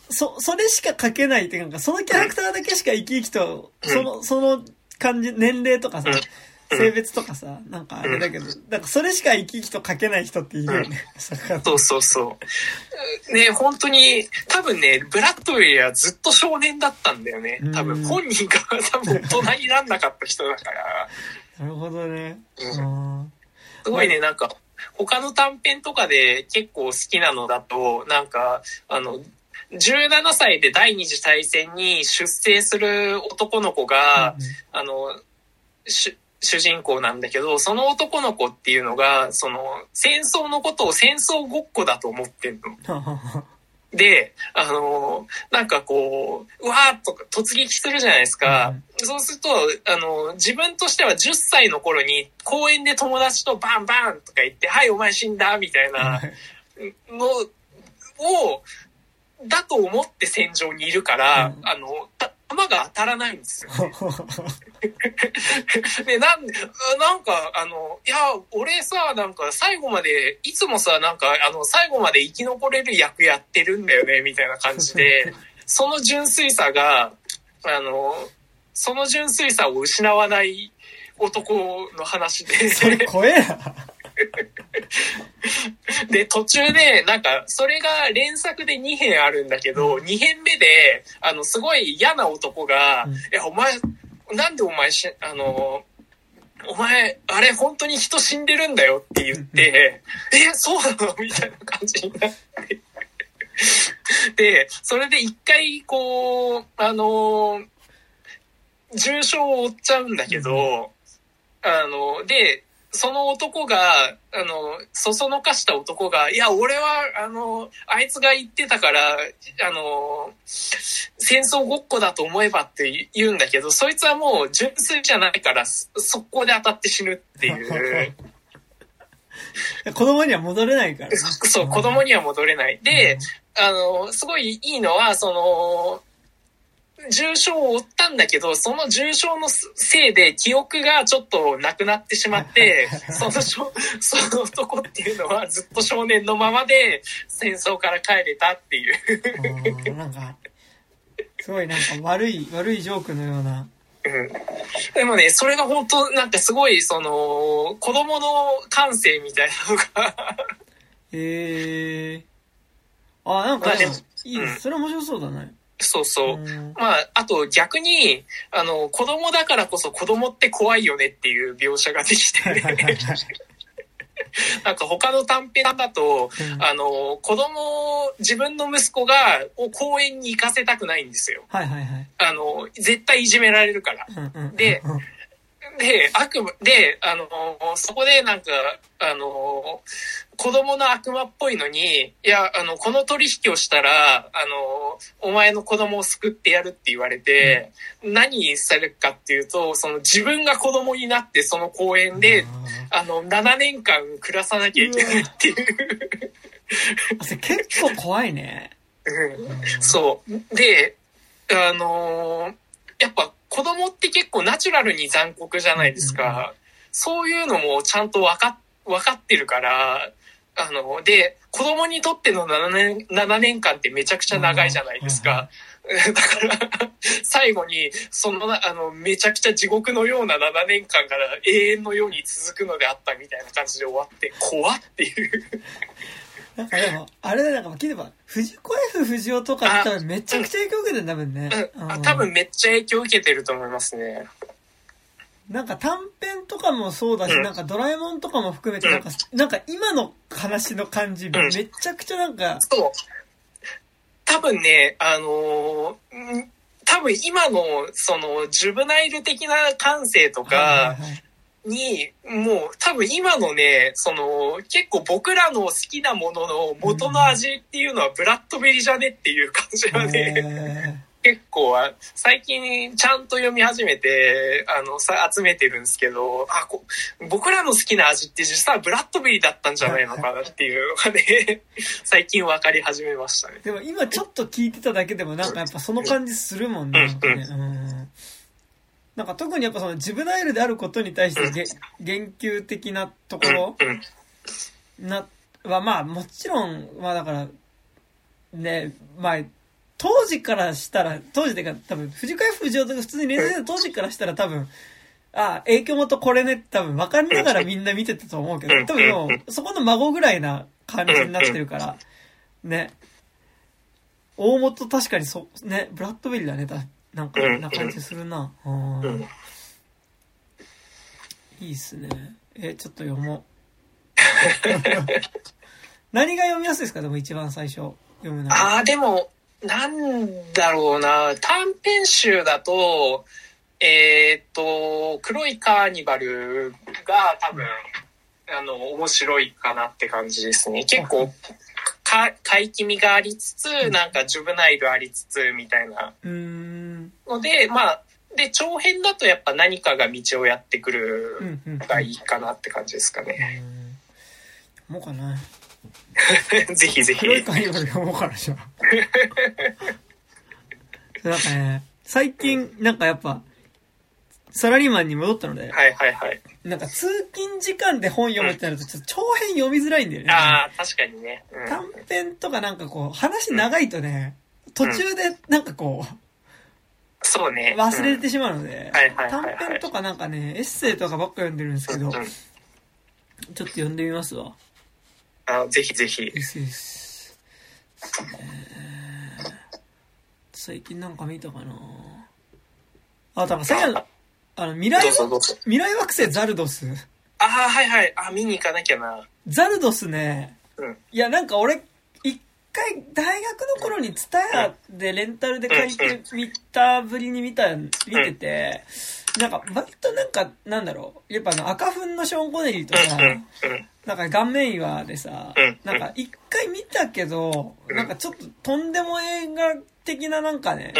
A: そ、それしか書けないっていうか、そのキャラクターだけしか生き生きと、
B: うん
A: その、その感じ、年齢とかさ
B: うん、
A: 性別とかさ、なんかあれだけど、なんかそれしか生き生きと書けない人っているよね。
B: そうそうそう。ね、本当に、多分ね、ブラッドウェイはずっと少年だったんだよね。多分
A: うん
B: 本人が多分大人になんなかった人だから。
A: なるほどね。
B: うん
A: うん
B: すごいね、なんか、他の短編とかで結構好きなのだと、なんか、あの、17歳で第二次大戦に出征する男の子が、あの、主主人公なんだけど、その男の子っていうのが、その、戦争のことを戦争ごっこだと思ってんの。[laughs] で、あの、なんかこう、うわーっと突撃するじゃないですか。そうすると、あの、自分としては10歳の頃に公園で友達とバンバンとか言って、はい、お前死んだみたいなのを、だと思って戦場にいるから、
A: うん。
B: あの、た弾が当たらないんですよ。[laughs] で、なんで、なんか、あの、いや、俺さ、なんか最後まで、いつもさ、なんか、あの、最後まで生き残れる役やってるんだよね、みたいな感じで、[laughs] その純粋さが、あの、その純粋さを失わない男の話で、
A: それ怖えな。
B: で、途中で、なんか、それが連作で2編あるんだけど、2編目で、あの、すごい嫌な男が、
A: うん。
B: いや、お前、なんでお前し、あの、お前、あれ、本当に人死んでるんだよって言って、え、そうなの？みたいな感じになって。で、それで一回、こう、あの、重傷を負っちゃうんだけど、あの、で、その男が、あの、そそのかした男が、いや、俺は、あの、あいつが言ってたから、あの、戦争ごっこだと思えばって言うんだけど、そいつはもう純粋じゃないから、そ速攻で当たって死ぬっていう。[laughs]
A: 子供には戻れないからね。
B: そう、子供には戻れない。で、あの、すごいいいのは、その、重傷を負ったんだけど、その重傷のせいで記憶がちょっとなくなってしまって、[laughs] そのその男っていうのはずっと少年のままで戦争から帰れたっていう。
A: うんなんか、すごいなんか悪い、悪いジョークのような。
B: うんでもね、それが本当なんかすごい、その、子供の感性みたいなのが、
A: へえ。あ、なんかいいです。それ面白そうだね。
B: そうそう。
A: うん
B: まあ、あと逆に、あの、子供だからこそ子供って怖いよねっていう描写ができて、[laughs] なんか他の短編だと、
A: うん
B: あの、子供、自分の息子が、を公園に行かせたくないんですよ。
A: はいはいはい。
B: あの、絶対いじめられるから。
A: うんうん
B: で
A: うん
B: で、悪夢、で、あの、そこでなんか、あの、子供の悪魔っぽいのに、いや、あの、この取引をしたら、あの、お前の子供を救ってやるって言われて、何されるかっていうと、その自分が子供になってその公園で、あの、7年間暮らさなきゃいけないっていう。
A: あそれ結構怖いね。
B: うんそう。で、あのーやっぱ子供って結構ナチュラルに残酷じゃないですか。そういうのもちゃんとわか、わかってるから、あの、で、子供にとっての7年、7年間ってめちゃくちゃ長いじゃないですか。だから、最後に、その、あの、めちゃくちゃ地獄のような7年間から永遠のように続くのであったみたいな感じで終わって、怖っていう。
A: なんかでも、あれだなんか聞いてば、藤子 F 不二雄とかって多分めちゃくちゃ影響受けてんだもんね。
B: うん、あ多分めっちゃ影響受けてると思いますね。
A: なんか短編とかもそうだし、
B: うん。
A: なんかドラえもんとかも含めて、なんか、なんか今の話の感じ、めちゃくちゃなんか、
B: そう。多分ね、あのーん多分今の、その、ジュブナイル的な感性とか
A: はいはいはい
B: に、もう多分今のね、その、結構僕らの好きなものの元の味っていうのはブラッドベリーじゃねっていう感じはね、
A: え
B: 結構は、最近ちゃんと読み始めて、あの、さ、集めてるんですけど、あ、こ僕らの好きな味って実はブラッドベリーだったんじゃないのかなっていうのがね、[laughs] 最近分かり始めましたね
A: ー。でも今ちょっと聞いてただけでもなんかやっぱその感じするもんね。なんかねうんなんか特にやっぱそのジブナイルであることに対してげ [laughs] 言及的なところ
B: うん。
A: な、はまあもちろん、まあだから、ね、まあ、当時からしたら、当時でか多分、藤子 F 不二雄とか普通に連載した当時からしたら多分、ああ、影響元これねって多分分かりながらみんな見てたと思うけど、多分もう、そこの孫ぐらいな感じになってるから、ね。大元確かにそ、ね、ブラッドベリーだね、たなんか、
B: うん
A: な感じするな。
B: うん。
A: いいっすね。え、ちょっと読もう。[laughs] 何が読みやすいですか？でも一番最初読むなら。
B: ああ、でも、なんだろうな、短編集だと、えーっと、黒いカーニバルが多分、あの、面白いかなって感じですね。結構、か、怪気味がありつつ、なんかジュブナイルありつつ、みたいな
A: うーん。
B: ので、まあ、で、長編だとやっぱ何かが道をやってく
A: う
B: る。がいいかなって感じですかね。
A: うん。もうかな。[laughs]
B: ぜひぜひ。
A: 黒い読もうかな、じゃあ。[laughs] なんかね、最近、なんかやっぱ、サラリーマンに戻ったので、
B: はいはいはい。
A: なんか通勤時間で本読むってなると、ちょっと長編読みづらいんだよね。
B: ああ、確かにね。うん
A: 短編とかなんかこう、話長いとね、途中でなんかこう、
B: そうね。
A: 忘れてしまうので、短
B: はい
A: 編とかなんかね、エッセイとかばっか読んでるんですけど、
B: うん
A: ちょっと読んでみますわ。
B: あぜひぜひ。
A: です。えー最近なんか見たかなあ、だから最近あの、未来。未来惑星ザルドス。
B: ああ、はいはい。あ、見に行かなきゃな。
A: ザルドスね、
B: うん。
A: いや、なんか俺、一回、大学の頃にツタヤでレンタルで借りてみたぶりに見た、見てて、なんか、割となんか、なんだろう。やっぱあの、赤粉のショーン・コネリーとさ、なんか顔面岩でさ、なんか一回見たけど、なんかちょっととんでも映画的ななんかね、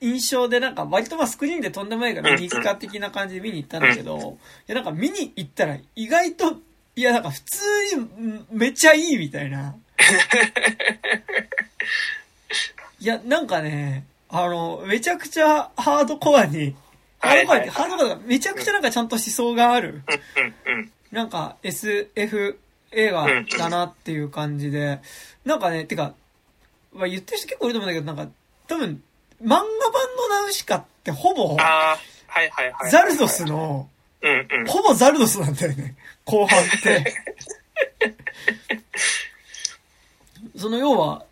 A: 印象でなんか割とまあスクリーンでとんでも映画見に行くか的な感じで見に行ったんだけど、いやなんか見に行ったら意外と、いやなんか普通にめっちゃいいみたいな。[laughs] いやなんかね、あの、めちゃくちゃハードコアに、ハードコアって、ハードコアがめちゃくちゃなんかちゃんと思想がある。なんか SF 映画だなっていう感じで、なんかね、てか、まあ、言ってる人結構いると思うんだけど、なんか、多分、漫画版のナウシカってほぼ、
B: はいはいはい。
A: ザルドス。の、
B: うんうん。
A: ほぼザルドスなんだよね、後半って。[laughs] その要は。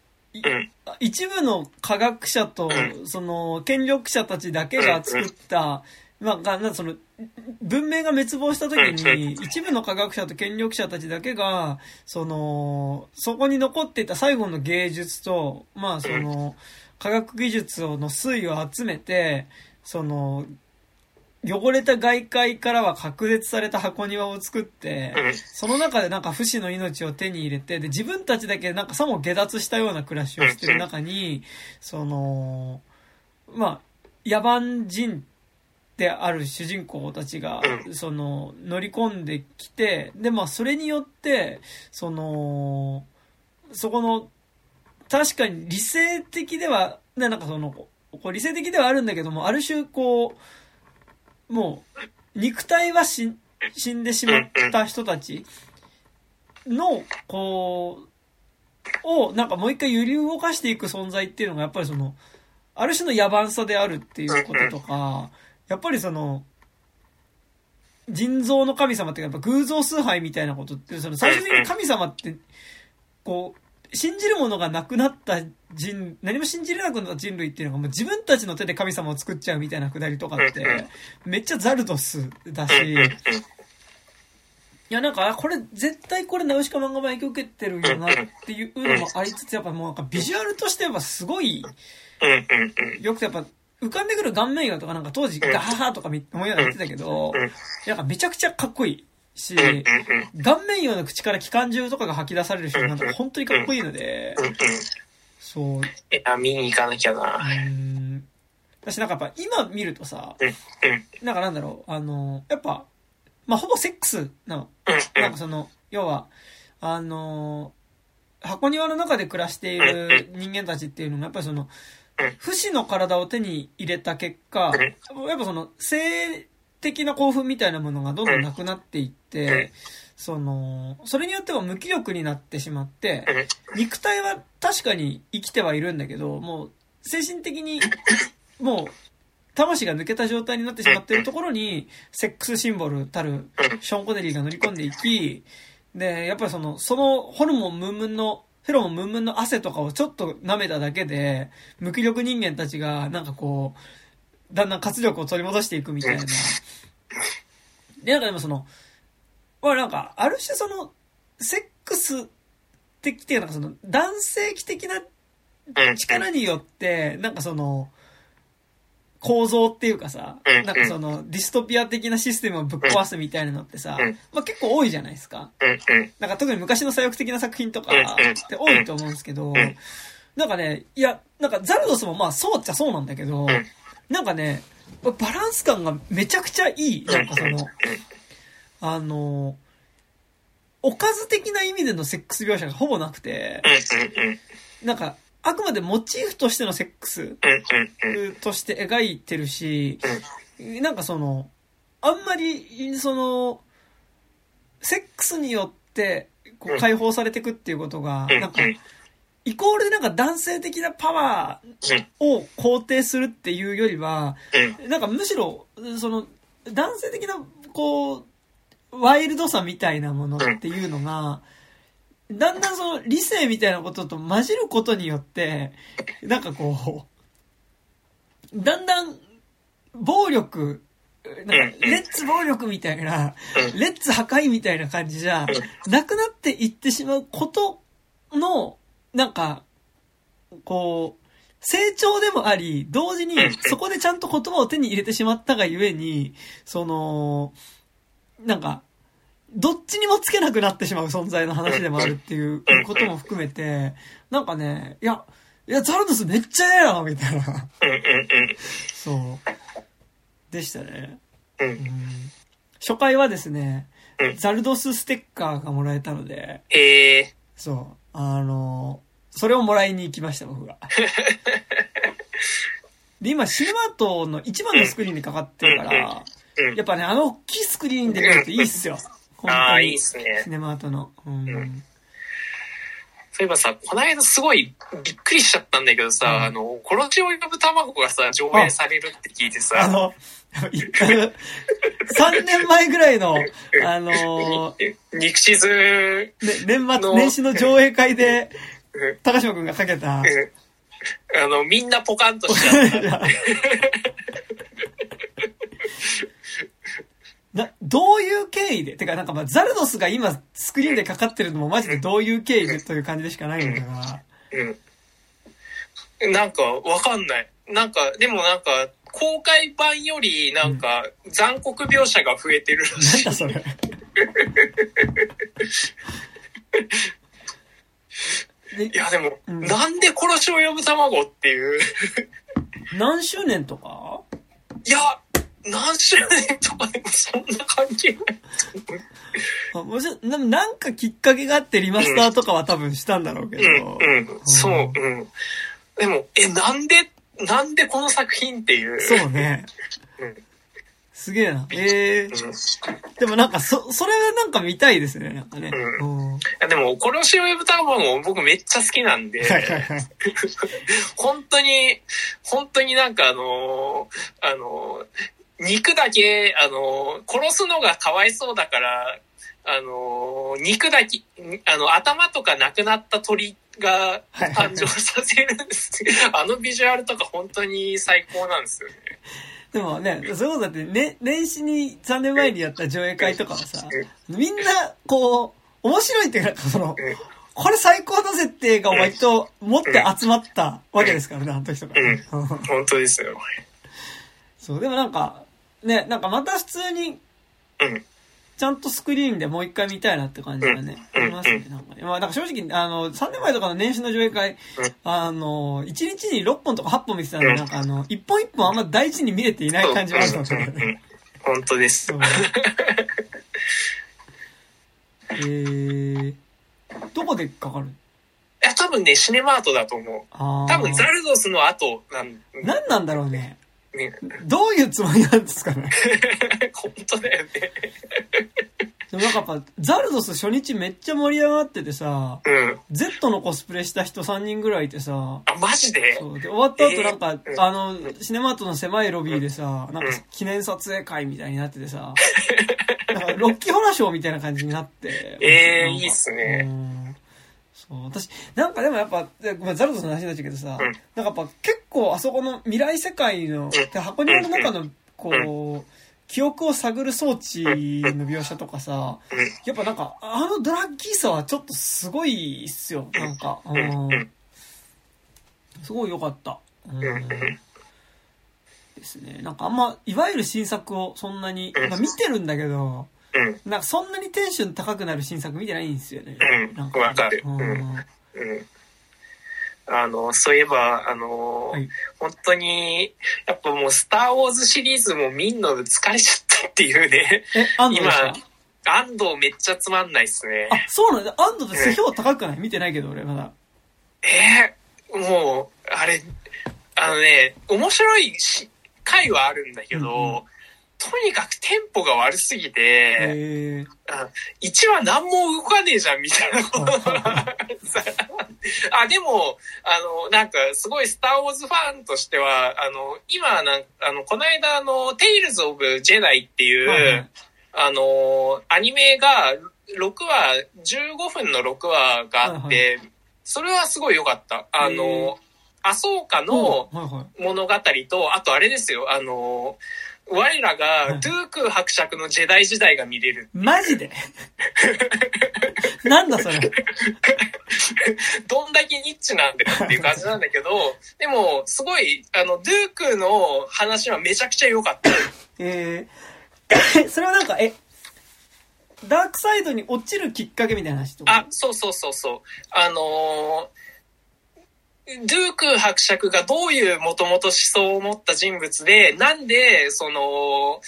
A: 一部の科学者と、その、権力者たちだけが作った、まあ、がなその、文明が滅亡した時に、一部の科学者と権力者たちだけが、その、そこに残っていた最後の芸術と、まあ、その、科学技術をの推を集めて、その、汚れた外界からは隔絶された箱庭を作って、その中でなんか不死の命を手に入れて、で、自分たちだけなんかさも下脱したような暮らしをしてる中に、その、まあ、野蛮人である主人公たちが、その、乗り込んできて、で、まあ、それによって、その、そこの、確かに理性的では、ななんかその、こう理性的ではあるんだけども、ある種こう、もう、肉体は死んでしまった人たちの、こう、を、なんかもう一回揺り動かしていく存在っていうのが、やっぱりその、ある種の野蛮さであるっていうこととか、やっぱりその、人造の神様っていうか、やっぱ偶像崇拝みたいなことって、その最終的に神様って、こう、信じるものがなくなった人、何も信じれなくなった人類っていうのがもう自分たちの手で神様を作っちゃうみたいなくだりとかって、めっちゃザルドスだし、いやなんか、あこれ絶対これナウシカ漫画版影響受けてるよなっていうのもありつつ、やっぱもうなんかビジュアルとしてはすごいよくてやっぱ浮かんでくる顔面画とかなんか当時ガハハとかみ思いながら言ってたけど、なんかめちゃくちゃかっこいいし、顔面用の口から機関銃とかが吐き出される瞬間とか本当にかっこいいので、そう、う
B: いや、見に行かなきゃな。
A: ーん。私なんかやっぱ今見るとさ、なんかなんだろう、あの、やっぱ、まあほぼセックスなの。なんかその、要は、あの、箱庭の中で暮らしている人間たちっていうのが、やっぱりその、不死の体を手に入れた結果、やっぱその、性的な興奮みたいなものがどんどんなくなっていって、その、それによっては無気力になってしまって、肉体は確かに生きてはいるんだけど、もう、精神的に、もう、魂が抜けた状態になってしまっているところに、セックスシンボルたるショーン・コネリーが乗り込んでいき、で、やっぱりその、そのホルモンムンムンの、フェロモンムンムンの汗とかをちょっと舐めただけで、無気力人間たちが、なんかこう、だんだん活力を取り戻していくみたいな。で、なんかでもその、まあなんか、ある種その、セックス的っていうか、その、男性器的な力によって、なんかその、構造っていうかさ、なんかその、ディストピア的なシステムをぶっ壊すみたいなのってさ、まあ結構多いじゃないですか。なんか特に昔の左翼的な作品とかって多いと思うんですけど、なんかね、いや、なんかザルドスもまあそうっちゃそうなんだけど、なんかね、バランス感がめちゃくちゃいい。なんかその、あの、おかず的な意味でのセックス描写がほぼなくて、なんか、あくまでモチーフとしてのセックスとして描いてるし、なんかその、あんまり、その、セックスによって、こう解放されてくっていうことが、なんか、イコールでなんか男性的なパワーを肯定するっていうよりは、なんかむしろ、その、男性的な、こう、ワイルドさみたいなものっていうのが、だんだんその理性みたいなことと混じることによって、なんかこう、だんだん暴力、なんかレッツ暴力みたいな、レッツ破壊みたいな感じじゃ、なくなっていってしまうことの、なんか、こう、成長でもあり、同時にそこでちゃんと言葉を手に入れてしまったがゆえに、その、なんか、どっちにもつけなくなってしまう存在の話でもあるっていうことも含めて、なんかね、いや、いや、ザルドスめっちゃええな、みたいな。そう。でしたね。うん。初回はですね、ザルドスステッカーがもらえたので、
B: ええ
A: そう、あの、それをもらいに行きました、僕が。[laughs] で、今、シネマートの一番のスクリーンでかかってるから、
B: うん
A: やっぱね、あの大きいスクリーンで見るといいっすよ。本
B: ああ、
A: 当に
B: いいっ。すね
A: シ。ネマートの。うん。
B: そういえばさ、この間すごいびっくりしちゃったんだけどさ、
A: うん
B: あの、殺しを呼ぶ卵がさ、上映されるって聞いて
A: あ
B: さ、[laughs]
A: 3年前ぐらいの、あの、
B: に肉地図、
A: 年末年始の上映会で、高島くんがかけた、
B: あの、みんなポカンとした。
A: どういう経緯でてか、なんかまあ、ザルドスが今、スクリーンでかかってるのもマジでどういう経緯でという感じでしかないんだから。
B: うん。なんか、わかんない。なんか、でもなんか、公開版より、なんか、残酷描写が増えてるら
A: なん
B: しい
A: だ。それ。[laughs] で
B: いや、でも、
A: うん
B: なんで殺しを呼ぶ卵っていう。
A: 何周年とか？
B: いや、何周年とかでもそんな関係ない。
A: あもちろんななんかきっかけがあってリマスターとかは多分したんだろうけど。
B: うん、うん、そう、うん。でも、え、なんで、なんでこの作品っていう。
A: そうね
B: うん。
A: すげえな。ええ
B: うん
A: でもなんか、そ、それはなんか見たいですね、なんかね。
B: う
A: うん。
B: でも、殺しを呼ぶ卵僕めっちゃ好きなんで、
A: はいはいはい。
B: 本当に、本当になんかあのーあのー肉だけ、あのー殺すのがかわいそうだから、あのー肉だけ、あの、頭とかなくなった鳥が誕生させるんです。[laughs] あのビジュアルとか本当に最高なんですよね。
A: でもね、そういうことだって、ね、年始に3年前にやった上映会とかはさ、みんな、こう、面白いっていうか、その、
B: うん
A: これ最高だぜってが割と持って集まったわけですからね、あの時とかね。[laughs]
B: 本当ですよ。
A: そう、でもなんか、ね、なんかまた普通に、
B: うん。
A: ちゃんとスクリーンでもう一回見たいなって感じがね、あ
B: うん。
A: りますね、なんかね。まあ、なんか正直、あの、3年前とかの年始の上映会、
B: うん。
A: あの、1日に6本とか8本見てたんで、
B: うん。
A: なんかあの、1本1本あんま大事に見れていない感じはあったんですよね。
B: ん本当です。
A: えー、どこでかかる
B: いや、多分ね、シネマートだと思う。
A: あ
B: 多分ザ
A: ー
B: ルドスの後なん、
A: 何なんだろうね。
B: ね、
A: どういうつもりなんですかね？[laughs]
B: 本当だよね。
A: でもなんかやっぱ、ザルドス初日めっちゃ盛り上がっててさ、
B: うん。
A: Z のコスプレした人3人ぐらいいてさ、
B: あ、マジで？
A: そうで、終わった後なんか、
B: えー
A: あの、シネマートの狭いロビーでさ、なんか記念撮影会みたいになっててさ、[laughs] なんかロッキーホラーショーみたいな感じになって。なんか
B: えーいいっすね
A: うんそう、私、なんかでもやっぱ、でごめん、ザルドスの話になっちゃうけどさ、
B: うん
A: なんかやっぱ結構あそこの未来世界の、で箱庭の中の、こう、記憶を探る装置の描写とかさ、
B: うん。
A: やっぱなんか、あのドラッキーさはちょっとすごいっすよ、なんか。う
B: うん。
A: すごい良かった。うん
B: うん。
A: ですね。なんかあんま、いわゆる新作をそんなに、
B: うん
A: まあ見てるんだけど、
B: うん。
A: なんかそんなにテンション高くなる新作見てないんですよね。
B: うん
A: なん
B: わかる
A: うん
B: うんうん。あの、そういえば、あの、
A: はい
B: 本当に、やっぱもう、スター・ウォーズシリーズも見んの疲れちゃったっていうね。
A: え、安藤
B: 今安藤めっちゃつまんないっすね。
A: あ、そうなんだ。安藤って背標高くない？見てないけど、俺まだ。
B: えーもう、あれ、あのね、面白いし回はあるんだけど、
A: うんうん
B: とにかくテンポが悪すぎて、
A: へえ。
B: あ1話何も動かねえじゃんみたいなことあ、でも、あの、なんか、すごいスター・ウォーズファンとしては、あの、今、なんあの、この間、あの、テイルズ・オブ・ジェダイっていう、
A: はいはい
B: あの、アニメが、6話、15分の6話があって、それはすごい良かった。あ
A: へ
B: の、アソーカの
A: はいはい。
B: 物語と、あとあれですよ、あの、我ら
A: はい
B: がドゥーク伯爵のジェダイ時代が見れる。
A: マジで？[laughs] なんだそれ。
B: どんだけニッチなんだよっていう感じなんだけど、[laughs] でも、すごい、あの、ドゥークの話はめちゃくちゃ良かった。
A: えー、[laughs] それはなんか、え、ダークサイドに落ちるきっかけみたいな話
B: あ、そうそうそうそう。あのードゥーク伯爵がどういうもともと思想を持った人物で、なんで、その、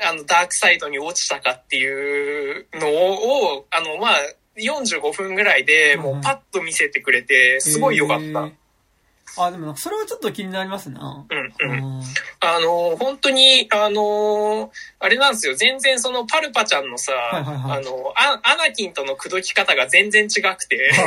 B: あの、ダークサイドに落ちたかっていうのを、あの、まあ、45分ぐらいでもうパッと見せてくれて、すごい良かった。
A: えーあ、でもそれはちょっと気になりますな。
B: うんうん。
A: うん
B: あの、本当に、あの、あれなんですよ。全然そのパルパちゃんのさ、
A: いはいはい
B: あの、アアナキンとの口説き方が全然違くて、[laughs]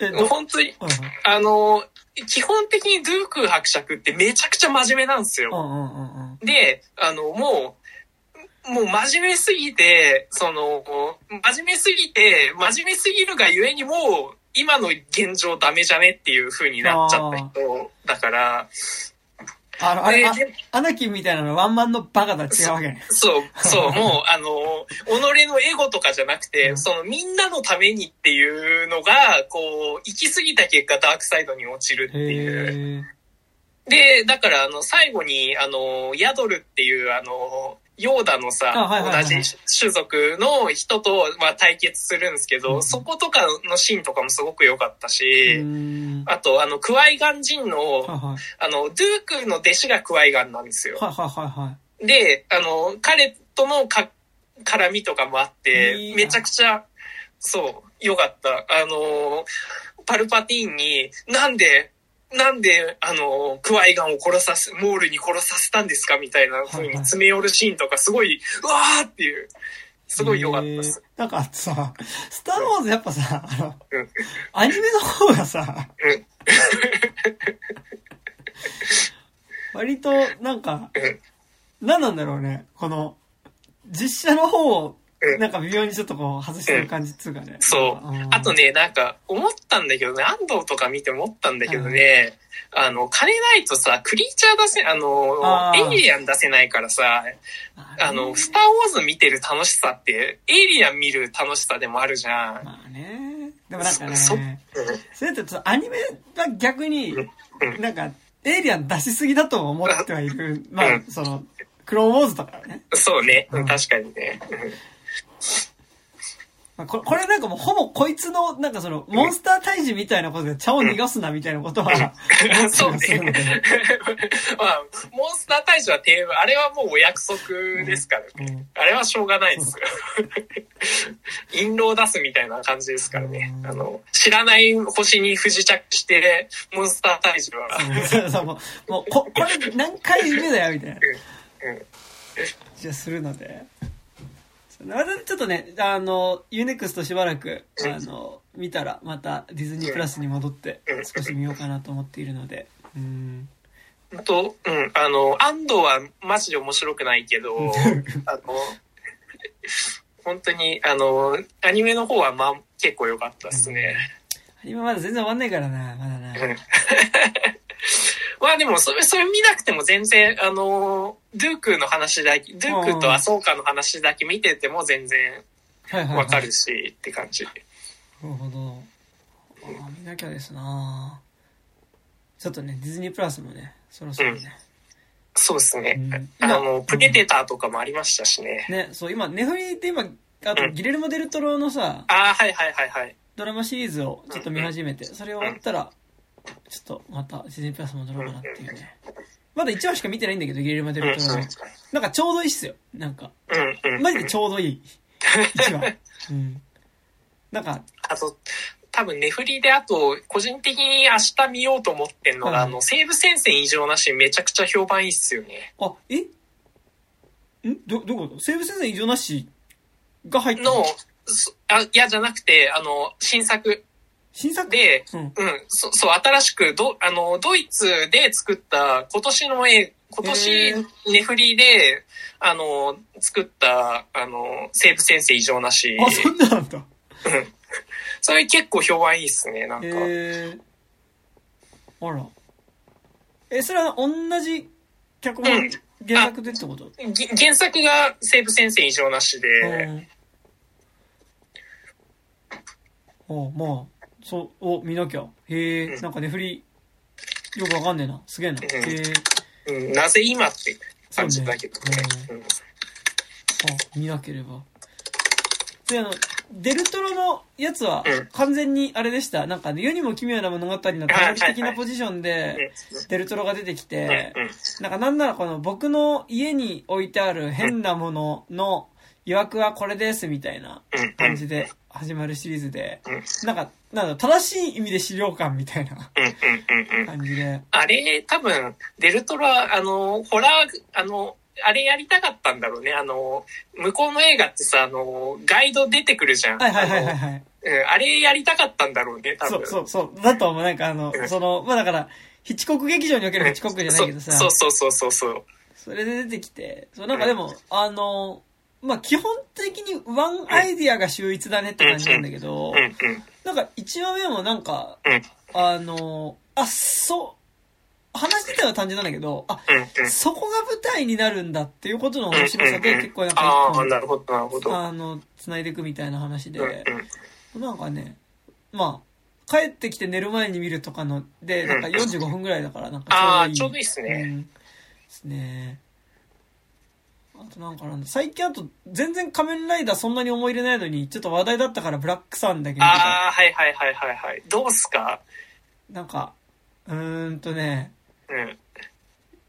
A: え、ど
B: 本当に、
A: はいはい
B: あの、基本的にドゥーク伯爵ってめちゃくちゃ真面目なんですよ。
A: うんうんうんうん。
B: で、あの、もう、もう真面目すぎて、その、真面目すぎて、真面目すぎるがゆえにもう、今の現状ダメじゃねっていう風になっちゃった人だから、
A: あの、あれ、アナキンみたいなのワンマンのバカとは違うわけね。
B: そう、そう、もう、あの、己のエゴとかじゃなくて、
A: うん
B: そのみんなのためにっていうのが、こう、行き過ぎた結果ダークサイドに落ちるっていう。
A: へ
B: で、だから、あの、最後に、あの、ヤドルっていう、あの、ヨーダのさ、
A: あはいはいはい
B: 同じ種族の人と、まあ、対決するんですけど、
A: うん
B: そことかのシーンとかもすごく良かった
A: ー。
B: し。あと、あの、クワイガン人の、
A: はいはい。
B: あの、ドゥークの弟子がクワイガンなんですよ。
A: はいはいはいはい。
B: で、あの、彼とのか絡みとかもあってめちゃくちゃ、そう、良かった。あの、パルパティーンに、なんで、なんで、あの、クワイガンを殺させ、モールに殺させたんですかみたいな風に詰め寄るシーンとか、すごい、うわーっていう、すごい良かったです。
A: なんかさ、スターウォーズやっぱさ、あの
B: うん、
A: アニメの方がさ
B: うん、
A: 割と、なんか
B: うん、
A: 何なんだろうね、この、実写の方を、
B: うん
A: なんか微妙にちょっとこう、外してる感じっつうかね。
B: そう。
A: ん。
B: あと、ね、なんか、思ったんだけどね、安藤とか見て思ったんだけどね、あの、金ないとさ、クリーチャー出せ、あの
A: あ、ー。
B: エイリアン出せないからさ、あの、スターウォーズ見てる楽しさって、エイリアン見る楽しさでもあるじゃん。
A: まあね。でもなんかね、
B: そ
A: それってちょっとアニメは逆に、
B: うん。
A: なんか、エイリアン出しすぎだとも思ってはいる。まあ
B: う、ん。
A: その、クローンウォーズとかね。
B: そうね、
A: うん
B: 確かにね。
A: これ、[laughs] これなんかもうほぼこいつの、なんかその、モンスター退治みたいなことで茶を逃がすなみたいなことは、思ったり
B: そうね
A: で。。[laughs]
B: まあ、モンスター大使は定番、あれはもうお約束ですからね。
A: うん
B: あれはしょうがないですよ。印籠を出すみたいな感じですからね。
A: うん
B: あの、知らない星に不時着して、モンスター退治は、
A: そう [laughs] そうもう、もうこ、これ何回目だよ、みたいな。
B: うんうん
A: じゃするので。ちょっとね、あの、 U-NEXT しばらく、あの、見たら、またディズニープラスに戻って、少し見ようかなと思っているので。うん。
B: と、うん、あの、アンドーはマジで面白くないけど、[laughs] あの、本当に、あの、アニメの方はまあ結構良かったですね。
A: 今まだ全然終わんないからな、まだな。[laughs]
B: うんまあでも、それ、それ見なくても全然、あの、ドゥークの話だけ、ドゥークとアソーカの話だけ見てても全然
A: はいはい、はい。
B: わかるし、って感じ。
A: なるほど。あー見なきゃですなちょっとね、ディズニープラスもね、そろそろね。
B: そうですね。
A: うん
B: あの、プレデターとかもありましたしね。
A: ね、そう、今、ネフリで今、あと、
B: うん
A: ギレルモ・デルトロのさ、
B: ああ、はいはいはいはい。
A: ドラマシリーズをちょっと見始めて、それ終わったら、ちょっとまたディズニープラス戻ろうかなっていうね。まだ1話しか見てないんだけど、ギレルモ・デルトロの。なんかちょうどいいっすよ。なんか。マジでちょうどいい。1話。[laughs] うん。なんか、
B: あと、多分ネフリであと、個人的に明日見ようと思ってんのが、
A: はい
B: あの、西武戦線異常なしめちゃくちゃ評判いいっすよね。
A: あ、え？ん？ど、どういうこと？西武先生異常なしが入った
B: の、そあ、いやじゃなくて、あの、新作
A: 新作？
B: で、
A: うん。
B: うん、そそう、新しく、ど、あの、ドイツで作った、今年の絵、今
A: へ
B: 年
A: ー、
B: ネフリで、あの、作った、あの、西武先生異常なし。
A: あ、そんななんだ。
B: それ結構評判いいっすね、なんか。
A: あら。え、それは同じ脚本、
B: うん
A: 原作でってこと？
B: ぎ原作が西武先生異常なしで、
A: うん。おまあ、そう、お、見なきゃ。へえ、
B: うん。
A: なんかね、振り、よくわかんねえな。すげえな。
B: うん。
A: へえ、
B: うん、なぜ今って感じだけどね。うん。
A: あ、見なければ。で、あの、デルトロのやつは
B: うん。
A: 完全にあれでした。なんかね、世にも奇妙な物語の手乗り的なポジションで、デルトロが出てきて、
B: うん。うん。
A: なんかなんならこの僕の家に置いてある変なものの曰くはこれですみたいな感じで始まるシリーズで、
B: うん。
A: なんか、なんだ正しい意味で資料館みたいな
B: うんうんうんうん
A: 感じで。
B: あれ、多分、デルトロは、あの、ホラー、あの、あれやりたかったんだろうね。あの、向こうの映画ってさ、あの、ガイド出てくるじゃん。
A: はいはいはいはいはい。
B: うんあれやりたかったんだろうね、多分。
A: そうそうそう。だと思う。なんかあの
B: う、ん
A: その、まあだから、ヒッチコック劇場におけるヒッチコックじゃないけどさ、
B: そうそうそうそうそう。
A: それで出てきて、そうなんかでも、あの、まあ基本的にワンアイディアが秀逸だねって感じなんだけど
B: うん、うん。
A: なんか1話目もなんか、
B: うん
A: あの、あ、そう、話自体は単純なんだけど、あ。そこが舞台になるんだっていうことの面白さで結構なんか一
B: なるほど、なるほど。
A: 本、あの、繋いでいくみたいな話で。なんかね、まあ、帰ってきて寝る前に見るとかの、で、なんか45分ぐらいだから、なんか
B: ああ、ちょうどいいっす
A: う
B: ね。
A: ん。ですね。あとなんかなんだ、最近あと全然仮面ライダーそんなに思い入れないのに、ちょっと話題だったからブラックさんだけ見てた
B: ああ、はいはいはいはいはい。どうっすか？
A: なんか、うーんとね、
B: うん。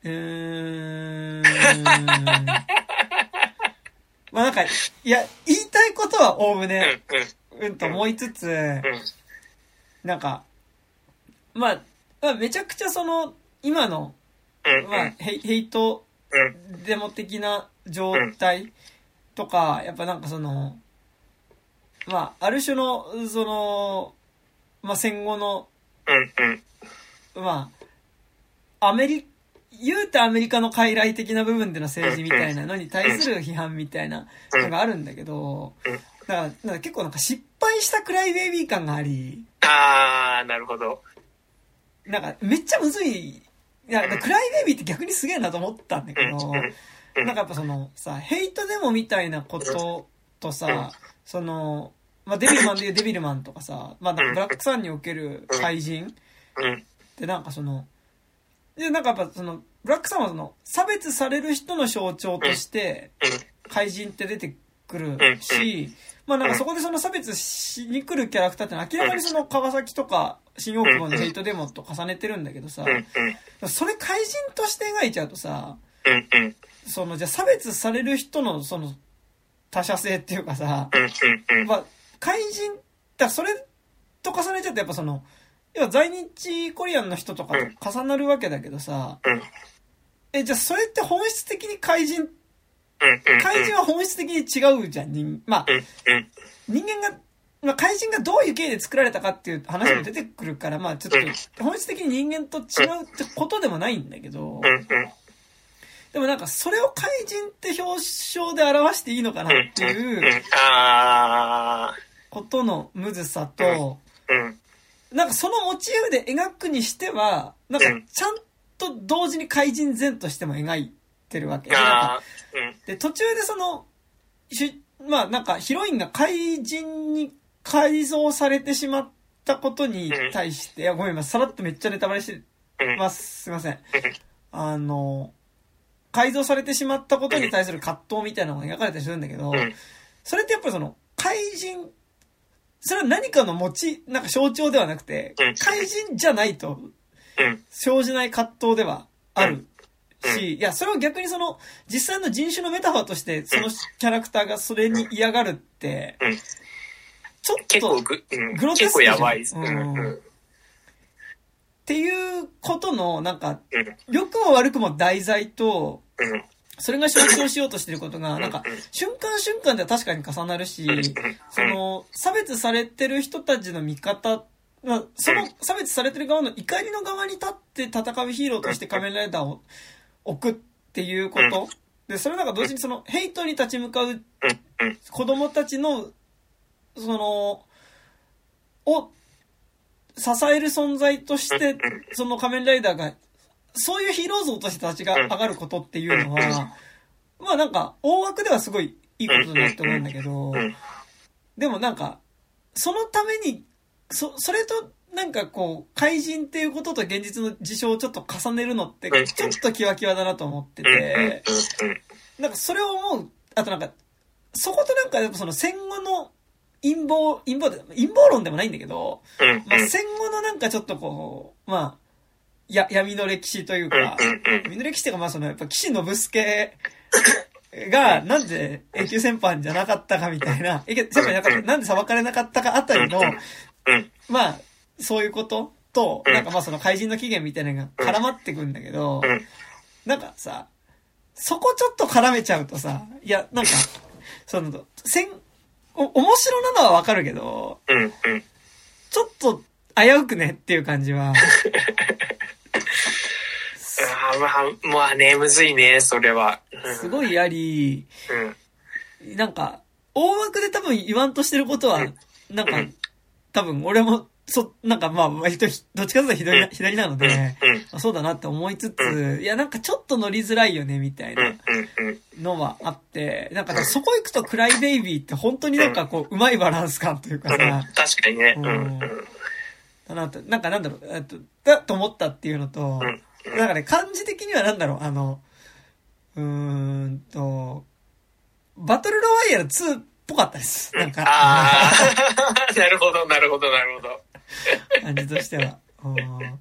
A: うーん。[laughs] まあなんか、いや、言いたいことはおおむ
B: うん、
A: ね、
B: うん、
A: うんと思いつつ、
B: うん。
A: なんか、まあ、まあめちゃくちゃその、今の、
B: うん、
A: まあ、ヘイヘイト
B: うん、
A: デモ的な状態とか、やっぱなんかその、まあ、ある種の、その、まあ戦後の。まあ、アメリ、言うてアメリカの傀儡的な部分での政治みたいなのに対する批判みたいなのがあるんだけど、だから、なんか結構なんか失敗したクライベイビー感があり、
B: ああ、なるほど。
A: なんかめっちゃむずい、いや、クライベイビーって逆にすげえなと思ったんだけ
B: うん、
A: ど、
B: うん。
A: なんかやっぱそのさ、ヘイトデモみたいなこととさ、その、まあ、デビルマンでいうデビルマンとかさ、まあ、ブラックさんにおける怪人
B: うん、
A: ってなんかその、で、なんかやっぱその、ブラックさんはその、差別される人の象徴として、怪人って出てくるし、まあなんかそこでその差別しに来るキャラクターってのは明らかにその川崎とか新大久保のヘイトデモと重ねてるんだけどさそれ怪人として描いちゃうとさ、その、じゃあ差別される人のその、他者性っていうかさ、
B: うん、うん、
A: まあ、怪人、だそれと重ねちゃってやっぱその、要は在日コリアンの人とかと重なるわけだけどさ、
B: うん、
A: え、じゃあそれって本質的に怪人、
B: うん、
A: 怪人は本質的に違うじゃん、人、まあ、人間が、まあ、怪人がどういう経緯で作られたかっていう話も出てくるから、まあ、ちょっと、本質的に人間と違うってことでもないんだけど。でもなんか、それを怪人って表彰で表していいのかなっていう
B: あ
A: ことのむずさと、なんかそのモチーフで描くにしては、なんか
B: うん。
A: ちゃんと同時に怪人前としても描いてるわけ。で途中でその、しまあなんかヒロインが怪人に改造されてしまったことに対して、ごめん、今さらっとめっちゃネタバレして
B: うん、
A: ます。すいません。あの、改造されてしまったことに対する葛藤みたいなのが描かれたりするんだけど、
B: うん、
A: それってやっぱりその、怪人、それは何かの持ち、なんか象徴ではなくて
B: うん、
A: 怪人じゃないと
B: うん、
A: 生じない葛藤ではあるし、いや、それを逆にその、実際の人種のメタファーとして、そのキャラクターがそれに嫌がるって
B: うん、
A: ちょっと、グロテスクじゃん。
B: 結構やばい。っす。うん、
A: うん
B: うん、
A: ていうことの、なんか、
B: うん、
A: 良くも悪くも題材と、
B: うん、
A: それが象徴しようとしてることが、なんか、瞬間瞬間では確かに重なるし、その、差別されてる人たちの見方、まあ、その差別されてる側の怒りの側に立って戦うヒーローとして仮面ライダーを置くっていうこと。で、それなんか同時にその、ヘイトに立ち向かう子供たちの、その、を支える存在として、その仮面ライダーが、そういうヒーロー像として立ちが上がることっていうのは、まあなんか、大枠ではすごいいいことだなって思うんだけど、
B: うん、
A: でもなんか、そのために、そ、それと、なんかこう、怪人っていうことと現実の事象をちょっと重ねるのって、
B: うん
A: ちょっとキワキワだなと思ってて、
B: うん、
A: なんかそれを思う、あとなんか、そことなんかやっぱその戦後の陰謀、陰謀で、陰謀論でもないんだけど、
B: うん、
A: まあ戦後のなんかちょっとこう、まあ、や、闇の歴史というか、闇の歴史っていうかまあそのやっぱ岸信介がなんで永久戦犯じゃなかったかみたいな、永久戦犯じゃなかった、なんで裁かれなかったかあたりの、
B: うん、
A: まあ、そういうことと、
B: うん。
A: なんかまあその怪人の起源みたいなのが絡まってくんだけど、
B: うん、
A: なんかさ、そこちょっと絡めちゃうとさ、いや、なんか、その、せん、お、面白なのはわかるけど、
B: うん、うん。
A: ちょっと危うくねっていう感じは、[laughs]
B: ああ、まあ、まあね、むずいね、それは。うん。
A: すごいあり、
B: うん、
A: なんか、大枠で多分言わんとしてることは、なんか、多分俺も、そ、なんかまあ、割とひどっちかというと左な左なので、
B: うん。
A: あそうだなって思いつつ、いやなんかちょっと乗りづらいよね、みたい。な。のはあって、なんかそこ行くとクライベイビーって本当になんかこう、うまいバランス感というか
B: うん。
A: さ、
B: 確かにね。
A: だなと、なんかなんだろう、えっと、だと思ったっていうのと、
B: うん
A: なんかね、感じ的にはなんだろう、あの、うーんと、バトルロワイヤル2っぽかったです。なんか、
B: ああ、[laughs] なるほど、なるほど、なるほど。[laughs]
A: 感じとしては。うん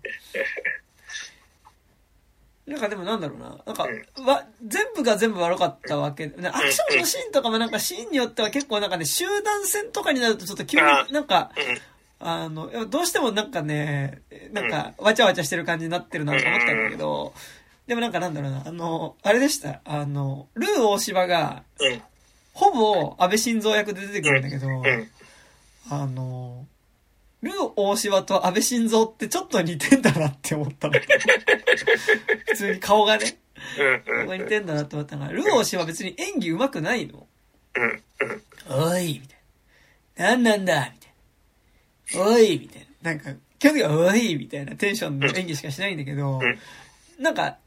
A: なんかでもなんだろうな。なんか、わ、全部が全部悪かったわけ。ねアクションのシーンとかもなんかシーンによっては結構なんかね、集団戦とかになるとちょっと急になんか、あの、どうしてもなんかね、なんか、わちゃわちゃしてる感じになってるなと思ったんだけど、でもなんかなんだろうな、あの、あれでした。あの、ルー大柴が。ほぼ安倍晋三役で出てくるんだけど、
B: うん。
A: あの、ルー大柴と安倍晋三ってちょっと似てんだなって思ったの。[laughs] 普通に顔がね、
B: うん。
A: 顔が似てんだなって思ったから、ルー大柴は別に演技上手くないの。
B: うん。
A: おいみたいな。なんなんだみたいな。おいみたいな。なんか、基本的にはおいみたいなテンションの演技しかしないんだけど
B: うん、
A: なんか、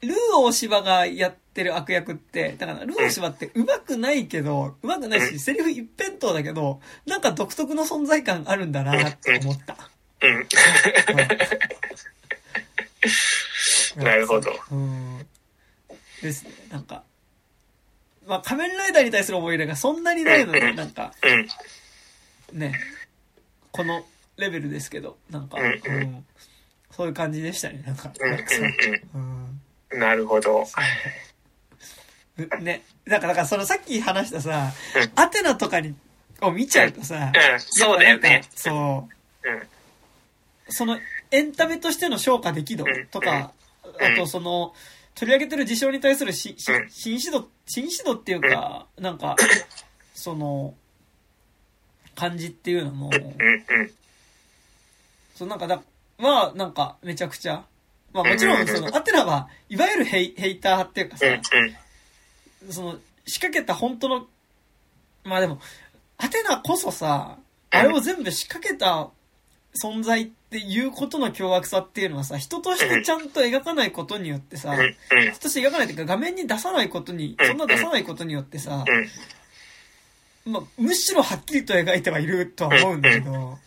A: ルー大柴がやってる悪役って、だからルー大柴って上手くないけど、上手くないし、セリフ一辺倒だけど、なんか独特の存在感あるんだなって思った。
B: うん。なるほど。
A: うん。ですね、なんか。まあ、仮面ライダーに対する思い入れがそんなにないので、なんか、
B: うん。
A: ね、このレベルですけど、なんか、
B: うん
A: うん、そういう感じでしたね、なんか。
B: うん。なるほど。
A: うね、だからそのさっき話したさ
B: うん、
A: アテナとかに、を見ちゃうとさ、
B: うん。そうだよね。
A: そう、
B: うん。
A: そのエンタメとしての消化でき度とか、あとその、取り上げてる事象に対するし、し
B: うん。
A: 真摯度、真摯度っていうか、なんか、その、感じっていうのも。そうなんかだ、は、なんか、めちゃくちゃ。まあもちろん、その、アテナは、いわゆるヘイヘイターっていうかさ、
B: うん。
A: その、仕掛けた本当の、まあでも、アテナこそさ、あれを全部仕掛けた存在っていうことの凶悪さっていうのはさ、人としてちゃんと描かないことによってさ、
B: うん。
A: 人として描かないというか画面に出さないことに、そんな出さないことによってさ、
B: うん。
A: まあ、むしろはっきりと描いてはいるとは思うんだけど。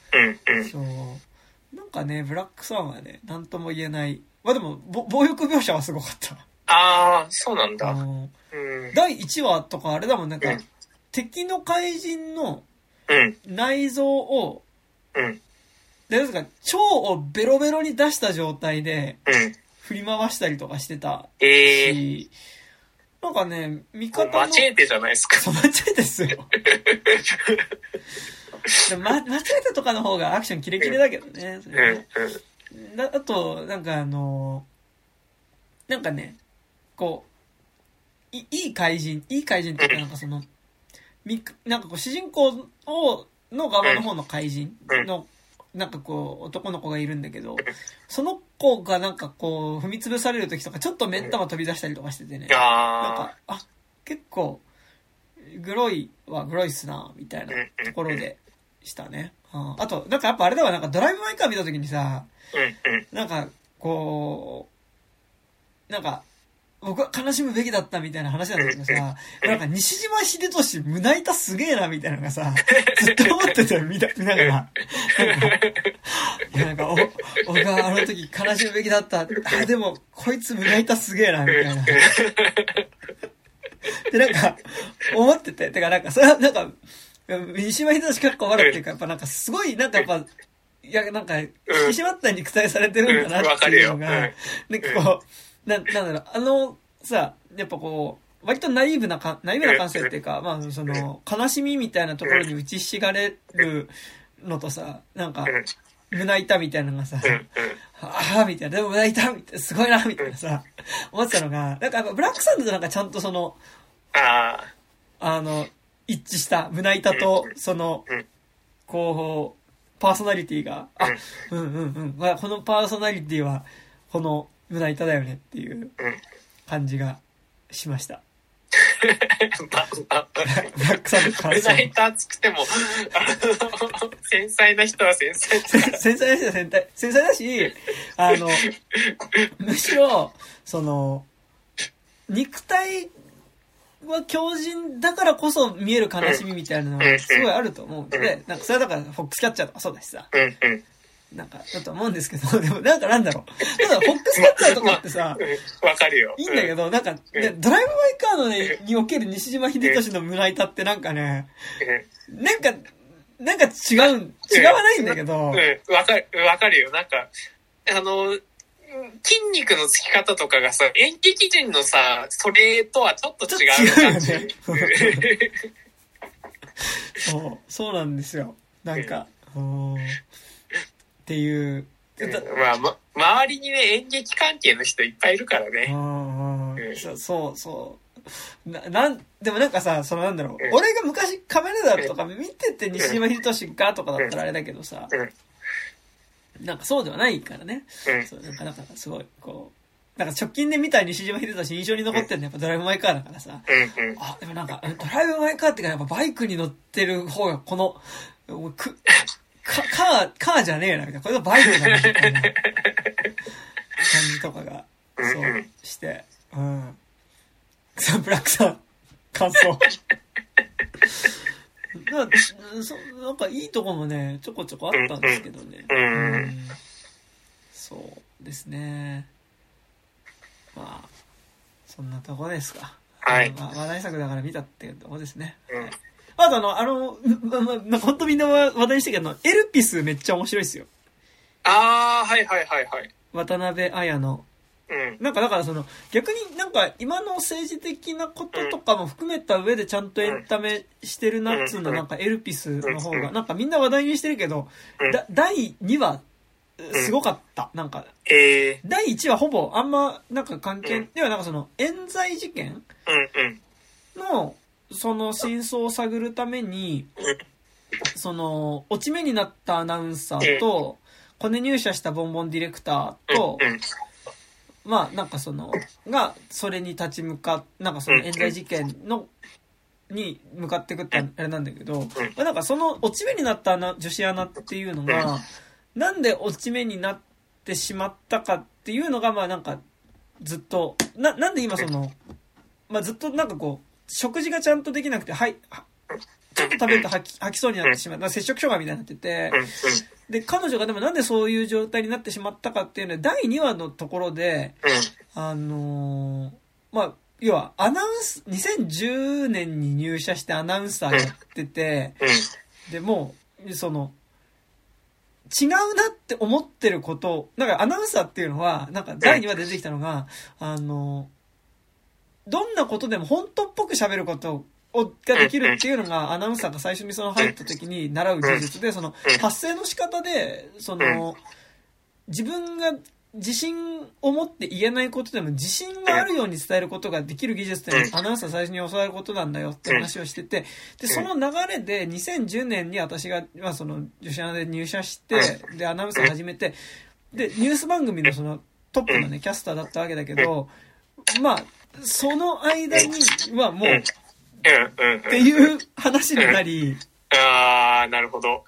A: そう。なんかね、ブラックスワンはね、なんとも言えない。まあでも、ぼ暴力描写はすごかった。
B: ああ、そうなん
A: あ
B: だ。
A: の
B: うん。
A: 第1話とかあれだもん、なんか、
B: うん
A: 敵の怪人の
B: うん。
A: 内臓を、
B: うん。
A: で、ですか、腸をベロベロに出した状態で
B: うん。
A: 振り回したりとかしてた
B: ええ
A: し、なんかね、味
B: ー。
A: 方の、
B: マチエーテじゃないですか。
A: そう、間違えですよ。でもま、間違えたとかの方がアクションキレキレだけどね。そ
B: うん。
A: れねだあと、なんかあの、なんかね、こう、いいい怪人、いい怪人っていうかなんかその、みなんかこう主人公を、の側の方の怪人の、なんかこう、男の子がいるんだけど、その子がなんかこう、踏み潰される時とか、ちょっと目ん玉飛び出したりとかしててね。なん
B: あ
A: か、あ、結構、グロいはグロいっすな、みたいなところでしたね。うんあと、なんかやっぱあれだわ、なんかドライブ・マイ・カー見た時にさ。なんか、こう、なんか、僕は悲しむべきだったみたいな話なんだけどさ、なんか西島秀俊胸板すげえなみたいなのがさ、ずっと思ってたよ、見ながら。なんか、いやなんか、お、僕はあの時悲しむべきだった。あ、でも、こいつ胸板すげえな、みたいな。で、なんか、思ってて、てかなんか、それはなんか、西島秀俊かっこ悪っていうか、やっぱなんかすごい、なんかやっぱ、いや、なんか、引き締まった肉体されてるんだなっていうのが、なんかこう、な、なんだろう、あの、さ、やっぱこう、割とナイーブなか、ナイーブな感性っていうか、まあ、その、悲しみみたいなところに打ちひしがれるのとさ、なんか、胸板みたいなのがさ。ああ、みたいな、でも胸板みたいな、すごいな、みたいなさ、思ってたのが、なんかブラックサンドとなんかちゃんとその、
B: あ
A: あの、一致した胸板と、その
B: うん、
A: こう、パーソナリティが、あ、うんうんうん、まあこのパーソナリティは、この胸板だよねっていう
B: うん
A: 感じがしました。ブラック。
B: 胸板熱くても、あの、繊細な人は繊細だ [laughs]
A: 繊細だし、繊細、繊細だし、あの、むしろ、その、肉体は強靭だからこそ見える悲しみみたいなのがすごいあると思うんで、なんかそれはだからフォックスキャッチャーとかそうだしさ。なんかだと思うんですけど、[laughs] でもなんかなんだろう。ただフォックスキャッチャーとかってさ、[laughs]
B: うんわかるよ。
A: いいんだけど、なんか、ね
B: うん
A: ドライブ・マイ・カーのね、における西島秀俊の胸板ってなんかね、
B: うん。
A: なんか、なんか違うん、違わないんだけど、
B: うん、わかる、わかるよ。なんか、あの、筋肉のつき方とかがさ、演劇人のさ、それとはちょっと違う感じ。
A: ちょっと違 [laughs] そう、そうなんですよ。なんか、うんっていう、
B: まあ、ま、周りにね、演劇関係の人いっぱいいるから
A: う
B: ね。
A: ん
B: うん
A: そそう、そう。な、なん、でもなんかさ、そのなんだろう
B: う、ん
A: 俺が昔カメラダーとか見てて西島秀俊がとかだったらあれだけどさ、なんかそうではないからね。
B: うん。
A: そう、なんか、なんかすごい、こう、なんか直近で見た西島秀俊印象に残ってるのはやっぱドライブ・マイ・カーだからさ。あ、でもなんか、ドライブ・マイ・カーってかやっぱバイクに乗ってる方がこの、く、か、カー、カーじゃねえな、みたいな。これがバイクだな、みたいな感じとかが、そうして、うん。さブラックさん、感想。なそなんかいいとこもね、ちょこちょこあったんですけどね。
B: うん
A: うんそうですね。まあ、そんなとこですか。
B: はい
A: まあ、話題作だから見たっていうとこですね。
B: うん
A: あとあの、あの、ま、ま、なんか本当みんな話題にしてるけど、エルピスめっちゃ面白いですよ。
B: ああ、はいはいはいはい。
A: 渡辺彩の。
B: うん。
A: なんかだからその、逆になんか今の政治的なこととかも含めた上でちゃんとエンタメしてるなっつうのなんかエルピスの方が、なんかみんな話題にしてるけど、だ第2話、すごかった。なんか、
B: ええ
A: 第1話ほぼあんまなんか関係、ではなんかその、冤罪事件。の、その真相を探るために、その、落ち目になったアナウンサーと、コネ入社したボンボンディレクターと。まあなんかその、が、それに立ち向かっ、なんかその冤罪事件の、に向かっていくってあれなんだけど、まあなんかその落ち目になった女子アナっていうのが、なんで落ち目になってしまったかっていうのが、まあなんか、ずっと、な、なんで今その、まあずっとなんかこう、食事がちゃんとできなくて、はい、ちょっと食べると吐き吐きそうになってしまう。なんか摂食障害みたいになってて、で、彼女がでもなんでそういう状態になってしまったかっていうのは、第2話のところで、あのーまあ、要は、アナウンス、2010年に入社してアナウンサーやってて、でも、その、違うなって思ってること、なんかアナウンサーっていうのは、なんか第2話出てきたのが、あの、どんなことでも本当っぽく喋ることをができるっていうのが、アナウンサーが最初にその入った時に習う技術で、その発声の仕方で、その、自分が自信を持って言えないことでも自信があるように伝えることができる技術っていうのはアナウンサー最初に教わることなんだよって話をしてて、で、その流れで2010年に私が、まあその女子アナで入社して、で、アナウンサー始めて、で、ニュース番組のそのトップのね、キャスターだったわけだけど、まあ、その間にはもう、っ。ていう話になり、
B: ああ、なるほど。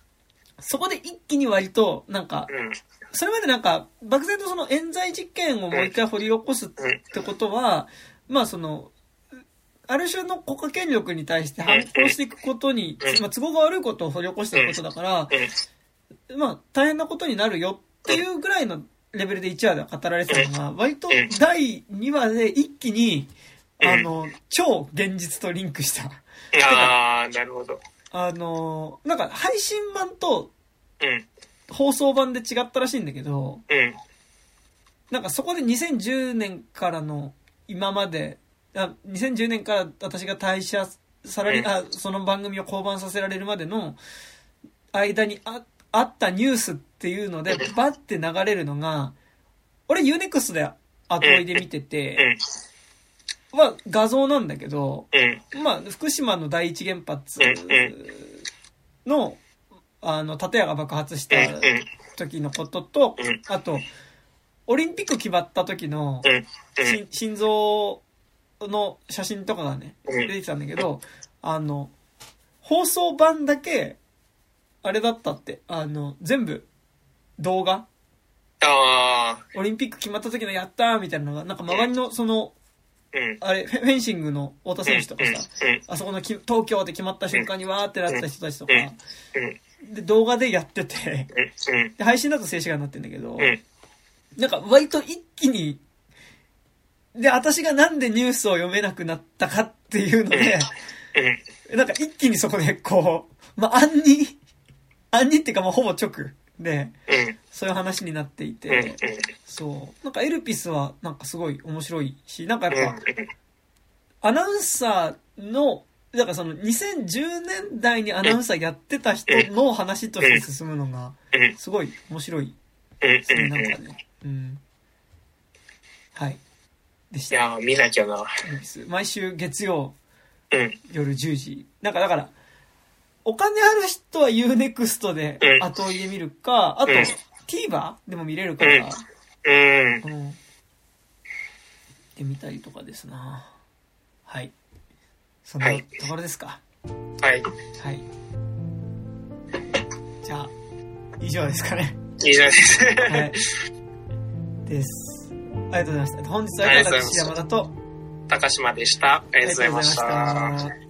A: そこで一気に割と、なんか、
B: うん。
A: それまでなんか、漠然とその冤罪実験をもう一回掘り起こすってことは、まあその、ある種の国家権力に対して反抗していくことに
B: うん、
A: まあ都合が悪いことを掘り起こしていくことだから、まあ大変なことになるよっていうぐらいのレベルで1話では語られてたのが、割と第2話で一気に、あの、超現実とリンクした。
B: ああ、なるほど。
A: あの、なんか配信版と
B: うん。
A: 放送版で違ったらしいんだけど、
B: うん。
A: なんかそこで2010年からの今まで、あ2010年から私が退社さらり、
B: うん
A: あ、その番組を降板させられるまでの間にああったニュースっていうので、バッて流れるのが、俺 UNEXT で後追いで見て
B: う
A: て、
B: ん。
A: は画像なんだけど、
B: うん。
A: まあ、福島の第一原発
B: うん
A: の、あの、建屋が爆発した。時のことと
B: う、ん。
A: あと、オリンピック決まった時の、心臓の写真とかがね、
B: うん
A: 出てきたんだけど、あの、放送版だけ、あれだったって、あの、全部、動画？
B: あ
A: オリンピック決まった時のやったーみたいなのが、なんか周りの、その、
B: ー、うん。
A: あれ、フェンシングの太田選手とかさ、
B: うん、うん、
A: あそこのき東京で決まった瞬間にわーってなってた人たちとか、
B: うん、
A: で、動画でやってて、で、配信だと静止画になってんだけど、
B: うん。
A: なんか割と一気に、で、私がなんでニュースを読めなくなったかっていうので、
B: うん、
A: なんか一気にそこでこう、まあ、暗に、暗にっていうかまあほぼ直で、
B: うん、
A: そういう話になってい
B: うん、
A: て、そう。なんかエルピスはなんかすごい面白いし、なんかやっぱ、アナウンサーの、だからその2010年代にアナウンサーやってた人の話として進むのが、
B: うん、
A: すごい面白い
B: うん、
A: ですね、
B: うん、
A: なんかね。うん。はい。でした。
B: いやー、見なきゃな。
A: 毎週月曜
B: うん、
A: 夜10時。なんかだから、お金ある人は UNEXT で
B: うん
A: 後追いで見るか、あと
B: うん
A: TVer でも見れるから、
B: うん。
A: うん。で見たりとかですなはい。そんな
B: はい
A: ところですか。
B: はい。
A: はい。じゃあ、以上ですかね。
B: 以上です。
A: はい。です。ありがとうございました。本日は私、山田と、
B: 高島でした。
A: ありがとうございました